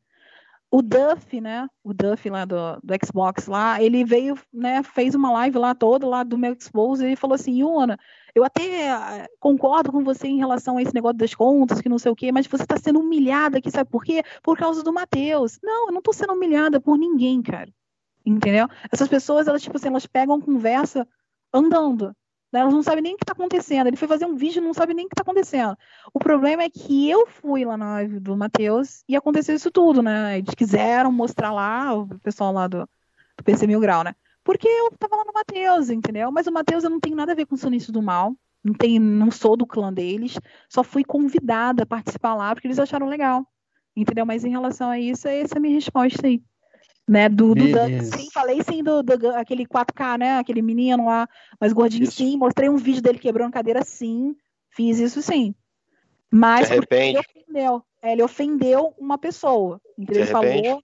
o Duff, né? O Duff lá do, do Xbox lá, ele veio, né? Fez uma live lá toda lá do meu Expose e ele falou assim, Yuna, eu até eh, concordo com você em relação a esse negócio das contas, que não sei o quê, mas você está sendo humilhada aqui, sabe por quê? Por causa do Matheus. Não, eu não estou sendo humilhada por ninguém, cara. Entendeu? Essas pessoas, elas, tipo assim, elas pegam conversa andando. Né? Elas não sabem nem o que está acontecendo. Ele foi fazer um vídeo e não sabe nem o que está acontecendo. O problema é que eu fui lá na live do Matheus e aconteceu isso tudo, né? Eles quiseram mostrar lá, o pessoal lá do, do PC Mil Grau, né? Porque eu tava lá no Matheus, entendeu? Mas o Matheus eu não tenho nada a ver com o Sonício do Mal. Não, tem, não sou do clã deles. Só fui convidada a participar lá porque eles acharam legal. Entendeu? Mas em relação a isso, essa é a minha resposta aí né? Do, do sim, falei sim do, do, aquele 4K, né? Aquele menino lá, mais gordinho, isso. sim. Mostrei um vídeo dele quebrando cadeira, sim. Fiz isso sim. Mas ele ofendeu. É, ele ofendeu uma pessoa. Então ele falou.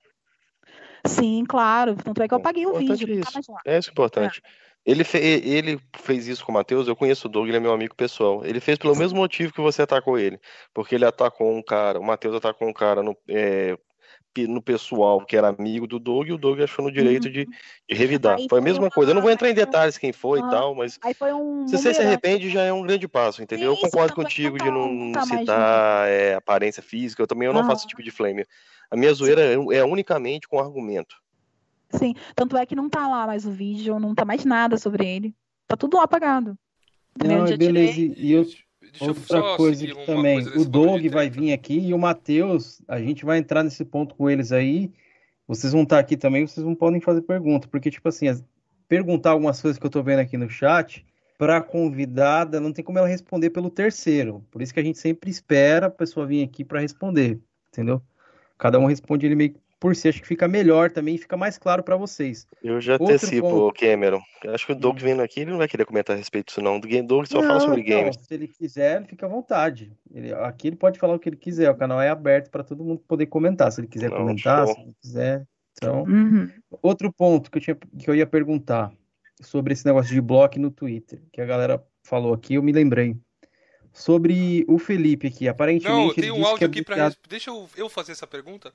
Sim, claro. Tanto é que eu apaguei o vídeo. Isso. É isso importante. É. Ele, fe ele fez isso com o Matheus, eu conheço o Doug, ele é meu amigo pessoal. Ele fez pelo mesmo motivo que você atacou ele. Porque ele atacou um cara, o Matheus atacou um cara no, é, no pessoal que era amigo do Doug e o Doug achou no direito uhum. de, de, revidar. Aí foi a mesma uma... coisa. Eu não vou entrar em detalhes quem foi uhum. e tal, mas um... se você se arrepende já é um grande passo, entendeu? Sim, eu concordo contigo de não tá citar é, aparência física. Eu também eu não uhum. faço esse tipo de flame. A minha zoeira é, é unicamente com argumento. Sim, tanto é que não tá lá mais o vídeo, não tá mais nada sobre ele. Tá tudo apagado. Não, beleza. E eu, Deixa Outra coisa que também, coisa o Doug vai vir aqui e o Matheus, a gente vai entrar nesse ponto com eles aí. Vocês vão estar aqui também, vocês não podem fazer pergunta, porque, tipo assim, perguntar algumas coisas que eu tô vendo aqui no chat, para convidada, não tem como ela responder pelo terceiro. Por isso que a gente sempre espera a pessoa vir aqui para responder, entendeu? Cada um responde ele meio por si, acho que fica melhor também, fica mais claro para vocês. Eu já Outro antecipo, ponto... Cameron. Acho que o Doug hum. vindo aqui, ele não vai querer comentar a respeito disso, não. O Doug só não, fala sobre não, games. Se ele quiser, ele fica à vontade. Ele, aqui ele pode falar o que ele quiser, o canal é aberto para todo mundo poder comentar. Se ele quiser não, comentar, show. se ele quiser. Então, uhum. outro ponto que eu, tinha, que eu ia perguntar sobre esse negócio de bloco no Twitter, que a galera falou aqui, eu me lembrei. Sobre o Felipe aqui, aparentemente. Não, tem um áudio aqui para. Deixa eu, eu fazer essa pergunta.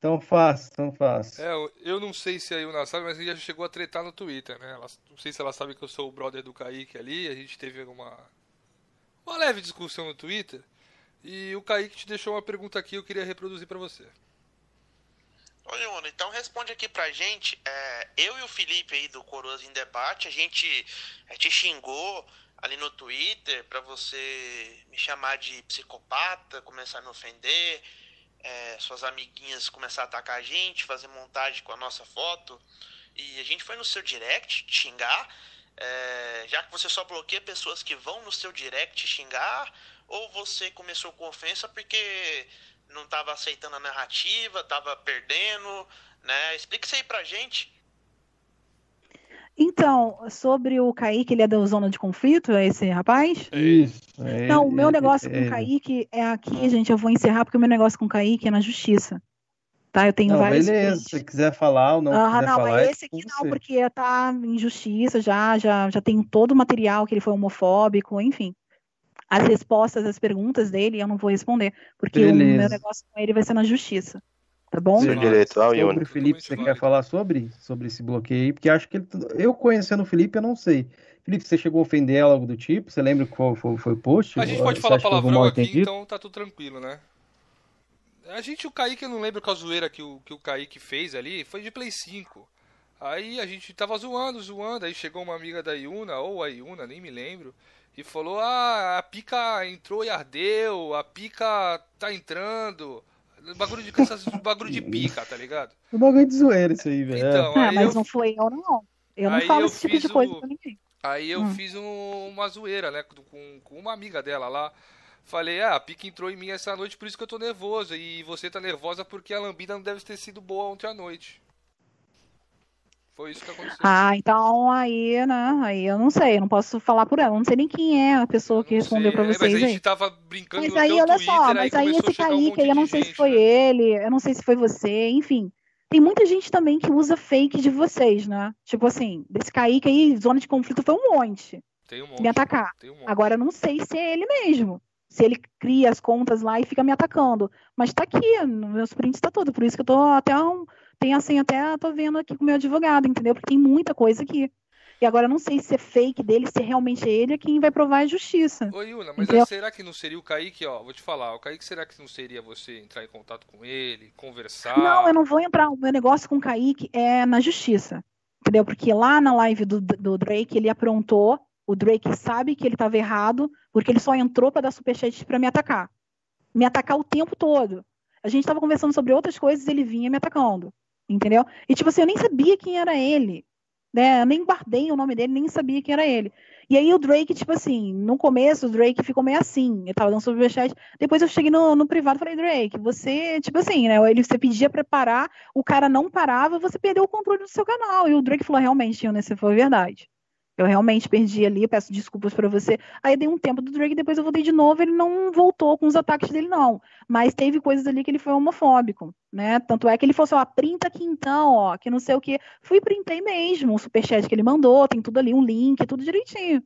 Tão fácil, tão fácil. É, eu não sei se a Yuna sabe, mas a gente já chegou a tretar no Twitter, né? Ela, não sei se ela sabe que eu sou o brother do Kaique ali. A gente teve uma, uma leve discussão no Twitter. E o Kaique te deixou uma pergunta aqui, eu queria reproduzir para você. Oi, Yuna, então responde aqui pra gente. É, eu e o Felipe aí do Coroas em Debate, a gente é, te xingou ali no Twitter pra você me chamar de psicopata, começar a me ofender é, suas amiguinhas começar a atacar a gente, fazer montagem com a nossa foto. E a gente foi no seu direct xingar. É, já que você só bloqueia pessoas que vão no seu direct xingar, ou você começou com ofensa porque não estava aceitando a narrativa, estava perdendo, né? Explica isso aí pra gente. Então, sobre o Kaique, ele é da zona de conflito, é esse rapaz? Isso. É, não, o meu negócio é, com o Kaique é aqui, gente. Eu vou encerrar porque o meu negócio com o Kaique é na justiça. Tá? Eu tenho não, vários. Beleza, se você quiser falar ou não. Ah, quiser não, falar, esse aqui não, porque tá em justiça já, já, já tem todo o material que ele foi homofóbico, enfim. As respostas, as perguntas dele, eu não vou responder, porque beleza. o meu negócio com ele vai ser na justiça. Tá bom? Seu direito, ah, sobre o Felipe, você quer falar sobre, sobre esse bloqueio aí? Porque acho que ele, eu conhecendo o Felipe, eu não sei. Felipe, você chegou a ofender ela algo do tipo? Você lembra qual foi, foi o post? A gente pode falar palavrão aqui, entendido? então tá tudo tranquilo, né? A gente, o Kaique, eu não lembro qual zoeira que o, que o Kaique fez ali, foi de Play 5. Aí a gente tava zoando, zoando, aí chegou uma amiga da Yuna, ou a Yuna, nem me lembro, e falou: Ah, a pica entrou e ardeu, a pica tá entrando. Bagulho de bagulho de pica, tá ligado? É um bagulho de zoeira isso aí, velho. Então, ah, mas eu... não foi eu, não. Eu não falo eu esse tipo de coisa o... pra ninguém. Aí eu hum. fiz um, uma zoeira, né, com, com uma amiga dela lá. Falei, ah, a pica entrou em mim essa noite, por isso que eu tô nervoso. E você tá nervosa porque a lambida não deve ter sido boa ontem à noite. Foi isso que aconteceu. Ah, então aí, né? Aí eu não sei, eu não posso falar por ela. Eu não sei nem quem é a pessoa que respondeu para vocês. É, mas a gente tava brincando Mas aí, olha Twitter, só, mas aí, aí esse Kaique, um eu não sei gente, se foi né? ele, eu não sei se foi você, enfim. Tem muita gente também que usa fake de vocês, né? Tipo assim, desse Kaique aí, zona de conflito foi um monte. Tem um monte. Me atacar. Um. Agora eu não sei se é ele mesmo. Se ele cria as contas lá e fica me atacando. Mas tá aqui, no meus prints tá tudo. Por isso que eu tô até um. Tem assim, até tô vendo aqui com o meu advogado, entendeu? Porque tem muita coisa aqui. E agora eu não sei se é fake dele, se é realmente ele, é quem vai provar a justiça. Ô, Yuna, mas é, será que não seria o Kaique, ó, vou te falar, o Kaique será que não seria você entrar em contato com ele, conversar? Não, eu não vou entrar, o meu negócio com o Kaique é na justiça, entendeu? Porque lá na live do, do Drake, ele aprontou, o Drake sabe que ele estava errado, porque ele só entrou para dar superchat para me atacar. Me atacar o tempo todo. A gente estava conversando sobre outras coisas e ele vinha me atacando, entendeu? E tipo assim, eu nem sabia quem era ele né? Eu nem guardei o nome dele, nem sabia que era ele. E aí o Drake, tipo assim, no começo o Drake ficou meio assim, ele tava dando superchat. Depois eu cheguei no, no privado e falei, Drake, você, tipo assim, né? Ele, você pedia pra parar, o cara não parava, você perdeu o controle do seu canal. E o Drake falou, realmente, né? Isso foi verdade. Eu realmente perdi ali, peço desculpas para você. Aí dei um tempo do Drake, depois eu voltei de novo, ele não voltou com os ataques dele, não. Mas teve coisas ali que ele foi homofóbico, né? Tanto é que ele falou assim, ó, printa aqui então, ó, que não sei o que. Fui printei mesmo, o superchat que ele mandou, tem tudo ali, um link, tudo direitinho.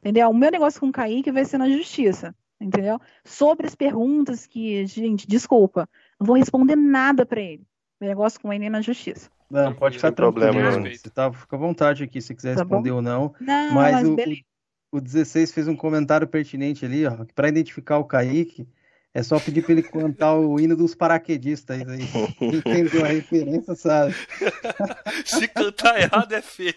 Entendeu? O meu negócio com o Kaique vai ser na justiça, entendeu? Sobre as perguntas que, gente, desculpa, não vou responder nada para ele. Meu negócio com ele na justiça. Não, pode ficar tranquilo. Problema, Você tá, fica à vontade aqui se quiser tá responder bom? ou não. Não, mas, mas o, o 16 fez um comentário pertinente ali, ó, para identificar o Kaique, é só pedir para ele cantar o hino dos paraquedistas aí. Entendeu a referência, sabe? Se cantar errado é feio.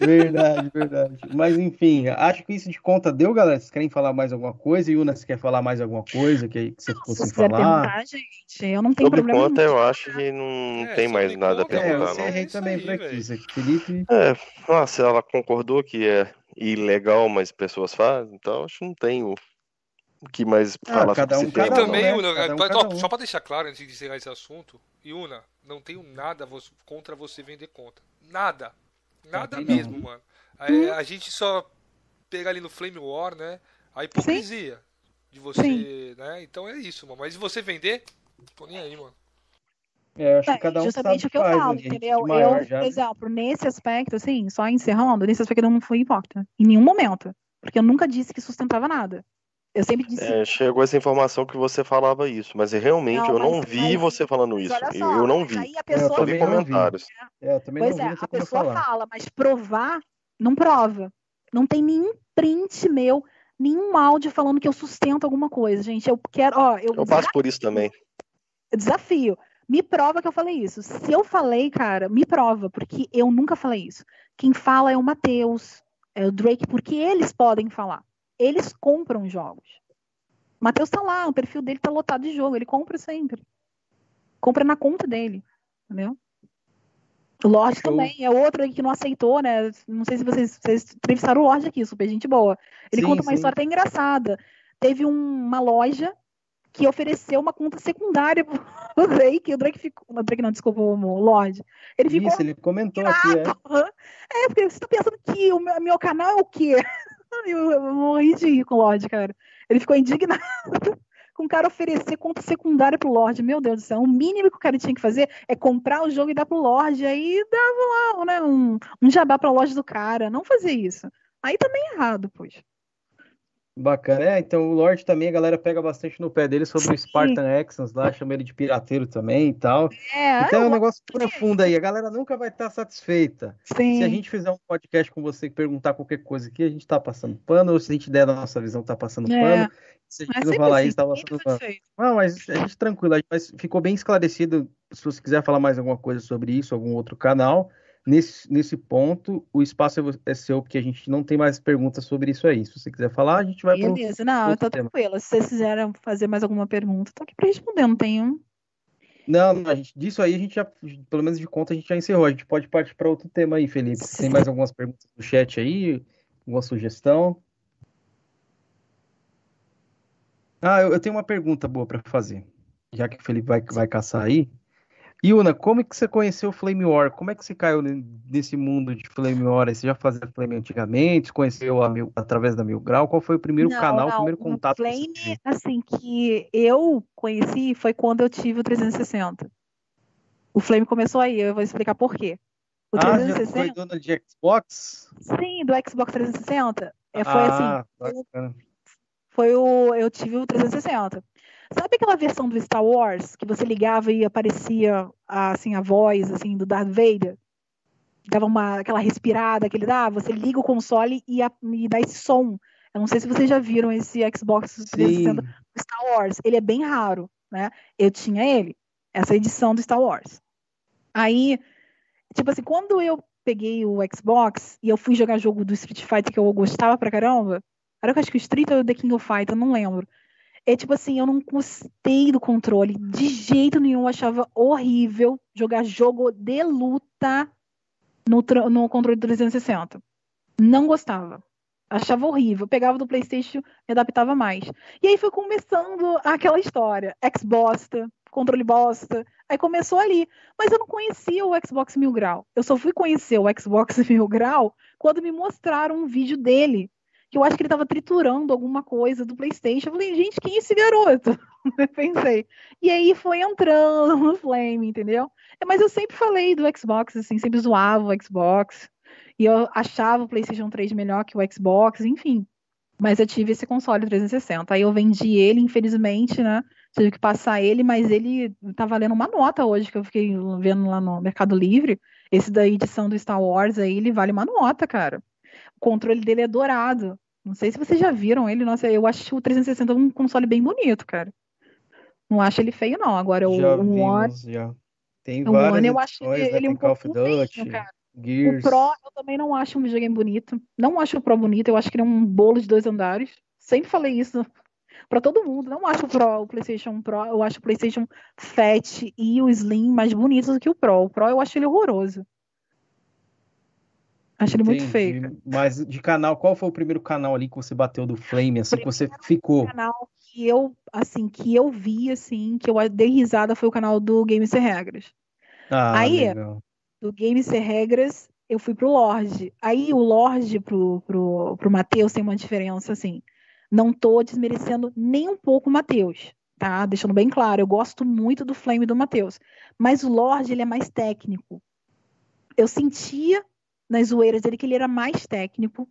Verdade, verdade. Mas enfim, acho que isso de conta deu, galera. Vocês querem falar mais alguma coisa? Yuna, você quer falar mais alguma coisa que, que você fosse Se falar? gente, eu não tenho Sobre problema. conta, eu acho que não é, tem mais nada a perguntar. É, eu errei também por aqui. Felipe. É, nossa, ela concordou que é ilegal, mas pessoas fazem, então acho que não tem o que mais ah, falar cada um, cada também, um, né? cada um, só para deixar claro antes de encerrar esse assunto, Yuna, não tenho nada contra você vender conta. Nada. Nada não, mesmo, não. mano. A, hum. a, gente só pega ali no Flame War, né? A hipocrisia Sim. de você, Sim. né? Então é isso, mano. Mas se você vender, tô nem aí, mano. É, acho que cada um justamente o que eu falo, entendeu? Eu, por exemplo, nesse aspecto, assim, só encerrando, nesse aspecto eu não fui hipócrita. Em nenhum momento. Porque eu nunca disse que sustentava nada. Eu sempre disse. É, chegou essa informação que você falava isso, mas realmente não, eu não vi você falando isso. Só, eu, eu, não vi. Aí a pessoa eu vi comentários. É, eu também pois não é, a pessoa falar. fala, mas provar, não prova. Não tem nenhum print meu, nenhum áudio falando que eu sustento alguma coisa, gente. Eu quero, ó, eu, eu passo por isso também. Desafio. Me prova que eu falei isso. Se eu falei, cara, me prova, porque eu nunca falei isso. Quem fala é o Matheus, é o Drake, porque eles podem falar eles compram jogos. Matheus tá lá, o perfil dele tá lotado de jogo, ele compra sempre. Compra na conta dele, entendeu? O Lorde também, é outro que não aceitou, né? Não sei se vocês, vocês entrevistaram o Lorde aqui, super gente boa. Ele sim, conta uma sim. história até engraçada. Teve um, uma loja que ofereceu uma conta secundária pro Drake, o Drake ficou. O Drake não, desculpa, o Lorde. Ele ficou. Isso, ele comentou aqui, é. É, porque você tá pensando que o meu, meu canal é o quê? Eu, eu morri de rir com o Lorde, cara. Ele ficou indignado com o cara oferecer conta secundária pro Lorde. Meu Deus do céu. O mínimo que o cara tinha que fazer é comprar o jogo e dar pro Lorde. Aí dava lá né, um, um jabá pra loja do cara. Não fazer isso. Aí também é errado, pois. Bacana. É, então o Lorde também, a galera pega bastante no pé dele sobre o Spartan Exons lá, chama ele de pirateiro também e tal. É, então é um negócio profundo aí, a galera nunca vai estar satisfeita. Sim. Se a gente fizer um podcast com você e perguntar qualquer coisa aqui, a gente tá passando pano, ou se a gente der a nossa visão, tá passando é. pano. Se a gente não falar assim, isso, tá passando pano. Não, mas a gente tranquilo, mas ficou bem esclarecido. Se você quiser falar mais alguma coisa sobre isso, algum outro canal, nesse, nesse ponto, o espaço é, é seu, porque a gente não tem mais perguntas sobre isso aí. Se você quiser falar, a gente vai para Beleza, não, eu tô tranquila. Se vocês quiserem fazer mais alguma pergunta, tô aqui para responder, não tenho. Não, não, a gente, disso aí a gente já, pelo menos de conta, a gente já encerrou. A gente pode partir para outro tema aí, Felipe. Sim. Tem mais algumas perguntas no chat aí? Alguma sugestão? Ah, eu, eu tenho uma pergunta boa para fazer. Já que o Felipe vai, vai caçar aí. Yuna, como é que você conheceu o Flame War? Como é que você caiu nesse mundo de Flame War? Você já fazia Flame antigamente? Conheceu mil, através da Mil Grau? Qual foi o primeiro não, canal, não, o primeiro contato? O Flame, que assim, que eu conheci foi quando eu tive o 360. O Flame começou aí, eu vou explicar por quê. O ah, 360, já foi dona de Xbox? Sim, do Xbox 360. É, foi ah, assim. foi o. Eu tive o 360. Sabe aquela versão do Star Wars que você ligava e aparecia assim a voz assim do Darth Vader? Dava uma aquela respirada que ele dá, você liga o console e, a, e dá esse som. Eu não sei se vocês já viram esse Xbox 360 Star Wars. Ele é bem raro, né? Eu tinha ele, essa edição do Star Wars. Aí, tipo assim, quando eu peguei o Xbox e eu fui jogar jogo do Street Fighter que eu gostava pra caramba, era que acho que o Street ou The King of Fighter, eu não lembro. É tipo assim, eu não gostei do controle de jeito nenhum, eu achava horrível jogar jogo de luta no, no controle 360. Não gostava. Achava horrível. Pegava do PlayStation, me adaptava mais. E aí foi começando aquela história. Xbox, controle bosta. Aí começou ali. Mas eu não conhecia o Xbox Mil Grau. Eu só fui conhecer o Xbox Mil Grau quando me mostraram um vídeo dele. Que eu acho que ele estava triturando alguma coisa do PlayStation. Eu falei, gente, quem é esse garoto? Pensei. E aí foi entrando no Flame, entendeu? Mas eu sempre falei do Xbox, assim, sempre zoava o Xbox. E eu achava o PlayStation 3 melhor que o Xbox, enfim. Mas eu tive esse console 360. Aí eu vendi ele, infelizmente, né? Tive que passar ele, mas ele tá valendo uma nota hoje, que eu fiquei vendo lá no Mercado Livre. Esse da edição do Star Wars aí, ele vale uma nota, cara. O controle dele é dourado. Não sei se vocês já viram ele. Nossa, eu acho o 360 um console bem bonito, cara. Não acho ele feio, não. Agora, o, já One. Já. Tem o várias One, eu acho ele, né? ele um pouco feio, cara. Gears. O Pro eu também não acho um videogame bonito. Não acho o Pro bonito, eu acho que ele é um bolo de dois andares. Sempre falei isso para todo mundo. Não acho o Pro, o PlayStation Pro, eu acho o PlayStation Fat e o Slim mais bonitos do que o Pro. O Pro eu acho ele horroroso. Acho ele Entendi. muito feio. Mas de canal, qual foi o primeiro canal ali que você bateu do Flame, assim, que você ficou? O canal que eu, assim, que eu vi, assim, que eu dei risada foi o canal do Games Sem Regras. Ah, Aí, legal do Game Ser Regras, eu fui pro Lorde. Aí o Lorde pro, pro, pro Matheus tem uma diferença, assim. Não tô desmerecendo nem um pouco o Matheus, tá? Deixando bem claro, eu gosto muito do Flame do Matheus. Mas o Lorde, ele é mais técnico. Eu sentia nas zoeiras dele que ele era mais técnico.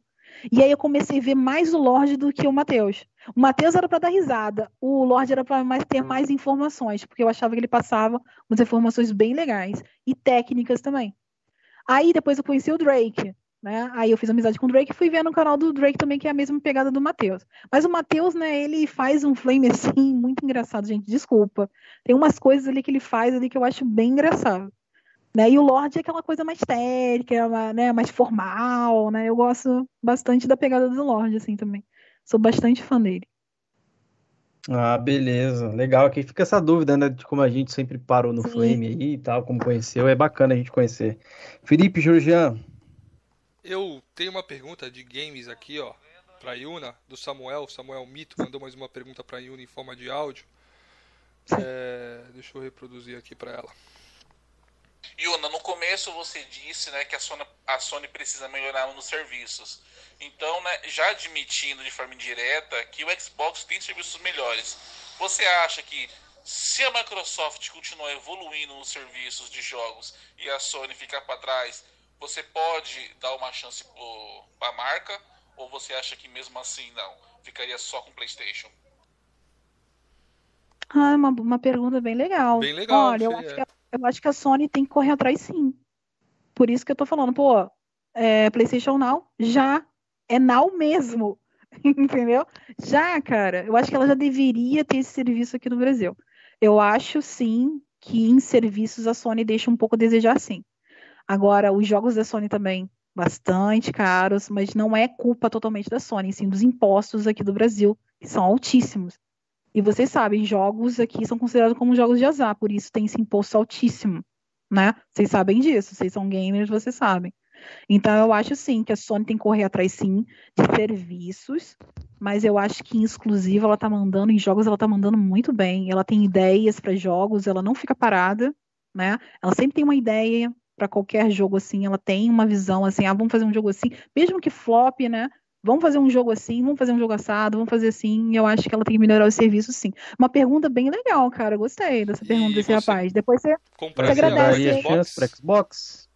E aí eu comecei a ver mais o Lorde do que o Matheus. O Matheus era para dar risada, o Lorde era para ter mais informações, porque eu achava que ele passava umas informações bem legais e técnicas também. Aí depois eu conheci o Drake, né? Aí eu fiz amizade com o Drake e fui ver no canal do Drake também, que é a mesma pegada do Matheus. Mas o Matheus, né, ele faz um flame assim, muito engraçado, gente, desculpa. Tem umas coisas ali que ele faz ali que eu acho bem engraçado. Né? E o Lorde é aquela coisa mais técnica, né? mais formal, né? Eu gosto bastante da pegada do Lorde, assim, também. Sou bastante fã dele. Ah, beleza. Legal. Aqui fica essa dúvida, né? De como a gente sempre parou no Sim. Flame aí e tal, como conheceu. É bacana a gente conhecer. Felipe Georgian. Eu tenho uma pergunta de games aqui, ó, pra Yuna, do Samuel. Samuel Mito mandou mais uma pergunta pra Yuna em forma de áudio. É, deixa eu reproduzir aqui pra ela. Yuna, no começo você disse né, que a Sony, a Sony precisa melhorar nos serviços. Então, né, já admitindo de forma indireta que o Xbox tem serviços melhores, você acha que se a Microsoft continuar evoluindo nos serviços de jogos e a Sony ficar para trás, você pode dar uma chance para a marca? Ou você acha que mesmo assim não? Ficaria só com PlayStation? Ah, uma, uma pergunta bem legal. Bem legal. Olha, eu acho, que a, eu acho que a Sony tem que correr atrás sim. Por isso que eu tô falando, pô, é, PlayStation Now já é Now mesmo. Entendeu? Já, cara, eu acho que ela já deveria ter esse serviço aqui no Brasil. Eu acho sim que em serviços a Sony deixa um pouco a desejar sim. Agora, os jogos da Sony também bastante caros, mas não é culpa totalmente da Sony, sim dos impostos aqui do Brasil, que são altíssimos. E vocês sabem, jogos aqui são considerados como jogos de azar, por isso tem esse imposto altíssimo, né? Vocês sabem disso, vocês são gamers, vocês sabem. Então eu acho sim que a Sony tem que correr atrás sim de serviços, mas eu acho que em exclusivo ela tá mandando, em jogos ela tá mandando muito bem. Ela tem ideias para jogos, ela não fica parada, né? Ela sempre tem uma ideia para qualquer jogo assim, ela tem uma visão assim, ah, vamos fazer um jogo assim, mesmo que flop, né? Vamos fazer um jogo assim, vamos fazer um jogo assado, vamos fazer assim. Eu acho que ela tem que melhorar o serviço, sim. Uma pergunta bem legal, cara. Gostei dessa pergunta e desse rapaz. Depois você, você agradece. a chance para Xbox?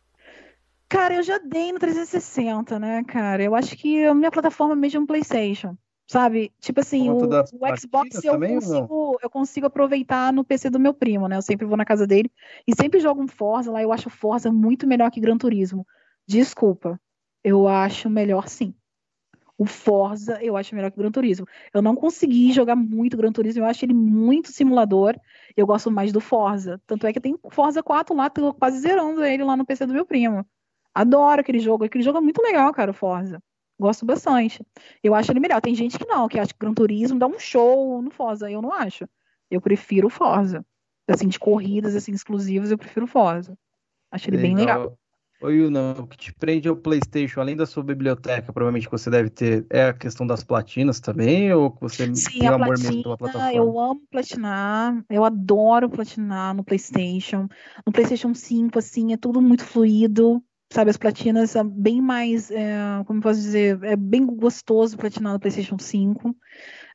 Cara, eu já dei no 360, né, cara? Eu acho que a minha plataforma mesmo é um PlayStation. Sabe? Tipo assim, o, o, Xbox eu consigo, eu consigo aproveitar no PC do meu primo, né? Eu sempre vou na casa dele e sempre jogo um Forza lá. Eu acho Forza muito melhor que Gran Turismo. Desculpa. Eu acho melhor sim. O Forza eu acho melhor que o Gran Turismo. Eu não consegui jogar muito Gran Turismo, eu acho ele muito simulador. Eu gosto mais do Forza. Tanto é que tem Forza 4 lá, tô quase zerando ele lá no PC do meu primo. Adoro aquele jogo. Aquele jogo é muito legal, cara, o Forza. Gosto bastante. Eu acho ele melhor. Tem gente que não, que acha que Gran Turismo dá um show no Forza. Eu não acho. Eu prefiro o Forza. Assim, de corridas assim, exclusivas, eu prefiro o Forza. Acho ele legal. bem legal. Oi, Yuna, o que te prende ao PlayStation, além da sua biblioteca, provavelmente que você deve ter, é a questão das platinas também? Ou você Sim, tem amor platina, mesmo pela plataforma? Eu amo platinar, eu adoro platinar no PlayStation. No PlayStation 5, assim, é tudo muito fluido, sabe? As platinas são bem mais, é, como posso dizer, é bem gostoso platinar no PlayStation 5.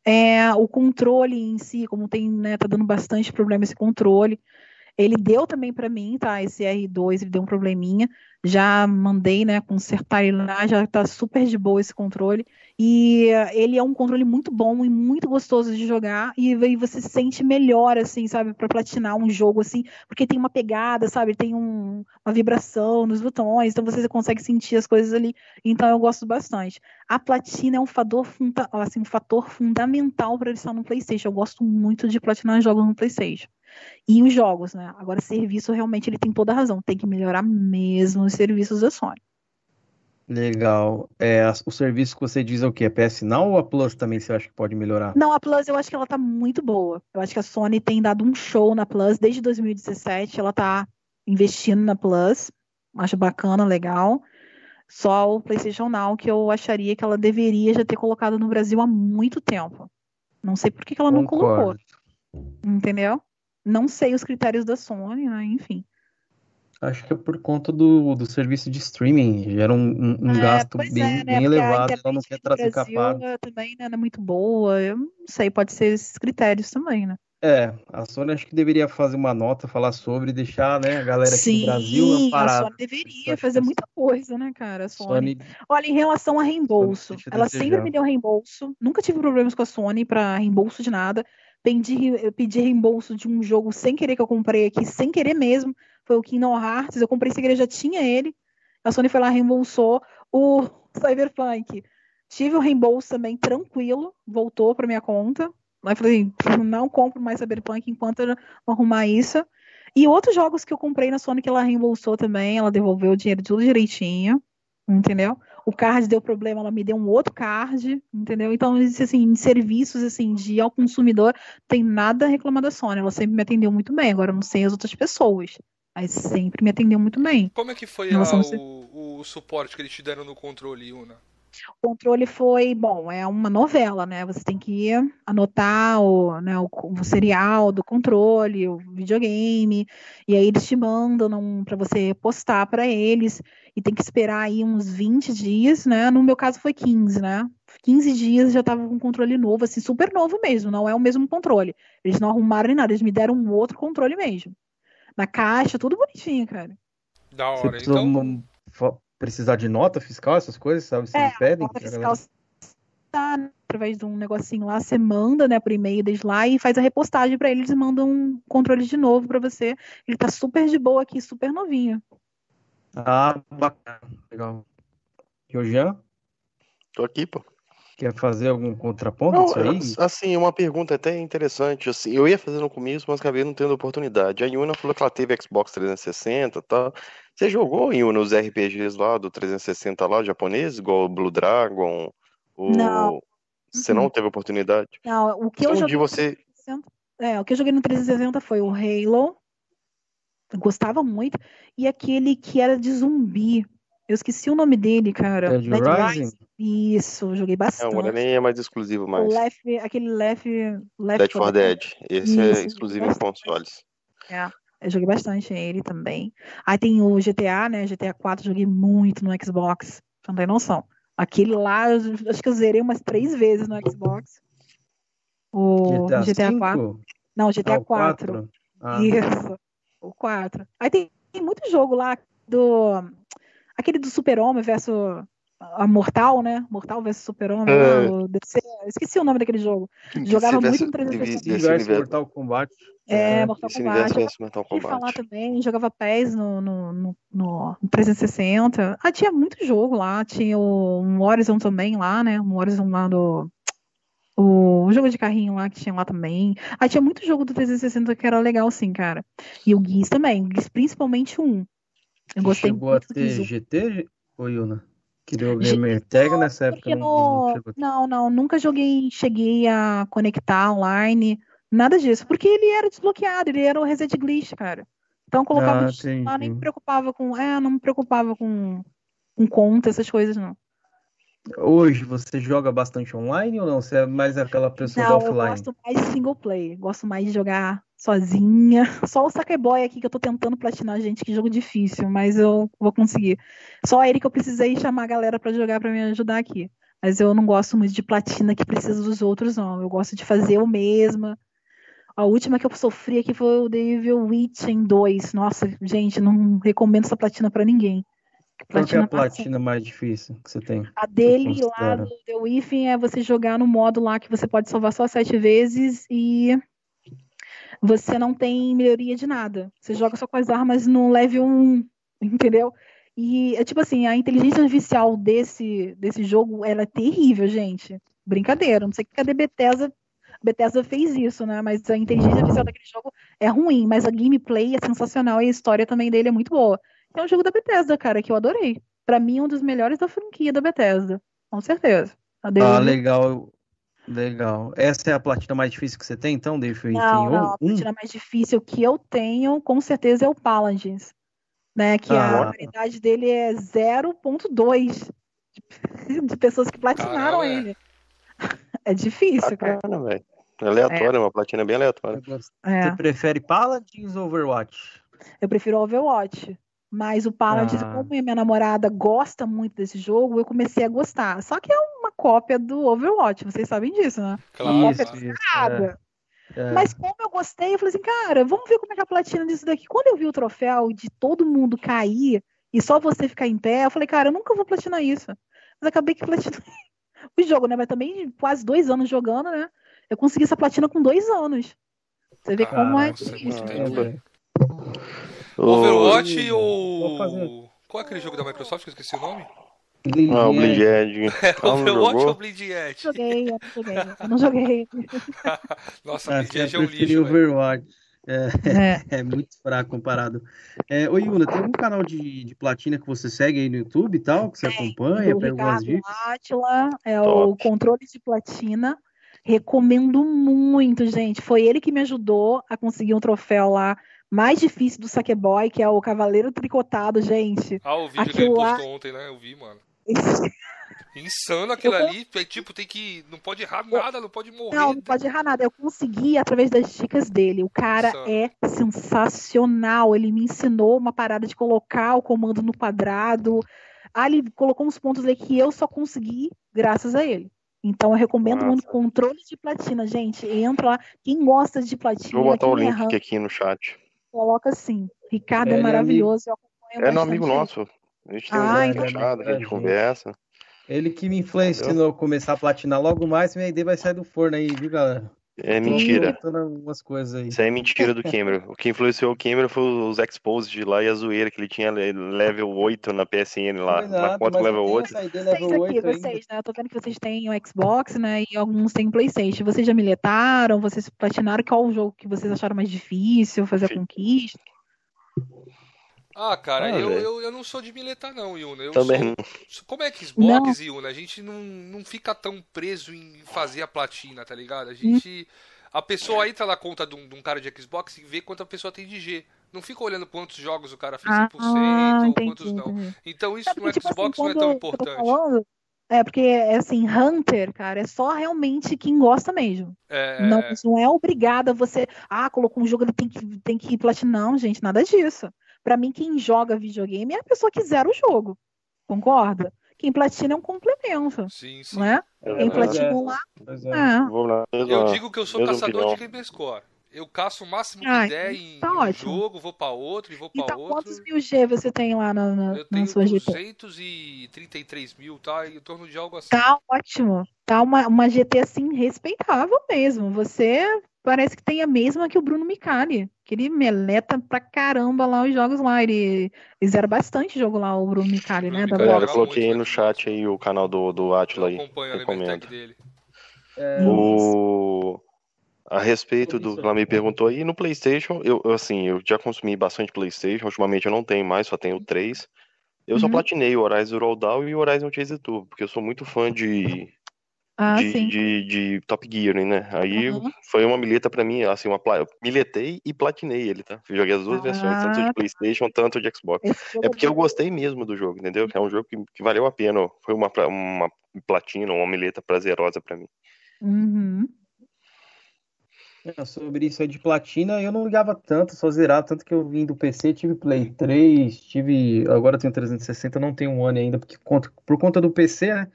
É, o controle em si, como tem, né, tá dando bastante problema esse controle. Ele deu também para mim, tá? Esse R2, ele deu um probleminha. Já mandei, né, consertar ele lá, já tá super de boa esse controle. E ele é um controle muito bom e muito gostoso de jogar. E, e você se sente melhor, assim, sabe, para platinar um jogo, assim, porque tem uma pegada, sabe? Tem um, uma vibração nos botões, então você consegue sentir as coisas ali. Então eu gosto bastante. A platina é um fator, funda assim, um fator fundamental para estar no PlayStation. Eu gosto muito de platinar jogos no PlayStation. E os jogos, né? Agora, serviço realmente ele tem toda a razão. Tem que melhorar mesmo os serviços da Sony. Legal. É, o serviço que você diz é o quê? A PS Now ou a Plus também você acha que pode melhorar? Não, a Plus eu acho que ela tá muito boa. Eu acho que a Sony tem dado um show na Plus desde 2017. Ela tá investindo na Plus. Acho bacana, legal. Só o PlayStation Now que eu acharia que ela deveria já ter colocado no Brasil há muito tempo. Não sei por que, que ela não colocou. Entendeu? Não sei os critérios da Sony, né? Enfim. Acho que é por conta do, do serviço de streaming, gera um, um, um é, gasto bem, é, né? bem elevado, ela não quer trazer capaz. também né, não é muito boa, eu não sei, pode ser esses critérios também, né? É, a Sony acho que deveria fazer uma nota, falar sobre, deixar, né, a galera aqui Sim, do Brasil amparada. a Sony deveria fazer muita coisa, né, cara, a Sony. Sony... Olha, em relação a reembolso, ela sempre me deu reembolso, nunca tive problemas com a Sony para reembolso de nada, pedi, pedi reembolso de um jogo sem querer que eu comprei aqui, sem querer mesmo, foi o Kingdom Hearts, eu comprei sem querer, já tinha ele, a Sony foi lá reembolsou o Cyberpunk. Tive o reembolso também tranquilo, voltou para minha conta. Aí falei, não compro mais Cyberpunk enquanto eu não arrumar isso. E outros jogos que eu comprei na Sony que ela reembolsou também, ela devolveu o dinheiro tudo direitinho, entendeu? O card deu problema, ela me deu um outro card, entendeu? Então, assim, em serviços assim de ao consumidor, tem nada a reclamar da Sony. Ela sempre me atendeu muito bem. Agora, eu não sei as outras pessoas. Mas sempre me atendeu muito bem. Como é que foi a, o, o, suporte que eles te deram no controle, Una? O controle foi, bom, é uma novela, né? Você tem que anotar o, né, o, o serial do controle, o videogame, e aí eles te mandam para você postar para eles, e tem que esperar aí uns 20 dias, né? No meu caso foi 15, né? 15 dias já tava com um controle novo, assim, super novo mesmo, não é o mesmo controle. Eles não arrumaram nem nada, eles me deram um outro controle mesmo na caixa, tudo bonitinho, cara. Da hora. Então... precisar de nota fiscal, essas coisas, sabe? Vocês é, pedem? Nota fiscal tá, através de um negocinho lá, você manda, né, por e-mail desde lá e faz a repostagem para eles e mandam um controle de novo para você. Ele tá super de boa aqui, super novinho. Ah, bacana. Legal. E o Jean? Tô aqui, pô. Quer fazer algum contraponto não, disso aí? Assim, uma pergunta até interessante. Assim, eu ia fazer no começo, mas acabei não tendo oportunidade. A Yuna falou que ela teve Xbox 360 e tal. Você jogou, Yuna, os RPGs lá do 360 lá, japonês, igual o Blue Dragon? O... Não. Você uhum. não teve oportunidade? Não, o que eu joguei. Você... É, o que eu joguei no 360 foi o Halo. Gostava muito. E aquele que era de zumbi. Eu esqueci o nome dele, cara. Dead, Dead Rising? Rising? Isso, joguei bastante. Não, nem é mais exclusivo mais. Left, aquele Left, Left Dead for Dead. Esse é Isso, é exclusivo em consoles. É, eu joguei bastante ele também. Aí tem o GTA, né? GTA 4 joguei muito no Xbox. Você não tem noção. Aquele lá, acho que eu zerei umas três vezes no Xbox. O GTA, GTA 4. Não, GTA ah, 4. Ah. Isso. O 4. Aí tem, tem muito jogo lá do Aquele do Super-Homem versus a Mortal, né? Mortal vs Super-Homem, é. esqueci o nome daquele jogo. Jogava muito no 360. Mortal Kombat. É, Mortal Kombat. Mortal Kombat. falar também, jogava PES no, no, no, no 360. Ah, tinha muito jogo lá, tinha o um Horizon também lá, né? Um Horizon lá do... O, jogo de carrinho lá que tinha lá também. Ah, tinha muito jogo do 360 que era legal, sim, cara. E o Gears também, o Gears principalmente um. Eu gostei chegou muito a ter GT, ou Yuna? Que deu gamer tag nessa época? Não, não, não, não, nunca joguei, cheguei a conectar online, nada disso, porque ele era desbloqueado, ele era o reset glitch, cara. Então colocava ah, lá, nem me preocupava com, é, não me preocupava com, com conta, essas coisas não. Hoje você joga bastante online ou não? Você é mais aquela pessoa não, offline? Eu gosto mais de single play, gosto mais de jogar sozinha. Só o Sackboy aqui que eu tô tentando platinar, gente, que jogo difícil, mas eu vou conseguir. Só ele que eu precisei chamar a galera para jogar para me ajudar aqui. Mas eu não gosto muito de platina que precisa dos outros, não. Eu gosto de fazer eu mesma. A última que eu sofri aqui foi o Devil Witch 2. Nossa, gente, não recomendo essa platina para ninguém. Qual é a platina mais difícil que você tem? A dele lá do The Within é você jogar no modo lá que você pode salvar só sete vezes e você não tem melhoria de nada. Você joga só com as armas no level 1, entendeu? E é tipo assim, a inteligência artificial desse, desse jogo ela é terrível, gente. Brincadeira, não sei que a Bethesda, Bethesda fez isso, né? Mas a inteligência artificial daquele jogo é ruim, mas a gameplay é sensacional e a história também dele é muito boa. É um jogo da Bethesda, cara, que eu adorei. Para mim, um dos melhores da franquia da Bethesda. Com certeza. Ah, legal. Legal. Essa é a platina mais difícil que você tem, então, Dave? Não, não, a platina mais difícil que eu tenho, com certeza, é o Paladins. Né, que ah, a variedade dele é 0.2 de, de, pessoas que platinaram Caramba. ele. É difícil, cara. velho. É aleatório, é. uma platina bem aleatória. É. Você prefere Paladins ou Overwatch? Eu prefiro Overwatch. Mas o Paladins, ah. como minha namorada gosta muito desse jogo, eu comecei a gostar. Só que é uma cópia do Overwatch, vocês sabem disso, né? Claro, uma cópia descarada. É. É. Mas como eu gostei, eu falei assim, cara, vamos ver como é que é a platina disso daqui. Quando eu vi o troféu de todo mundo cair e só você ficar em pé, eu falei, cara, eu nunca vou platinar isso. Mas acabei que platinei o jogo, né? Mas também quase dois anos jogando, né? Eu consegui essa platina com dois anos. Você vê como é difícil. Overwatch ou. Qual é aquele jogo da Microsoft que eu esqueci o nome? Ah, o Blind Edge. É, Overwatch ou Blind Edge? Joguei, eu joguei. Eu não joguei. Nossa, ah, Blind Edge é um lixo. Overwatch. É, é. é, muito fraco comparado. É, ô Yuna, tem um canal de, de platina que você segue aí no YouTube e tal, que você acompanha, pega algumas dicas? Atila, é Top. o controle de platina. Recomendo muito, gente. Foi ele que me ajudou a conseguir um troféu lá mais difícil do Saqueboy, que é o Cavaleiro Tricotado, gente. Ah, o vídeo aquilo que ele postou lá... ontem, né? Eu vi, mano. Insano aquilo eu... ali, é, tipo, tem que. Não pode errar nada, não pode morrer. Não, não pode errar nada. Eu consegui através das dicas dele. O cara Insano. é sensacional. Ele me ensinou uma parada de colocar o comando no quadrado. Ah, ele colocou uns pontos aí que eu só consegui graças a ele. Então eu recomendo muito controle de platina, gente. Entra lá. Quem gosta de platina. Vou botar o link aqui no chat. Coloca assim. Ricardo é, é maravilhoso. é no amigo nosso. A gente tem ah, um então... fechado, a gente conversa. Ele que me influenciou a começar a platinar logo mais, minha ideia vai sair do forno aí, viu, galera? É mentira. Algumas coisas aí. Isso aí é mentira do Cameron. O que influenciou o Cameron foi os Exposed lá e a zoeira que ele tinha level 8 na PSN lá. Exato, na conta level 8. Vocês aqui, vocês, né? Eu tô vendo que vocês têm o Xbox, né? E alguns têm Playstation. Vocês já miletaram? Vocês platinaram? Qual o jogo que vocês acharam mais difícil fazer a conquista? Ah, cara, ah, eu, eu, eu, não sou de miletar, não, Yuna. Eu Também sou... não. Como é que Xbox, não. Yuna? A gente não, não fica tão preso em fazer a platina, tá ligado? A gente. A pessoa entra na conta de um, de um, cara de Xbox e vê quanto a pessoa tem de G. Não fica olhando quantos jogos o cara fez 100% ah, ou quantos não. Então isso no tipo Xbox assim, não é tão importante. Falando, é, porque, assim, Hunter, cara, é só realmente quem gosta mesmo. É... Não, não é obrigada você. Ah, colocou um jogo, ele tem que, tem que ir platinar. Não, gente, nada disso. Para mim, quem joga videogame é a pessoa que zera o jogo. Concorda? Quem platina é um complemento. Sim, sim. Né? É, quem platina é, lá. É. Eu digo que eu sou caçador opinião. de Gamerscore. Eu caço o máximo de ah, ideia em tá um jogo, vou para outro e vou para então, outro. Quantos mil G você tem lá na, na, eu tenho na sua 233 mil, tá? Em torno de algo assim. Tá ótimo. Tá uma, uma GT assim respeitável mesmo. Você parece que tem a mesma que o Bruno Micali. Que ele meleta pra caramba lá os jogos lá. Ele, ele zera bastante jogo lá, o Bruno Micali, né? Da Galera, eu coloquei no chat aí o canal do, do Atila aí. Acompanho a dele. É... O... A respeito do que ela me perguntou aí, no PlayStation, eu assim, eu já consumi bastante PlayStation, ultimamente eu não tenho mais, só tenho três. Eu uhum. só platinei o Horizon Roll Down e o Horizon Chase Tour, porque eu sou muito fã de ah, de, de, de, Top Gear, né? Aí uhum. foi uma mileta para mim, assim, uma eu miletei e platinei ele, tá? Joguei as duas ah, versões, tanto de PlayStation, tanto de Xbox. É porque eu gostei mesmo do jogo, entendeu? Que é um jogo que, que valeu a pena. Foi uma, uma platina, uma mileta prazerosa para mim. Uhum. É, sobre isso aí de platina, eu não ligava tanto, só zerava, tanto que eu vim do PC, tive Play 3, tive. Agora tenho 360, não tenho um One ainda, porque por conta do PC, né?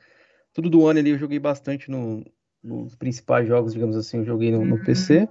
Tudo do One ali eu joguei bastante no, nos principais jogos, digamos assim, eu joguei no, no uhum. PC.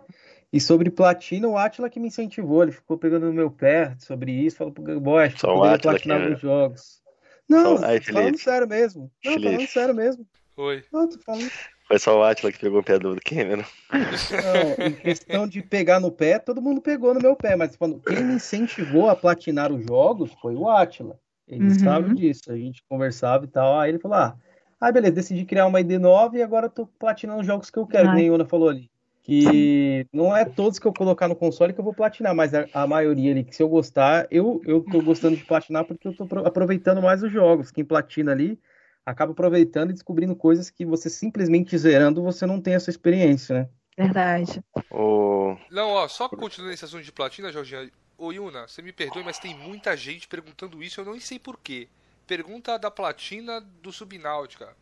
E sobre platina, o Atila que me incentivou, ele ficou pegando no meu pé sobre isso, falou pro boy, acho que poderia platinar que... os jogos. Não, Só... Ai, falando sério mesmo. Não, Felipe. falando sério mesmo. Oi. Não, tô falando. Foi só o Atila que pegou o pé do Cameron. Não, em questão de pegar no pé, todo mundo pegou no meu pé, mas quando, quem me incentivou a platinar os jogos foi o Atila. Ele uhum. sabe disso, a gente conversava e tal. Aí ele falou: ah, ah, beleza, decidi criar uma ID nova e agora tô platinando os jogos que eu quero, ah. que nem a Ana falou ali. Que não é todos que eu colocar no console que eu vou platinar, mas a, a maioria ali, que se eu gostar, eu, eu tô gostando de platinar porque eu tô aproveitando mais os jogos. Quem platina ali acaba aproveitando e descobrindo coisas que você simplesmente zerando, você não tem essa experiência, né? Verdade. Oh. Não, ó, só continuando esse assunto de platina, Jorginho. Ô, Yuna, você me perdoe, mas tem muita gente perguntando isso, eu não sei porquê. Pergunta da platina do Subnáutica.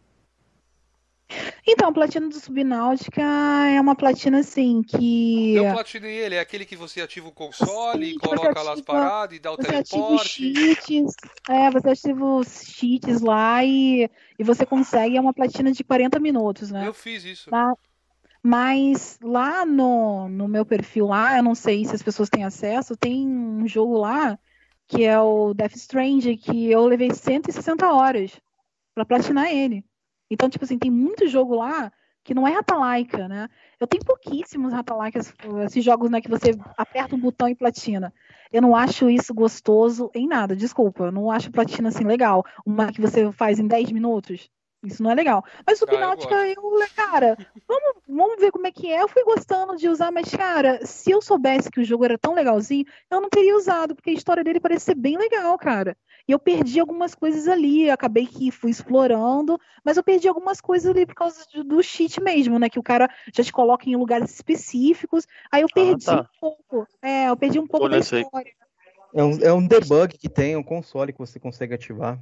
Então, a platina do Subnáutica é uma platina assim que. Eu platinei ele, é aquele que você ativa o console, Sim, coloca ativa, lá as paradas e dá o você teleporte. Ativa os cheats, é, você ativa os cheats lá e, e você consegue, é uma platina de 40 minutos, né? Eu fiz isso. Mas, mas lá no, no meu perfil lá, eu não sei se as pessoas têm acesso, tem um jogo lá que é o Death Strange, que eu levei 160 horas para platinar ele. Então, tipo assim, tem muito jogo lá que não é Ratalaika, né? Eu tenho pouquíssimos Ratalaikas, esses jogos né, que você aperta um botão e platina. Eu não acho isso gostoso em nada, desculpa. Eu não acho platina assim legal. Uma que você faz em 10 minutos. Isso não é legal. Mas Subnáutica, ah, eu, eu, cara, vamos, vamos ver como é que é. Eu fui gostando de usar, mas, cara, se eu soubesse que o jogo era tão legalzinho, eu não teria usado, porque a história dele parece ser bem legal, cara. E eu perdi algumas coisas ali, eu acabei que fui explorando, mas eu perdi algumas coisas ali por causa do cheat mesmo, né? Que o cara já te coloca em lugares específicos. Aí eu ah, perdi ah, tá. um pouco. É, eu perdi um pouco Olha, da história. É um, é um debug que tem, um console que você consegue ativar.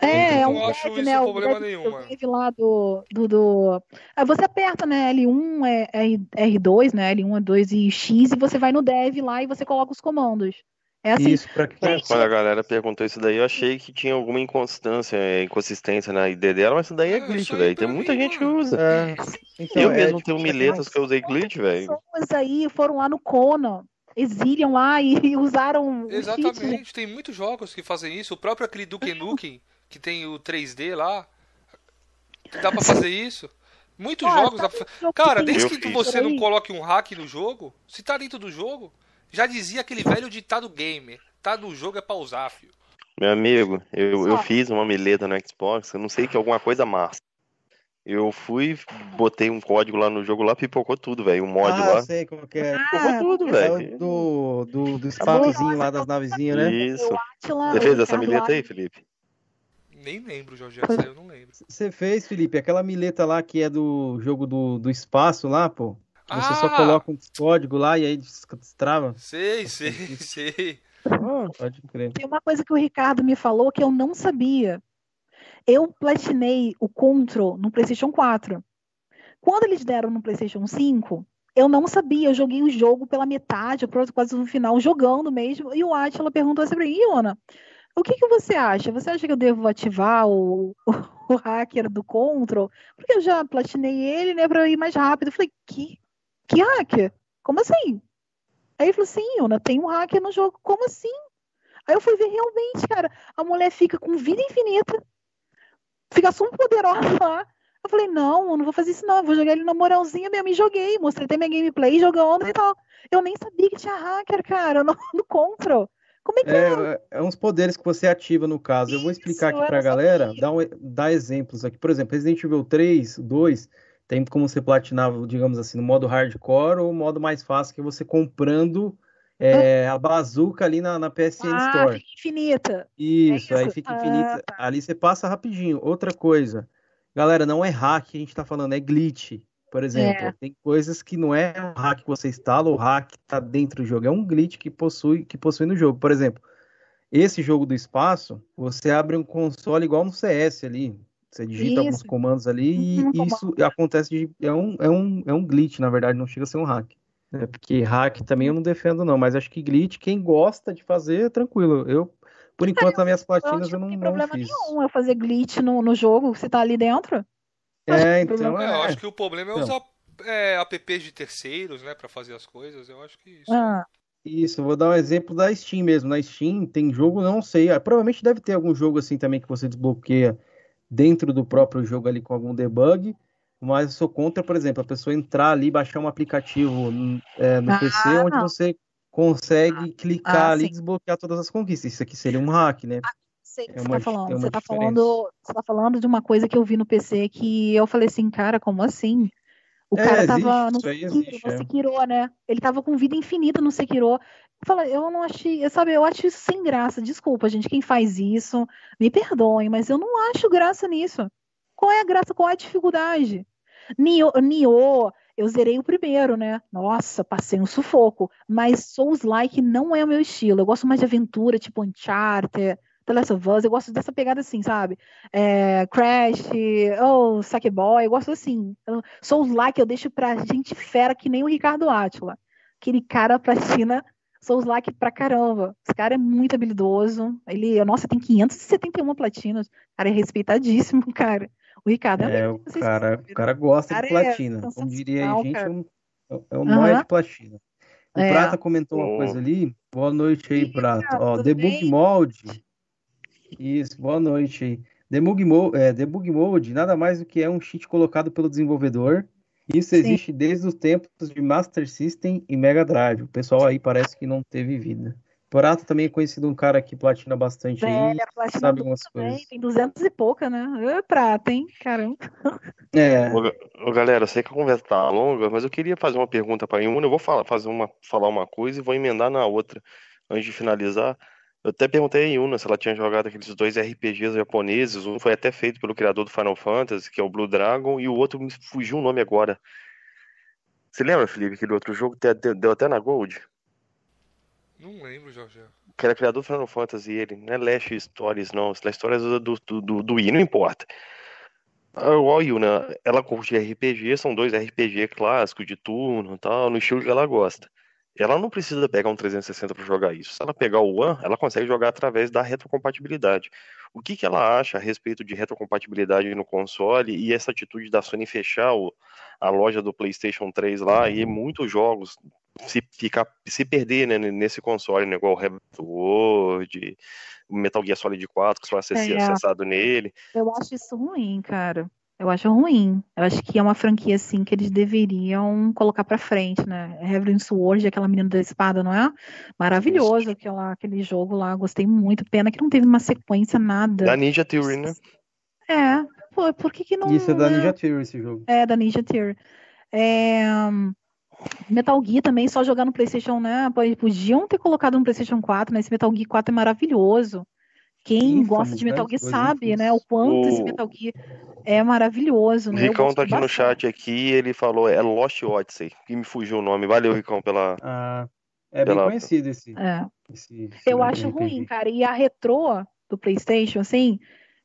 É, é um acho dev, né? problema nenhum. lá do, do, do... Aí você aperta, né? L1 é R2, né? L1 é 2 e X, e você vai no dev lá e você coloca os comandos. É assim. Isso, pra que... Quando a galera perguntou isso daí, eu achei que tinha alguma inconstância, inconsistência na ID dela, mas isso daí é, é glitch, velho. Tem muita mim, gente que usa. É. Então, eu é, mesmo tenho miletas que eu usei glitch, velho. pessoas aí foram lá no Conan, exiliam lá e usaram. Exatamente, tem muitos jogos que fazem isso. O próprio aquele Duke Nukem, que tem o 3D lá, dá pra fazer isso. Muitos jogos. Dá... Cara, desde que você não coloque um hack no jogo, se tá dentro do jogo, já dizia aquele velho ditado gamer: tá no jogo é pra usar, filho. Meu amigo, eu, eu fiz uma mileta no Xbox, eu não sei que é alguma coisa massa. Eu fui, botei um código lá no jogo lá, pipocou tudo, velho. Um mod ah, lá. sei como que é. Pipocou ah, tudo, velho. Do, do, do espaçozinho lá das navezinhas, né? Isso. Você fez essa mileta aí, Felipe? Nem lembro, Jorge, essa eu não lembro. Você fez, Felipe, aquela mileta lá que é do jogo do, do espaço lá, pô? Você ah! só coloca um código lá e aí destrava? Sei, sei, sei. Oh, pode crer. Tem uma coisa que o Ricardo me falou que eu não sabia. Eu platinei o Control no PlayStation 4. Quando eles deram no PlayStation 5, eu não sabia. Eu joguei o jogo pela metade, quase no final, jogando mesmo. E o Atila perguntou assim pra mim, Iona, o que, que você acha? Você acha que eu devo ativar o, o, hacker do Control? Porque eu já platinei ele, né, pra ir mais rápido. Eu falei, que, que hacker? Como assim? Aí ele falou assim, Yuna, tem um hacker no jogo. Como assim? Aí eu fui ver realmente, cara, a mulher fica com vida infinita, fica super poderosa lá. Eu falei, não, eu não vou fazer isso não, vou jogar ele na moralzinha mesmo. E joguei, mostrei até minha gameplay jogando e tal. Eu nem sabia que tinha hacker, cara, no, no Control. Como é que é? É, é uns poderes que você ativa no caso. Isso, eu vou explicar aqui pra galera, dar, um, dar exemplos aqui. Por exemplo, Resident Evil 3, 2, tem como você platinar, digamos assim, no modo hardcore ou modo mais fácil, que é você comprando é, a bazuca ali na, na PSN ah, Store. Fica infinita. Isso, é isso? aí fica infinita. Ah, tá. Ali você passa rapidinho. Outra coisa, galera, não é hack que a gente tá falando, é glitch. Por exemplo, é. tem coisas que não é um hack que você instala, o hack tá dentro do jogo, é um glitch que possui, que possui no jogo. Por exemplo, esse jogo do espaço, você abre um console igual no CS ali. Você digita isso. alguns comandos ali uhum, e isso acontece de. É um, é, um, é um glitch, na verdade, não chega a ser um hack. É, porque hack também eu não defendo, não, mas acho que glitch, quem gosta de fazer, é tranquilo. Eu, por enquanto, nas minhas platinas, eu não, não, problema fiz. nenhum eu fazer glitch no, no jogo, você tá ali dentro. É, então. É, eu acho que o problema é então. usar é, apps de terceiros, né, para fazer as coisas. Eu acho que isso. Ah. Isso, vou dar um exemplo da Steam mesmo. Na Steam tem jogo, não sei, ah, provavelmente deve ter algum jogo assim também que você desbloqueia dentro do próprio jogo ali com algum debug, mas eu sou contra, por exemplo, a pessoa entrar ali, baixar um aplicativo é, no ah, PC onde você consegue clicar ah, ali e desbloquear todas as conquistas. Isso aqui seria um hack, né? Sei o que é você tá falando. É você tá falando, você tá falando de uma coisa que eu vi no PC que eu falei assim, cara, como assim? O é, cara tava no Sekiro, existe, no é. Sekiro, né? Ele tava com vida infinita no Sekiro. Fala, eu não achei, sabe, eu acho isso sem graça. Desculpa, gente, quem faz isso, me perdoem, mas eu não acho graça nisso. Qual é a graça, qual é a dificuldade? Nioh, Nioh eu zerei o primeiro, né? Nossa, passei um sufoco. Mas Souls-like não é o meu estilo. Eu gosto mais de aventura, tipo Uncharted, The Last of Us, eu gosto dessa pegada assim, sabe? É, Crash, ou oh, Sackboy, eu gosto assim. Souls like eu deixo pra gente fera que nem o Ricardo Atila. Aquele cara platina Souls like pra caramba. Esse cara é muito habilidoso. Ele, nossa, tem 571 platinas. O cara é respeitadíssimo, cara. O Ricardo é, é o cara, o cara gosta cara de é platina. É Como diria a gente, é um, é um uhum. de platina. O é. Prata comentou uma coisa ali. Boa noite aí, Prata. Ó, Debug Mode isso, boa noite aí. Debug Mode, é, Debug Mode nada mais do que é um cheat colocado pelo desenvolvedor. Isso Sim. existe desde os tempos de Master System e Mega Drive. O pessoal aí parece que não teve vida. Porato também é conhecido um cara que platina bastante Velha, aí, sabe algumas também, coisas. Tem 200 e pouca, né? Eu, prata, hein? Caramba. É. Ô, galera, sei que a conversa tá longa, mas eu queria fazer uma pergunta para Yuna. Eu vou falar, fazer uma, falar uma coisa e vou emendar na outra antes de finalizar. Eu até perguntei a Yuna se ela tinha jogado aqueles dois RPGs japoneses. Um foi até feito pelo criador do Final Fantasy, que é o Blue Dragon, e o outro me fugiu o nome agora. Você lembra, Felipe, aquele outro jogo que deu até na Gold? Não lembro, Jorge. Que era criador do Final Fantasy, ele. Não é Last Stories, não. Last Stories do, do, do, do I, não importa. A Yuna, ela curte RPG, são dois RPG clássicos de turno e tal, no estilo que ela gosta ela não precisa pegar um 360 para jogar isso. Se ela pegar o One, ela consegue jogar através da retrocompatibilidade. O que, que ela acha a respeito de retrocompatibilidade no console e essa atitude da Sony fechar o, a loja do PlayStation 3 lá e muitos jogos se ficar se perder né, nesse console, né, igual o Rebel World, Metal Gear Solid 4, que só acessado, é, acessado nele. Eu acho isso ruim, cara. Eu acho ruim. Eu acho que é uma franquia assim que eles deveriam colocar para frente, né? Heaven Sword, aquela menina da espada, não é? Maravilhoso aquela, aquele jogo lá, gostei muito. Pena que não teve uma sequência nada. Da Ninja Theory, né? É. Pô, por que que não Isso é da Ninja Theory esse jogo. É, da Ninja Theory. É... Metal Gear também, só jogar no PlayStation, né? Podiam ter colocado no PlayStation 4, né? Esse Metal Gear 4 é maravilhoso. Quem gosta de Metal Gear sabe, né? O quanto o... esse Metal Gear é maravilhoso. Né? Ricão tá aqui bastante. no chat aqui, ele falou, é Lost Odyssey, que me fugiu o nome. Valeu, Ricão, pela. Ah, é pela... bem conhecido esse. É. esse, esse Eu acho RPG. ruim, cara. E a retrô do PlayStation, assim,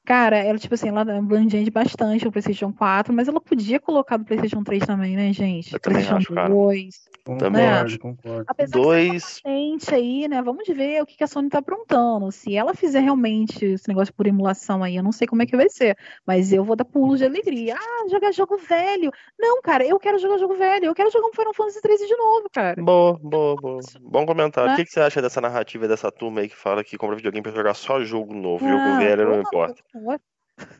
Cara, ela, tipo assim, ela abrange bastante o PlayStation 4, mas ela podia colocar do PlayStation 3 também, né, gente? Eu PlayStation acho, 2. Também né? acho. concordo. Apesar Dois. de ser aí, né? Vamos ver o que, a Sony tá aprontando. Se ela fizer realmente esse negócio por emulação aí, eu não sei como é que vai ser. Mas eu vou dar pulos de alegria. Ah, jogar jogo velho. Não, cara, eu quero jogar jogo velho. Eu quero jogar um Final Fantasy 13 de novo, cara. Boa, boa, boa. Bom comentário. Né? O que, que você acha dessa narrativa dessa turma aí que fala que compra videogame pra jogar só jogo novo? Ah, jogo velho não pô,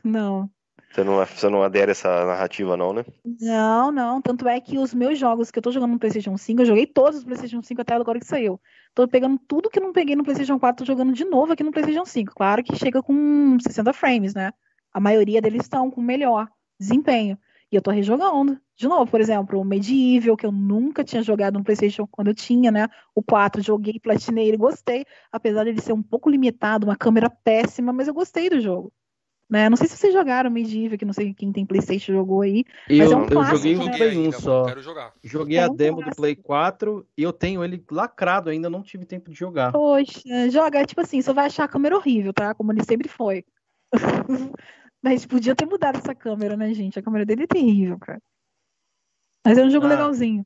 Não. Você não, você não adere a essa narrativa, não, né? Não, não. Tanto é que os meus jogos que eu tô jogando no PlayStation 5, eu joguei todos os PlayStation 5 até agora que saiu. Tô pegando tudo que eu não peguei no PlayStation 4, tô jogando de novo aqui no PlayStation 5. Claro que chega com 60 frames, né? A maioria deles estão com melhor desempenho. E eu tô rejogando. De novo, por exemplo, o Medieval, que eu nunca tinha jogado no PlayStation quando eu tinha, né? O 4, joguei, platinei ele, gostei. Apesar de ele ser um pouco limitado, uma câmera péssima, mas eu gostei do jogo. Né? Não sei se vocês jogaram Medieval, que não sei quem tem PlayStation jogou aí. Eu, Mas é um eu clássico, joguei né? um Play 1 ainda, só. Quero jogar. Joguei É a um demo do clássico. Play 4 e eu tenho ele lacrado ainda, não tive tempo de jogar. Poxa, joga, tipo assim, você vai achar a câmera horrível, tá? Como ele sempre foi. Mas podia ter mudado essa câmera, né, gente? A câmera dele é terrível, cara. Mas é um jogo Ah. legalzinho.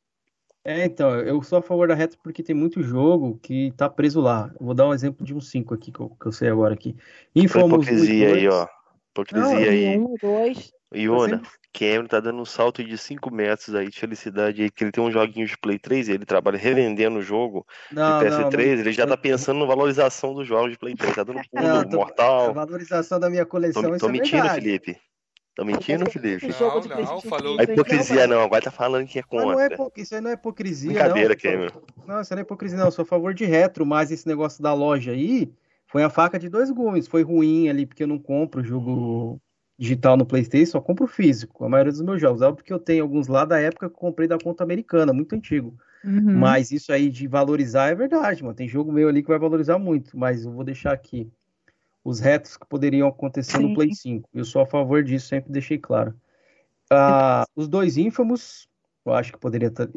É, então, eu sou a favor da Retro porque tem muito jogo que tá preso lá. Eu vou dar um exemplo de um 5 aqui que eu, que eu sei agora aqui. Infamous hipocrisia 1 aí, 2. ó. Hipocrisia aí. Um, dois. Iona, sempre- Cameron tá dando um salto de 5 metros aí de felicidade aí, que ele tem um joguinho de Play 3 e ele trabalha revendendo o jogo Não, de não, PS3, ele já tá pensando na valorização dos jogos de Play 3, tá dando pulo, Não, tô- a mortal. valorização da minha coleção, Tô, isso tô é mentindo, verdade. Felipe. Tô mentindo, Felipe. Não, não, falou- A 3 aí, hipocrisia não, agora tá falando que é Mas não é, contra. isso aí não é hipocrisia, Brincadeira, não. Cameron. Não, isso não é hipocrisia, não. Eu sou a favor de retro, mas esse negócio da loja aí foi a faca de dois gumes. Foi ruim ali, porque eu não compro jogo digital no PlayStation, só compro físico. A maioria dos meus jogos. É porque eu tenho alguns lá da época que eu comprei da conta americana, muito antigo. Uhum. Mas isso aí de valorizar é verdade, mano. Tem jogo meu ali que vai valorizar muito, mas eu vou deixar aqui os retros que poderiam acontecer Sim. no Play 5. Eu sou a favor disso, sempre deixei claro. Ah, os dois Infamous, eu acho que poderia tra-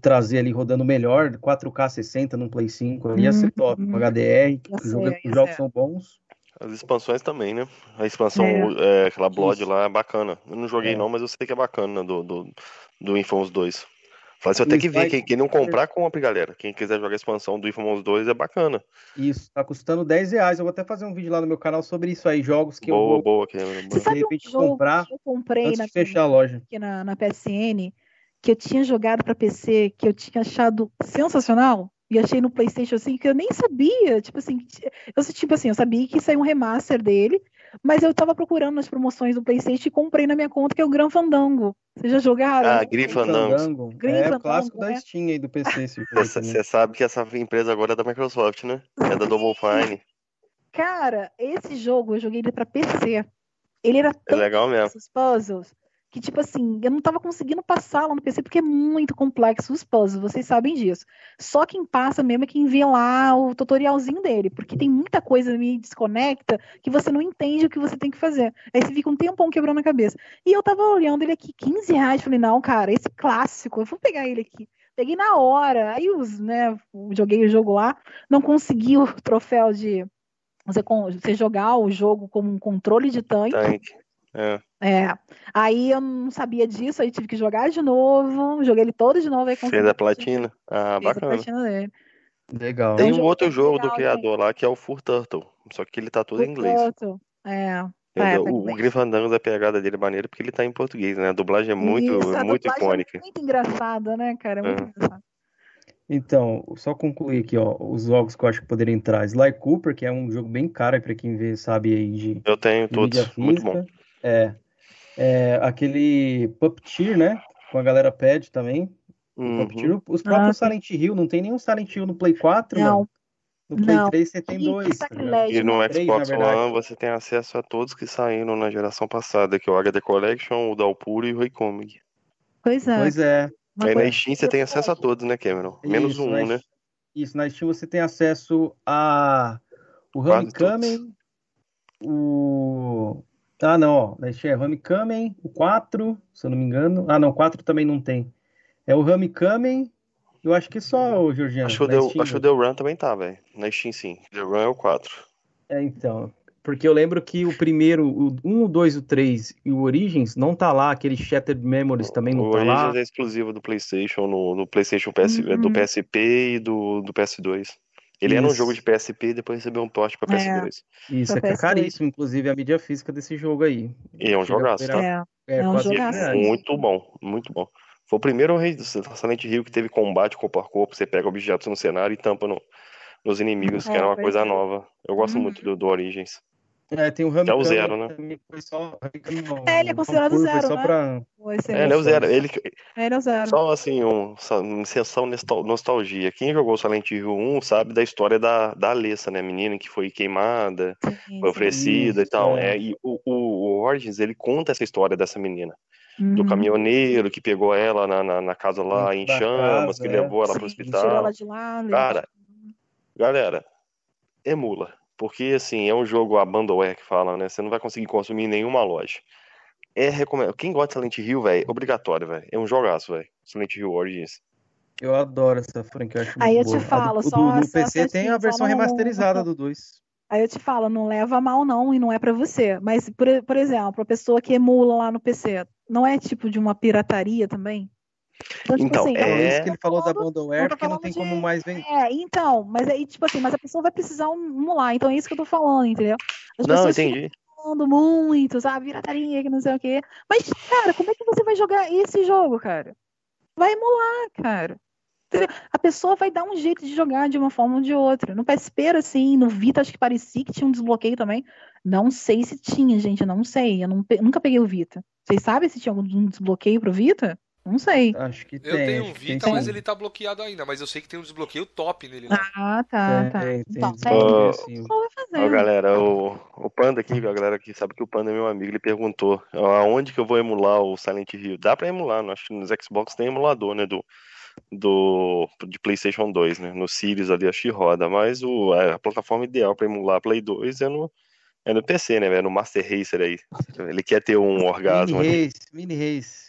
trazer ali rodando melhor, 4K 60 no Play 5, ali ia ser top, com Uhum. HDR, os jogo- jogos são bons. As expansões também, né? A expansão, É. é, aquela Blood Isso. lá é bacana. Eu não joguei É. não, mas eu sei que é bacana do, do, do Infamous 2. Falei assim, eu O tenho que ver, quem, quem não comprar, compre, galera. Quem quiser jogar a expansão do Infamous 2 é bacana. Isso, tá custando 10 reais. Eu vou até fazer um vídeo lá no meu canal sobre isso aí, jogos que eu boa, vou boa, Cameron. Você boa. um repente, jogo comprar que eu comprei antes na, de fechar a loja. aqui na, na PSN, que eu tinha jogado pra PC, que eu tinha achado sensacional, e achei no PlayStation assim, que eu nem sabia. Tipo assim, eu, tipo assim, eu sabia que saiu um remaster dele, mas eu tava procurando nas promoções do PlayStation e comprei na minha conta, que é o Gran Fandango. Vocês já jogaram? Ah, Grim Fandango. Fandango. Grim É o Fandango, clássico da né? Steam aí do PC. também. Você sabe que essa empresa agora é da Microsoft, né? É da Double Fine. Cara, esse jogo eu joguei ele pra PC. Ele era É tão legal mesmo. esses puzzles que, tipo assim, eu não tava conseguindo passar lá no PC porque é muito complexo os puzzles, vocês sabem disso. Só quem passa mesmo é quem vê lá o tutorialzinho dele, porque tem muita coisa me desconecta que você não entende o que você tem que fazer. Aí você fica um tempão quebrando a cabeça. E eu tava olhando ele aqui, 15 reais, falei, não, cara, esse clássico, eu vou pegar ele aqui. Peguei na hora, aí os, né, joguei o jogo lá, não consegui o troféu de você, você jogar o jogo como um controle de tanque. Tank. É. É. Aí eu não sabia disso, aí tive que jogar de novo, joguei ele todo de novo. Aí Fez a platina. Ah, Fiz a bacana. platina dele. Legal. Tem um um jogo outro jogo do legal, criador lá que é o Fur Turtle. Só que ele tá todo em inglês. Outro. É. Entendeu? tá o, o inglês. Grim Fandango da pegada dele é maneiro porque ele tá em português, né? A dublagem é muito, Isso, a muito dublagem icônica. É muito engraçada, né, cara? É muito É. engraçado. Então, só concluir aqui, ó, os jogos que eu acho que poderiam entrar. Sly Cooper, que é um jogo bem caro para quem vê, sabe aí de, Eu tenho de todos. mídia Muito bom. É, é aquele Puppeteer, né? Com a galera pede também. O Uhum. Puppeteer, os próprios Ah, Silent Hill, não tem nenhum Silent Hill no Play 4, Não, mano. No Play não. 3 você tem Que- dois. tá E no né? Três, Xbox na verdade. One você tem acesso a todos que saíram na geração passada, que é o HD Collection, o Dalpuro e o Raycomic. Pois é. Pois é. uma Aí na Steam você tem acesso a todos, né, Cameron? Menos Isso, na 1, né? Isso, na Steam você tem acesso a o Homecoming, o... Ah, não, ó, Steam é Homecoming, o 4, se eu não me engano. Ah, não, o 4 também não tem. É o Homecoming, eu acho que só o Georgiano, Acho que o na The, Steam. acho que o The Run também tá, velho. Na Steam sim. The Run é o 4. É, então, Porque eu lembro que o primeiro, o 1, o 2, o 3 e o Origins não tá lá, aquele Shattered Memories também não o tá Origins lá. O Origins é exclusivo do PlayStation, no, no PlayStation PS, uhum. do PSP e do, do PS2. Ele Isso. era um jogo de PSP e depois recebeu um porte para PS2. É. Isso, pra é PS2. caríssimo, inclusive, a mídia física desse jogo aí. E é um jogaço, tá? É, é, é um jogaço. Muito bom, muito bom. Foi o primeiro rei do Silent Hill que teve combate corpo a corpo, você pega objetos no cenário e tampa no, nos inimigos, que era uma coisa nova. Eu gosto uhum. muito do, do Origins. É, tem o Rami é o zero, né? Foi só, é, ele é considerado zero, só né? Pra... É, ele é o zero. Ele, ele é o zero. Só assim, um, uma sessão nostalgia. Quem jogou Silent Hill 1 sabe da história da, da Alessa, né? Menina que foi queimada, sim, foi oferecida sim, e tal. É. é. e o, o, o Origins, ele conta essa história dessa menina. Uhum. Do caminhoneiro que pegou ela na, na, na casa lá em chamas, casa, que é. levou ela sim, pro hospital. Tirou ela de lá, Cara, galera, emula. Porque, assim, é um jogo abandonware que fala, né? Você não vai conseguir consumir em nenhuma loja. É recomendo. Quem gosta de Silent Hill, velho, obrigatório, velho. É um jogaço, velho. Silent Hill Origins. Eu adoro essa franquia. Aí eu te falo, só. Do, no PC tem a versão remasterizada do 2. Aí eu te falo, não leva mal não e não é para você. Mas, por, por exemplo, a pessoa que emula lá no PC, não é tipo de uma pirataria também? Então, tipo então assim, é... isso que ele falou da Bundleware, porque não tem de... como mais vender. É, então, mas aí, tipo assim, mas a pessoa vai precisar emular, então é isso que eu tô falando, entendeu? As não, entendi. falando muito, sabe, virataria, que não sei o quê. Mas, cara, como é que você vai jogar esse jogo, cara? Vai emular, cara. A pessoa vai dar um jeito de jogar de uma forma ou de outra. No PSP, assim, no Vita, acho que parecia que tinha um desbloqueio também. Não sei se tinha, gente, eu não sei. Eu não, nunca peguei o Vita. Vocês sabem se tinha algum desbloqueio pro Vita? Não sei. Acho que eu tem. Eu tenho um Vita, mas ele tá bloqueado ainda. Mas eu sei que tem um desbloqueio top nele. Né? Ah, tá, tá. Tem, então, tem assim. Ó, galera, o, o Panda aqui, a galera que sabe que o Panda é meu amigo, ele perguntou aonde que eu vou emular o Silent Hill. Dá pra emular, não? acho que nos Xbox tem emulador, né? Do, do de PlayStation 2, né? No Series ali acho que roda, mas o, a plataforma ideal para emular Play 2 é no, é no PC, né? É no Master Racer aí. Ele quer ter um orgasmo. Mini Race, Mini Race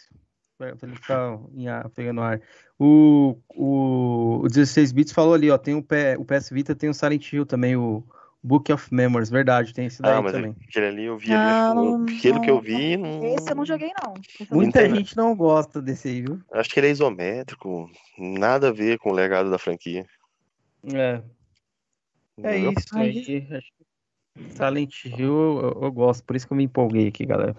para ele ficar em ar, pegando ar. O, o, o 16 bits falou ali, ó, tem o, P, o PS Vita, tem o Silent Hill também, o Book of Memories, verdade, tem esse daí ah, mas também. Aquele ali eu vi, não, aquele que eu vi. Não... Esse eu não joguei, não. Muita não gente não gosta desse aí, viu? Acho que ele é isométrico, nada a ver com o legado da franquia. É. É isso aí. Silent Hill eu, eu, gosto, por isso que eu me empolguei aqui, galera.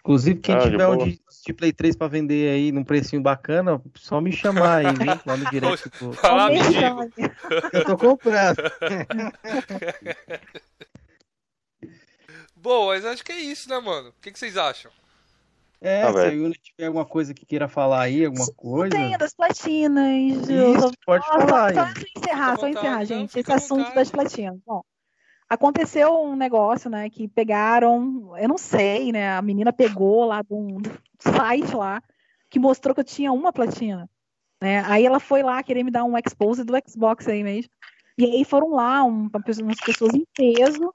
Inclusive, quem ah, tiver um de, de, Play 3 pra vender aí num precinho bacana, só me chamar aí, viu? Lá no direito. Tipo... Fala, Eu tô comprando. Bom, mas acho que é isso, né, mano? O que, que vocês acham? É, ah, se a Yuna tiver alguma coisa que queira falar aí, alguma coisa. Tem, das platinas. Isso, pode Nossa, falar. Só, só encerrar, só encerrar, gente. Esse assunto das platinas. Bom, aconteceu um negócio, né, que pegaram, eu não sei, né, a menina pegou lá de um site lá, que mostrou que eu tinha uma platina, né, aí ela foi lá querer me dar um expose do Xbox aí mesmo, e aí foram lá um, umas pessoas em peso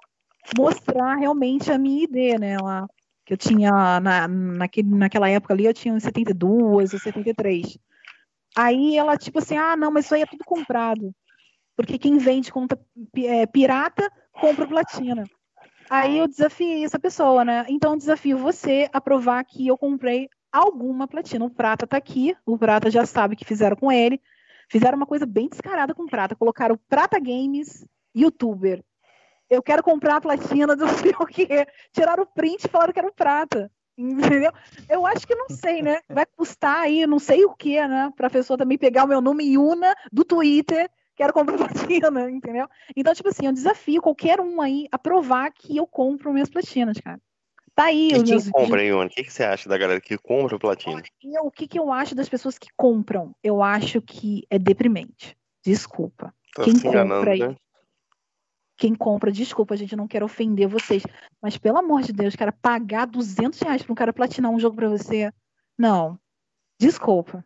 mostrar realmente a minha ID, né, lá, que eu tinha, na, naquele, naquela época ali, eu tinha 72 ou 73. Aí ela, tipo assim, ah, não, mas isso aí é tudo comprado. Porque quem vende conta é, pirata compra platina. Aí eu desafiei essa pessoa, né? Então desafio você a provar que eu comprei alguma platina. O Prata tá aqui, o Prata já sabe o que fizeram com ele. Fizeram uma coisa bem descarada com o Prata. Colocaram Prata Games, youtuber. Eu quero comprar a platina do sei o quê. Tiraram o print e falaram que era o Prata. Entendeu? Eu acho que não sei, né? Vai custar aí, não sei o que, né? Pra pessoa também pegar o meu nome Yuna do Twitter quero comprar platina, entendeu? Então, tipo assim, eu desafio qualquer um aí a provar que eu compro minhas platinas, cara. Tá aí. E quem compra, Ione? O que, que você acha da galera que compra platina? o que, que eu acho das pessoas que compram? Eu acho que é deprimente. Desculpa. Tá quem compra aí. Né? Quem compra, desculpa, a gente não quer ofender vocês. Mas, pelo amor de Deus, cara, pagar 200 reais pra um cara platinar um jogo pra você. Não. Desculpa.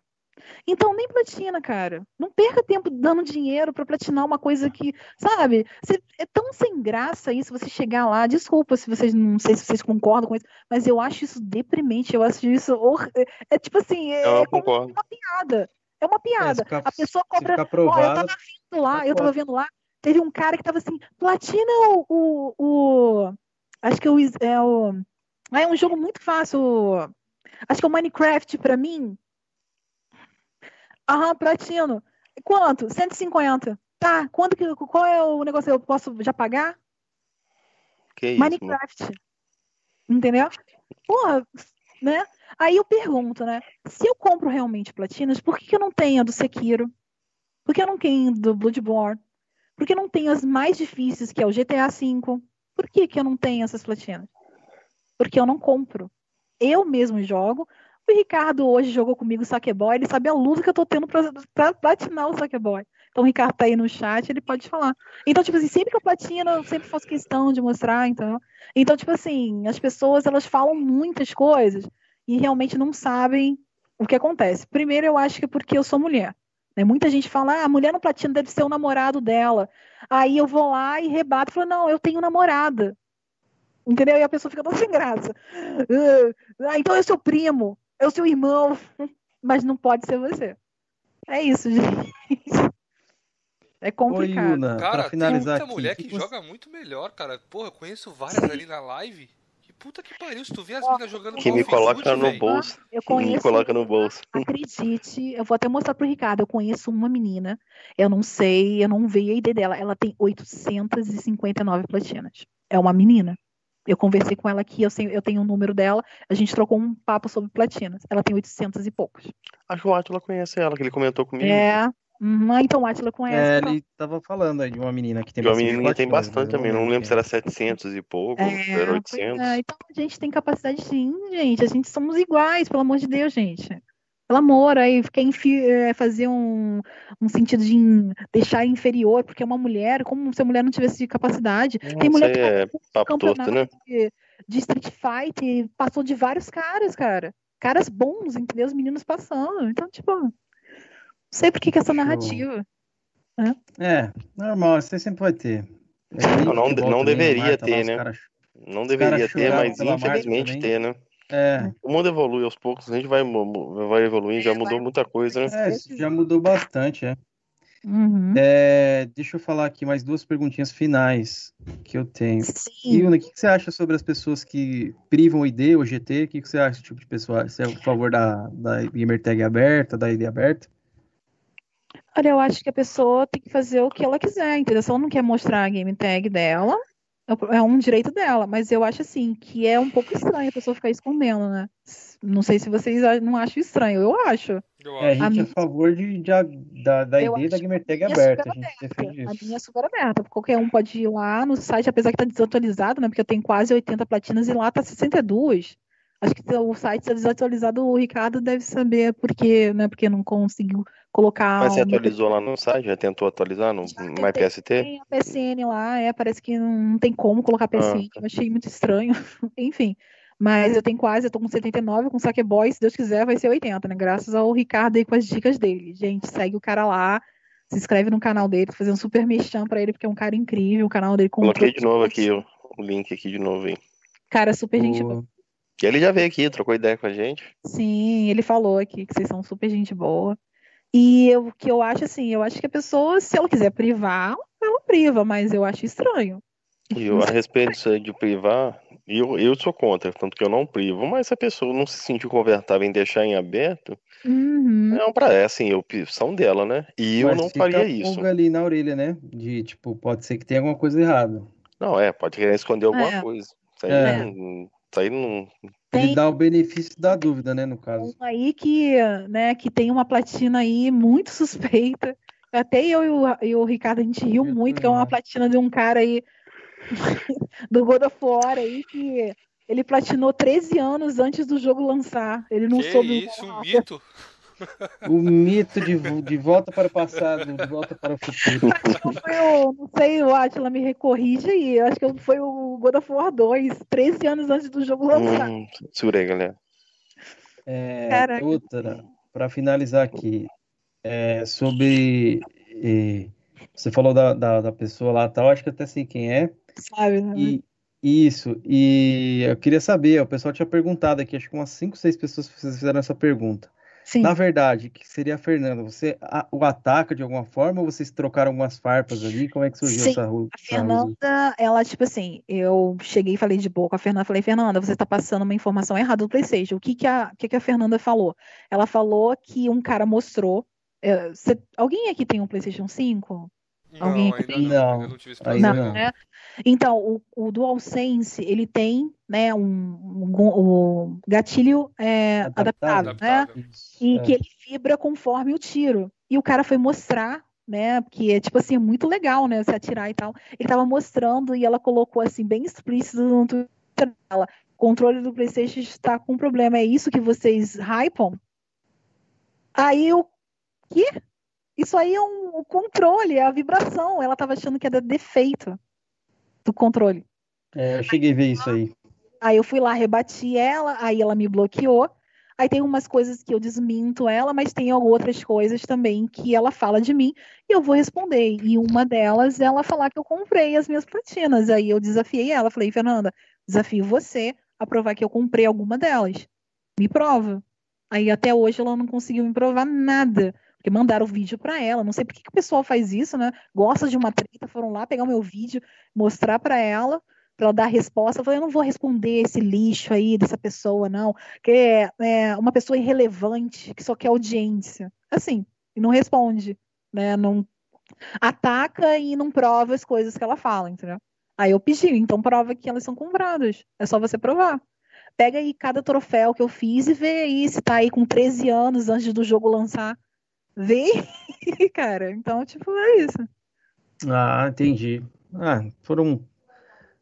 Então, nem platina, cara. Não perca tempo dando dinheiro para platinar uma coisa que, sabe? é tão sem graça isso você chegar lá. Desculpa se vocês não sei se vocês concordam com isso, mas eu acho isso deprimente. Eu acho isso hor... é, é tipo assim, é, eu como concordo. uma piada. É uma piada. É, ficar, a pessoa compra. Ó, eu tava vendo lá, eu tava vendo lá teve um cara que tava assim, platina o. o, o acho que é o, é o. Ah, é um jogo muito fácil. Acho que é o Minecraft pra mim. Aham, platino. Quanto? 150. Tá, quanto que, qual é o negócio? Eu posso já pagar? Que Minecraft. Entendeu? Porra, né? Aí eu pergunto, né? Se eu compro realmente platinas, por que, que eu não tenho a do Sekiro? Por que eu não tenho do Bloodborne? Por que eu não tenho as mais difíceis, que é o GTA V? Por que, que eu não tenho essas platinas? Porque eu não compro. Eu mesmo jogo. O Ricardo hoje jogou comigo Saqueboy, ele sabe a luta que eu tô tendo pra, pra platinar o Saqueboy. Então o Ricardo tá aí no chat, ele pode falar. Então, tipo assim, sempre que eu platino, eu sempre faço questão de mostrar, então. Então, tipo assim, as pessoas elas falam muitas coisas e realmente não sabem o que acontece. Primeiro, eu acho que é porque eu sou mulher. Né? Muita gente fala, ah, a mulher no platino deve ser o namorado dela. Aí eu vou lá e rebato e falo, não, eu tenho namorada. Entendeu? E a pessoa fica toda sem graça. Ah, então eu sou primo, eu sou irmão, mas não pode ser você. É isso, gente. É complicado. Oi, Yuna, cara, finalizar tem muita aqui, mulher que, que joga muito melhor, cara. Porra, eu conheço várias Sim. ali na live. Que puta que pariu, se tu vê as meninas jogando Que me coloca no véio. bolso. Eu conheço, me coloca no bolso. Acredite, eu vou até mostrar pro Ricardo. Eu conheço uma menina, eu não sei, eu não vi a ID dela. Ela tem 859 platinas. É uma menina. Eu conversei com ela aqui, eu, sei, eu tenho o um número dela, a gente trocou um papo sobre platinas. Ela tem 800 e poucos. Acho que o Atila conhece ela, que ele comentou comigo. É, Uhum, então o Atila conhece. É, ele tava falando aí de uma menina que tem de uma menina que tem bastante também, não lembro se era 700 e pouco, é, era 800. É, então a gente tem capacidade sim, gente, a gente somos iguais, pelo amor de Deus, gente. Pelo amor, aí quer é, fazer um, um sentido de deixar inferior, porque é uma mulher, como se a mulher não tivesse capacidade. Não, tem mulher que é papo torto, né? De, de Street Fight passou de vários caras, cara. Caras bons, entendeu? Os meninos passando. Então, tipo, sei por que, que essa narrativa. Né? É, normal, você sempre vai ter. Não, não, não deveria ter, né? Caras, não deveria ter, mas infelizmente ter, né? É. O mundo evolui aos poucos, a gente vai, vai evoluindo, já mudou muita coisa, né? É, já mudou bastante, é. Uhum. é. Deixa eu falar aqui mais duas perguntinhas finais que eu tenho. Sim. Iuna, o que, que, você acha sobre as pessoas que privam o ID ou GT? O que, que você acha, tipo de pessoa? Você é a favor da, da gamer tag aberta, da ID aberta? Olha, eu acho que a pessoa tem que fazer o que ela quiser, entendeu? Se ela não quer mostrar a game tag dela, é, é um direito dela, mas eu acho assim que é um pouco estranho a pessoa ficar escondendo, né? Não sei se vocês não acham estranho, eu acho. É, a gente a é a favor de, de, da, da ideia da gamer tag aberta, a gente defende isso. A minha é super aberta, qualquer um pode ir lá no site, apesar que tá desatualizado, né? Porque eu tenho quase 80 platinas e lá tá 62. Acho que o site está desatualizado, o Ricardo deve saber por quê, né? Porque não conseguiu colocar. Mas você atualizou lá no site? Já tentou atualizar no MyPST? Tem a PSN lá, é, parece que não tem como colocar PSN, ah. eu achei muito estranho. Enfim. Mas eu tenho quase, eu tô com 79, com Saqueboy, se Deus quiser, vai ser 80, né? Graças ao Ricardo aí com as dicas dele. Gente, segue o cara lá, se inscreve no canal dele, fazer um super mexão pra ele, porque é um cara incrível, o canal dele com Coloquei de novo aqui o, o link aqui de novo, hein? Cara, super gente boa. Que ele já veio aqui, trocou ideia com a gente. Sim, ele falou aqui que vocês são super gente boa. E o que eu acho assim, eu acho que a pessoa, se ela quiser privar, ela priva, mas eu acho estranho. E eu, a respeito de privar, eu, eu sou contra, tanto que eu não privo, mas se a pessoa não se sentir confortável em deixar em aberto, uhum. é pra é assim, opção dela, né? E eu não faria isso. ali na orelha, né? De tipo, pode ser que tenha alguma coisa errada. Não, é, pode querer esconder alguma é. coisa. Isso aí é. não, isso aí não. Tem... dá o benefício da dúvida, né, no caso. Um aí que, né, que tem uma platina aí muito suspeita. Até eu e o, e o Ricardo, a gente riu eu muito, que é uma platina de um cara aí do God of War aí que ele platinou 13 anos antes do jogo lançar. Ele não que soube. Isso, um mito? O mito de, de volta para o passado, de volta para o futuro. O, não sei, o Atila me recorrige aí. Eu acho que foi o God of War 2, 13 anos antes do jogo lançar. Hum, segura aí, galera. É, outra, para finalizar aqui, é, sobre. É, você falou da, da, da, pessoa lá tal, acho que até sei quem é. Sabe, né? E, isso, e eu queria saber, o pessoal tinha perguntado aqui, acho que umas 5, 6 pessoas fizeram essa pergunta. Sim. Na verdade, que seria a Fernanda, você a, o ataca de alguma forma ou vocês trocaram algumas farpas ali? Como é que surgiu Sim, essa rua? A Fernanda, ela, tipo assim, eu cheguei e falei de boa com a Fernanda, falei, Fernanda, você tá passando uma informação errada do Playstation. O que que a, que que a Fernanda falou? Ela falou que um cara mostrou. É, alguém aqui tem um Playstation 5? Não, Alguém ainda não, não. tive esse não. Né? Então, o, o DualSense, ele tem né, um, um, um gatilho é, adaptável, né? E é. que ele vibra conforme o tiro. E o cara foi mostrar, né? Que é tipo assim, é muito legal, né? Você atirar e tal. Ele tava mostrando e ela colocou assim, bem explícito no Twitter dela. O controle do Playstation está com problema. É isso que vocês hypam? Aí eu. Que? Isso aí é um, um controle, é a vibração. Ela estava achando que era defeito do controle. É, eu cheguei a ver isso aí. Aí eu fui lá, rebati ela, aí ela me bloqueou. Aí tem umas coisas que eu desminto ela, mas tem outras coisas também que ela fala de mim e eu vou responder. E uma delas é ela falar que eu comprei as minhas platinas. Aí eu desafiei ela, falei, Fernanda, desafio você a provar que eu comprei alguma delas. Me prova. Aí até hoje ela não conseguiu me provar nada. Porque mandaram o vídeo para ela. Não sei por que, que o pessoal faz isso, né? Gosta de uma treta, foram lá pegar o meu vídeo, mostrar para ela, para ela dar a resposta. Eu falei, eu não vou responder esse lixo aí dessa pessoa, não. Que é, é uma pessoa irrelevante, que só quer audiência. Assim, e não responde, né? Não ataca e não prova as coisas que ela fala, entendeu? Aí eu pedi, então prova que elas são compradas. É só você provar. Pega aí cada troféu que eu fiz e vê aí se tá aí com 13 anos antes do jogo lançar vem, cara. Então, tipo, é isso. Ah, entendi. Ah, foram.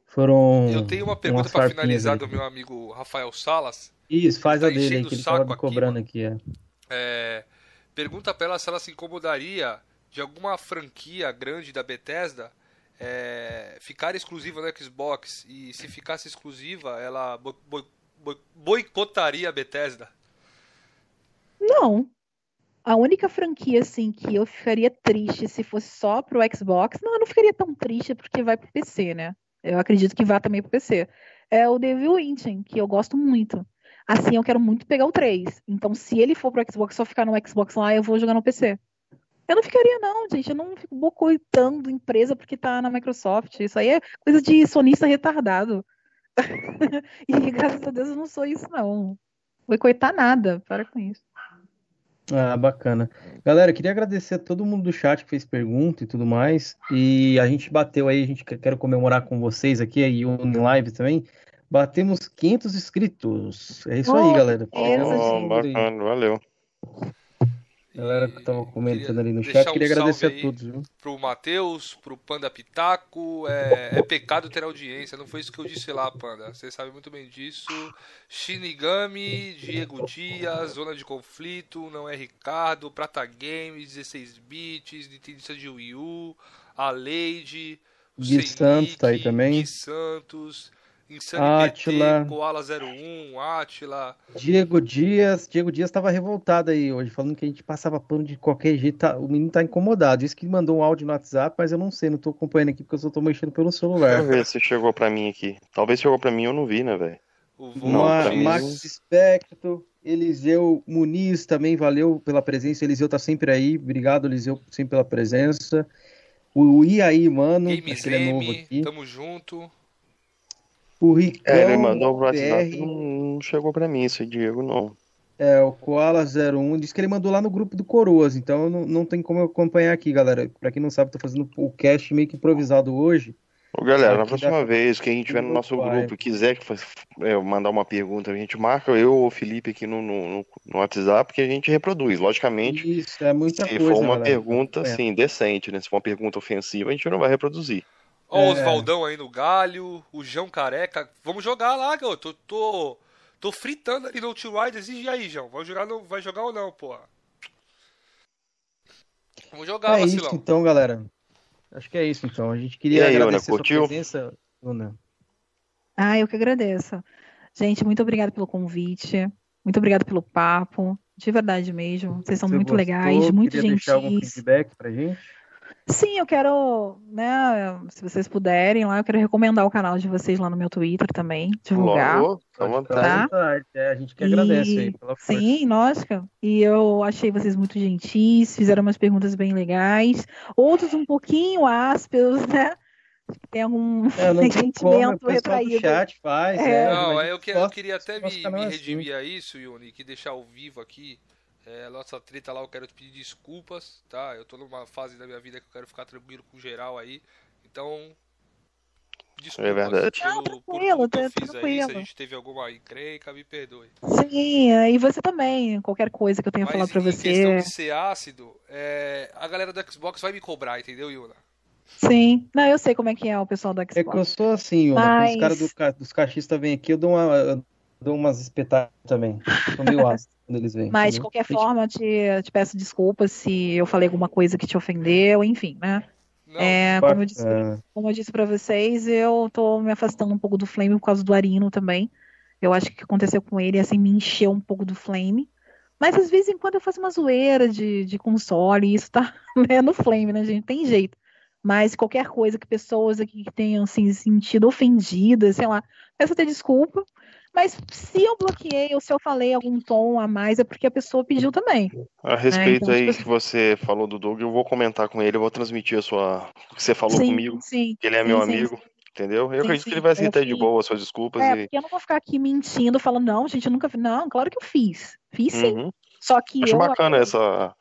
Foram. Eu tenho uma pergunta para finalizar do meu amigo Rafael Salas. Isso, faz tá a dele aí, que ele tava cobrando aqui, aqui é. é. Pergunta pra ela se ela se incomodaria de alguma franquia grande da Bethesda é, ficar exclusiva no Xbox e se ficasse exclusiva, ela boicotaria a Bethesda? Não, a única franquia, assim, que eu ficaria triste se fosse só pro Xbox, não, eu não ficaria tão triste porque vai pro PC, né? Eu acredito que vá também pro PC. É o Devil Within, que eu gosto muito. Assim, eu quero muito pegar o 3. Então, se ele for pro Xbox, só ficar no Xbox lá, eu vou jogar no PC. Eu não ficaria, não, gente. Eu não fico bocoitando empresa porque tá na Microsoft. Isso aí é coisa de sonista retardado. e graças a Deus eu não sou isso, não. Boicotar nada. Para com isso. Ah, bacana. Galera, queria agradecer a todo mundo do chat que fez pergunta e tudo mais. E a gente bateu aí, a gente quer comemorar com vocês aqui e o live também. Batemos 500 inscritos. É isso oh, aí, galera. Oh, bacana, valeu galera que tava comentando ali no chat, queria um agradecer a todos. Viu? Pro Matheus, pro Panda Pitaco, é, é, pecado ter audiência, não foi isso que eu disse lá, Panda. Você sabe muito bem disso. Shinigami, Diego Dias, Zona de Conflito, Não é Ricardo, Prata Games, 16 bits, Nintendo de Wii U, a Leide, Gui Santos tá aí também. Gui Santos, Insane Atila, Koala 01, Atila. Diego Dias, Diego Dias estava revoltado aí hoje, falando que a gente passava pano de qualquer jeito. Tá, o menino tá incomodado. Disse que mandou um áudio no WhatsApp, mas eu não sei, não tô acompanhando aqui porque eu só tô mexendo pelo celular. Deixa eu ver se chegou para mim aqui. Talvez chegou para mim eu não vi, né, velho? Max Spectro, Eliseu Muniz também, valeu pela presença. Eliseu tá sempre aí. Obrigado, Eliseu, sempre pela presença. O Iaí, mano, Games M, é novo aqui. Tamo junto. O Ricão. É, ele mandou o WhatsApp, não chegou para mim esse Diego, não. É, o Koala01 disse que ele mandou lá no grupo do Coroas, então não, não tem como eu acompanhar aqui, galera. Pra quem não sabe, tô fazendo o cast meio que improvisado hoje. Ô, galera, na próxima vez que a gente tiver no nosso grupo e quiser que é, mandar uma pergunta, a gente marca eu ou o Felipe aqui no, no, no WhatsApp que a gente reproduz. Logicamente, Isso, é muita se coisa, for uma galera. pergunta, assim, decente, né? Se for uma pergunta ofensiva, a gente não vai reproduzir. Ó, é. o Oswaldão aí no galho, o João Careca. Vamos jogar lá, garoto. Tô, tô, tô fritando ali no Two Riders. E aí, João? Vai jogar, no, vai jogar ou não, porra? Vamos jogar, é vacilão. isso então, galera. Acho que é isso então. A gente queria e aí, agradecer Ana, curtiu? sua presença, Ana. Ah, eu que agradeço. Gente, muito obrigado pelo convite. Muito obrigado pelo papo. De verdade mesmo. Vocês são Você muito gostou? legais, muito gentis. Deixar algum feedback pra gente? Sim, eu quero, né, se vocês puderem lá, eu quero recomendar o canal de vocês lá no meu Twitter também, divulgar. Logo, à vontade. Tá? É, a gente que agradece e... aí pela força. Sim, lógico. E eu achei vocês muito gentis, fizeram umas perguntas bem legais, outros um pouquinho ásperos, né? Tem algum é, sentimento retraído. chat faz, é. é não, eu, que, eu, queria até me, me redimir a isso, Yuni, que deixar ao vivo aqui é, nossa treta lá, eu quero te pedir desculpas, tá? Eu tô numa fase da minha vida que eu quero ficar tranquilo com geral aí. Então, desculpa é verdade. Pelo, Não, tranquilo, por fiz aí. Se a gente teve alguma encrenca, me perdoe. Sim, e você também, qualquer coisa que eu tenha Mas falado pra você. Em questão de ser ácido, é, a galera do Xbox vai me cobrar, entendeu, Yuna? Sim, não, eu sei como é que é o pessoal do Xbox. É que eu sou assim, Yuna. Mas... Os caras do, dos cachistas vêm aqui, eu dou, uma, eu dou umas espetáculos também. Sou meio ácido quando eles vêm. Mas, de qualquer forma, eu te, te peço desculpas se eu falei alguma coisa que te ofendeu, enfim, né? É, como, eu disse, é. como eu disse pra vocês, eu tô me afastando um pouco do Flame por causa do Arino também. Eu acho que o que aconteceu com ele, assim, me encheu um pouco do Flame. Mas às vezes em quando eu faço uma zoeira de, de console, e isso tá né, no Flame, né, gente? Tem jeito. Mas qualquer coisa que pessoas aqui que tenham assim, sentido ofendidas, sei lá, peço até desculpa. Mas se eu bloqueei ou se eu falei algum tom a mais, é porque a pessoa pediu também. A respeito né? então, aí tipo... que você falou do Doug, eu vou comentar com ele, eu vou transmitir a sua. O que você falou sim, comigo. Sim, que ele é sim, meu sim, amigo. Entendeu? Eu acredito que ele vai aceitar de boa as suas desculpas. É, e... porque eu não vou ficar aqui mentindo, falando, não, gente, eu nunca fiz. Não, claro que eu fiz. Fiz sim. Uhum. Só que. Acho eu bacana essa.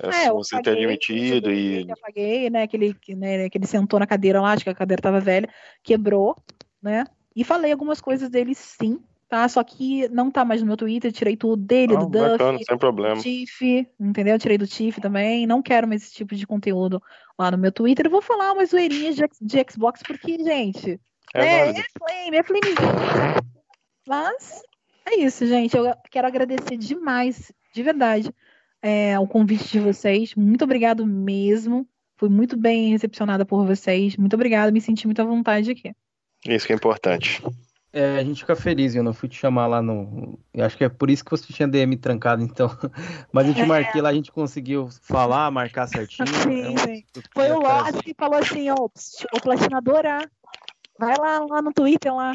essa é, você ter admitido e. Eu apaguei, né? Aquele, né? Que ele sentou na cadeira lá, acho que a cadeira tava velha, quebrou, né? E falei algumas coisas dele sim, tá? Só que não tá mais no meu Twitter, tirei tudo dele, do bacana, Duff, sem problema. do Tiff, entendeu? Tirei do Tiff também, não quero mais esse tipo de conteúdo lá no meu Twitter. Eu vou falar umas zoeirinhas de, de Xbox, porque, gente, é, é, é Flame, é Flame. Mas é isso, gente. Eu quero agradecer demais, de verdade, é, o convite de vocês. Muito obrigado mesmo. Fui muito bem recepcionada por vocês. Muito obrigada, me senti muito à vontade aqui. Isso que é importante. É, a gente fica feliz, eu não fui te chamar lá no. Eu acho que é por isso que você tinha DM trancado, então. Mas a gente é. marquei lá, a gente conseguiu falar, marcar certinho. Sim, é um... sim. Foi o Lorde que falou assim, ó, o platinadora, vai lá, lá no Twitter lá.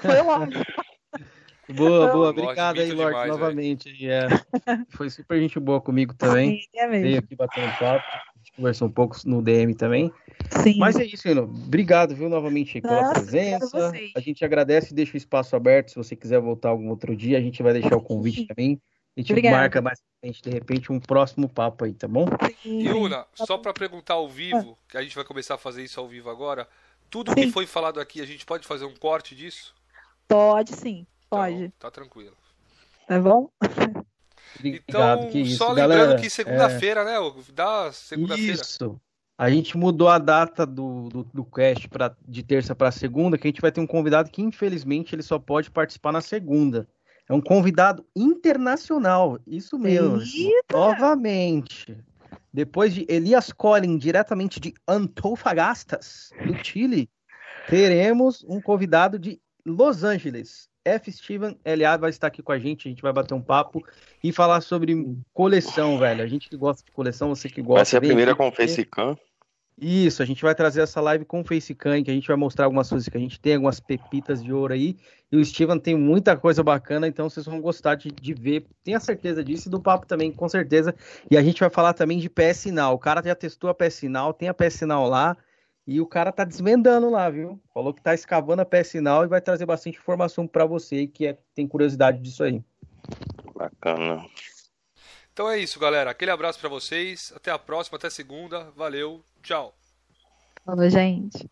Foi o Lorde. Boa, boa, obrigado aí, Lorde, demais, novamente. É. Foi super gente boa comigo também. Sim, é mesmo. Veio aqui batendo papo conversou um pouco no DM também. Sim. Mas é isso, Eno. Obrigado, viu, novamente pela Nossa, presença. A gente agradece e deixa o espaço aberto. Se você quiser voltar algum outro dia, a gente vai deixar o convite também. A gente Obrigada. marca mais frente, de repente, um próximo papo aí, tá bom? Sim. Una, só para perguntar ao vivo, que a gente vai começar a fazer isso ao vivo agora, tudo sim. que foi falado aqui, a gente pode fazer um corte disso? Pode sim, pode. Então, tá tranquilo. Tá bom? Obrigado, então, isso, só lembrando galera, que segunda-feira, é... né? Da segunda-feira. Isso. A gente mudou a data do, do, do cast pra, de terça para segunda, que a gente vai ter um convidado que, infelizmente, ele só pode participar na segunda. É um convidado internacional, isso mesmo. Eita. Novamente. Depois de Elias Collin, diretamente de Antofagasta, do Chile, teremos um convidado de Los Angeles, F. Steven LA vai estar aqui com a gente, a gente vai bater um papo e falar sobre coleção, velho. A gente que gosta de coleção, você que gosta. Vai ser a primeira com Facecam. Isso, a gente vai trazer essa live com Facecam, que a gente vai mostrar algumas coisas que a gente tem, algumas pepitas de ouro aí. E o Steven tem muita coisa bacana, então vocês vão gostar de, de ver. Tenha certeza disso e do papo também, com certeza. E a gente vai falar também de PS Sinal. O cara já testou a PS Sinal, tem a PS Sinal lá. E o cara tá desvendando lá, viu? Falou que tá escavando a pé sinal e vai trazer bastante informação para você que é, tem curiosidade disso aí. Bacana. Então é isso, galera. Aquele abraço para vocês. Até a próxima, até segunda. Valeu. Tchau. Falou, gente.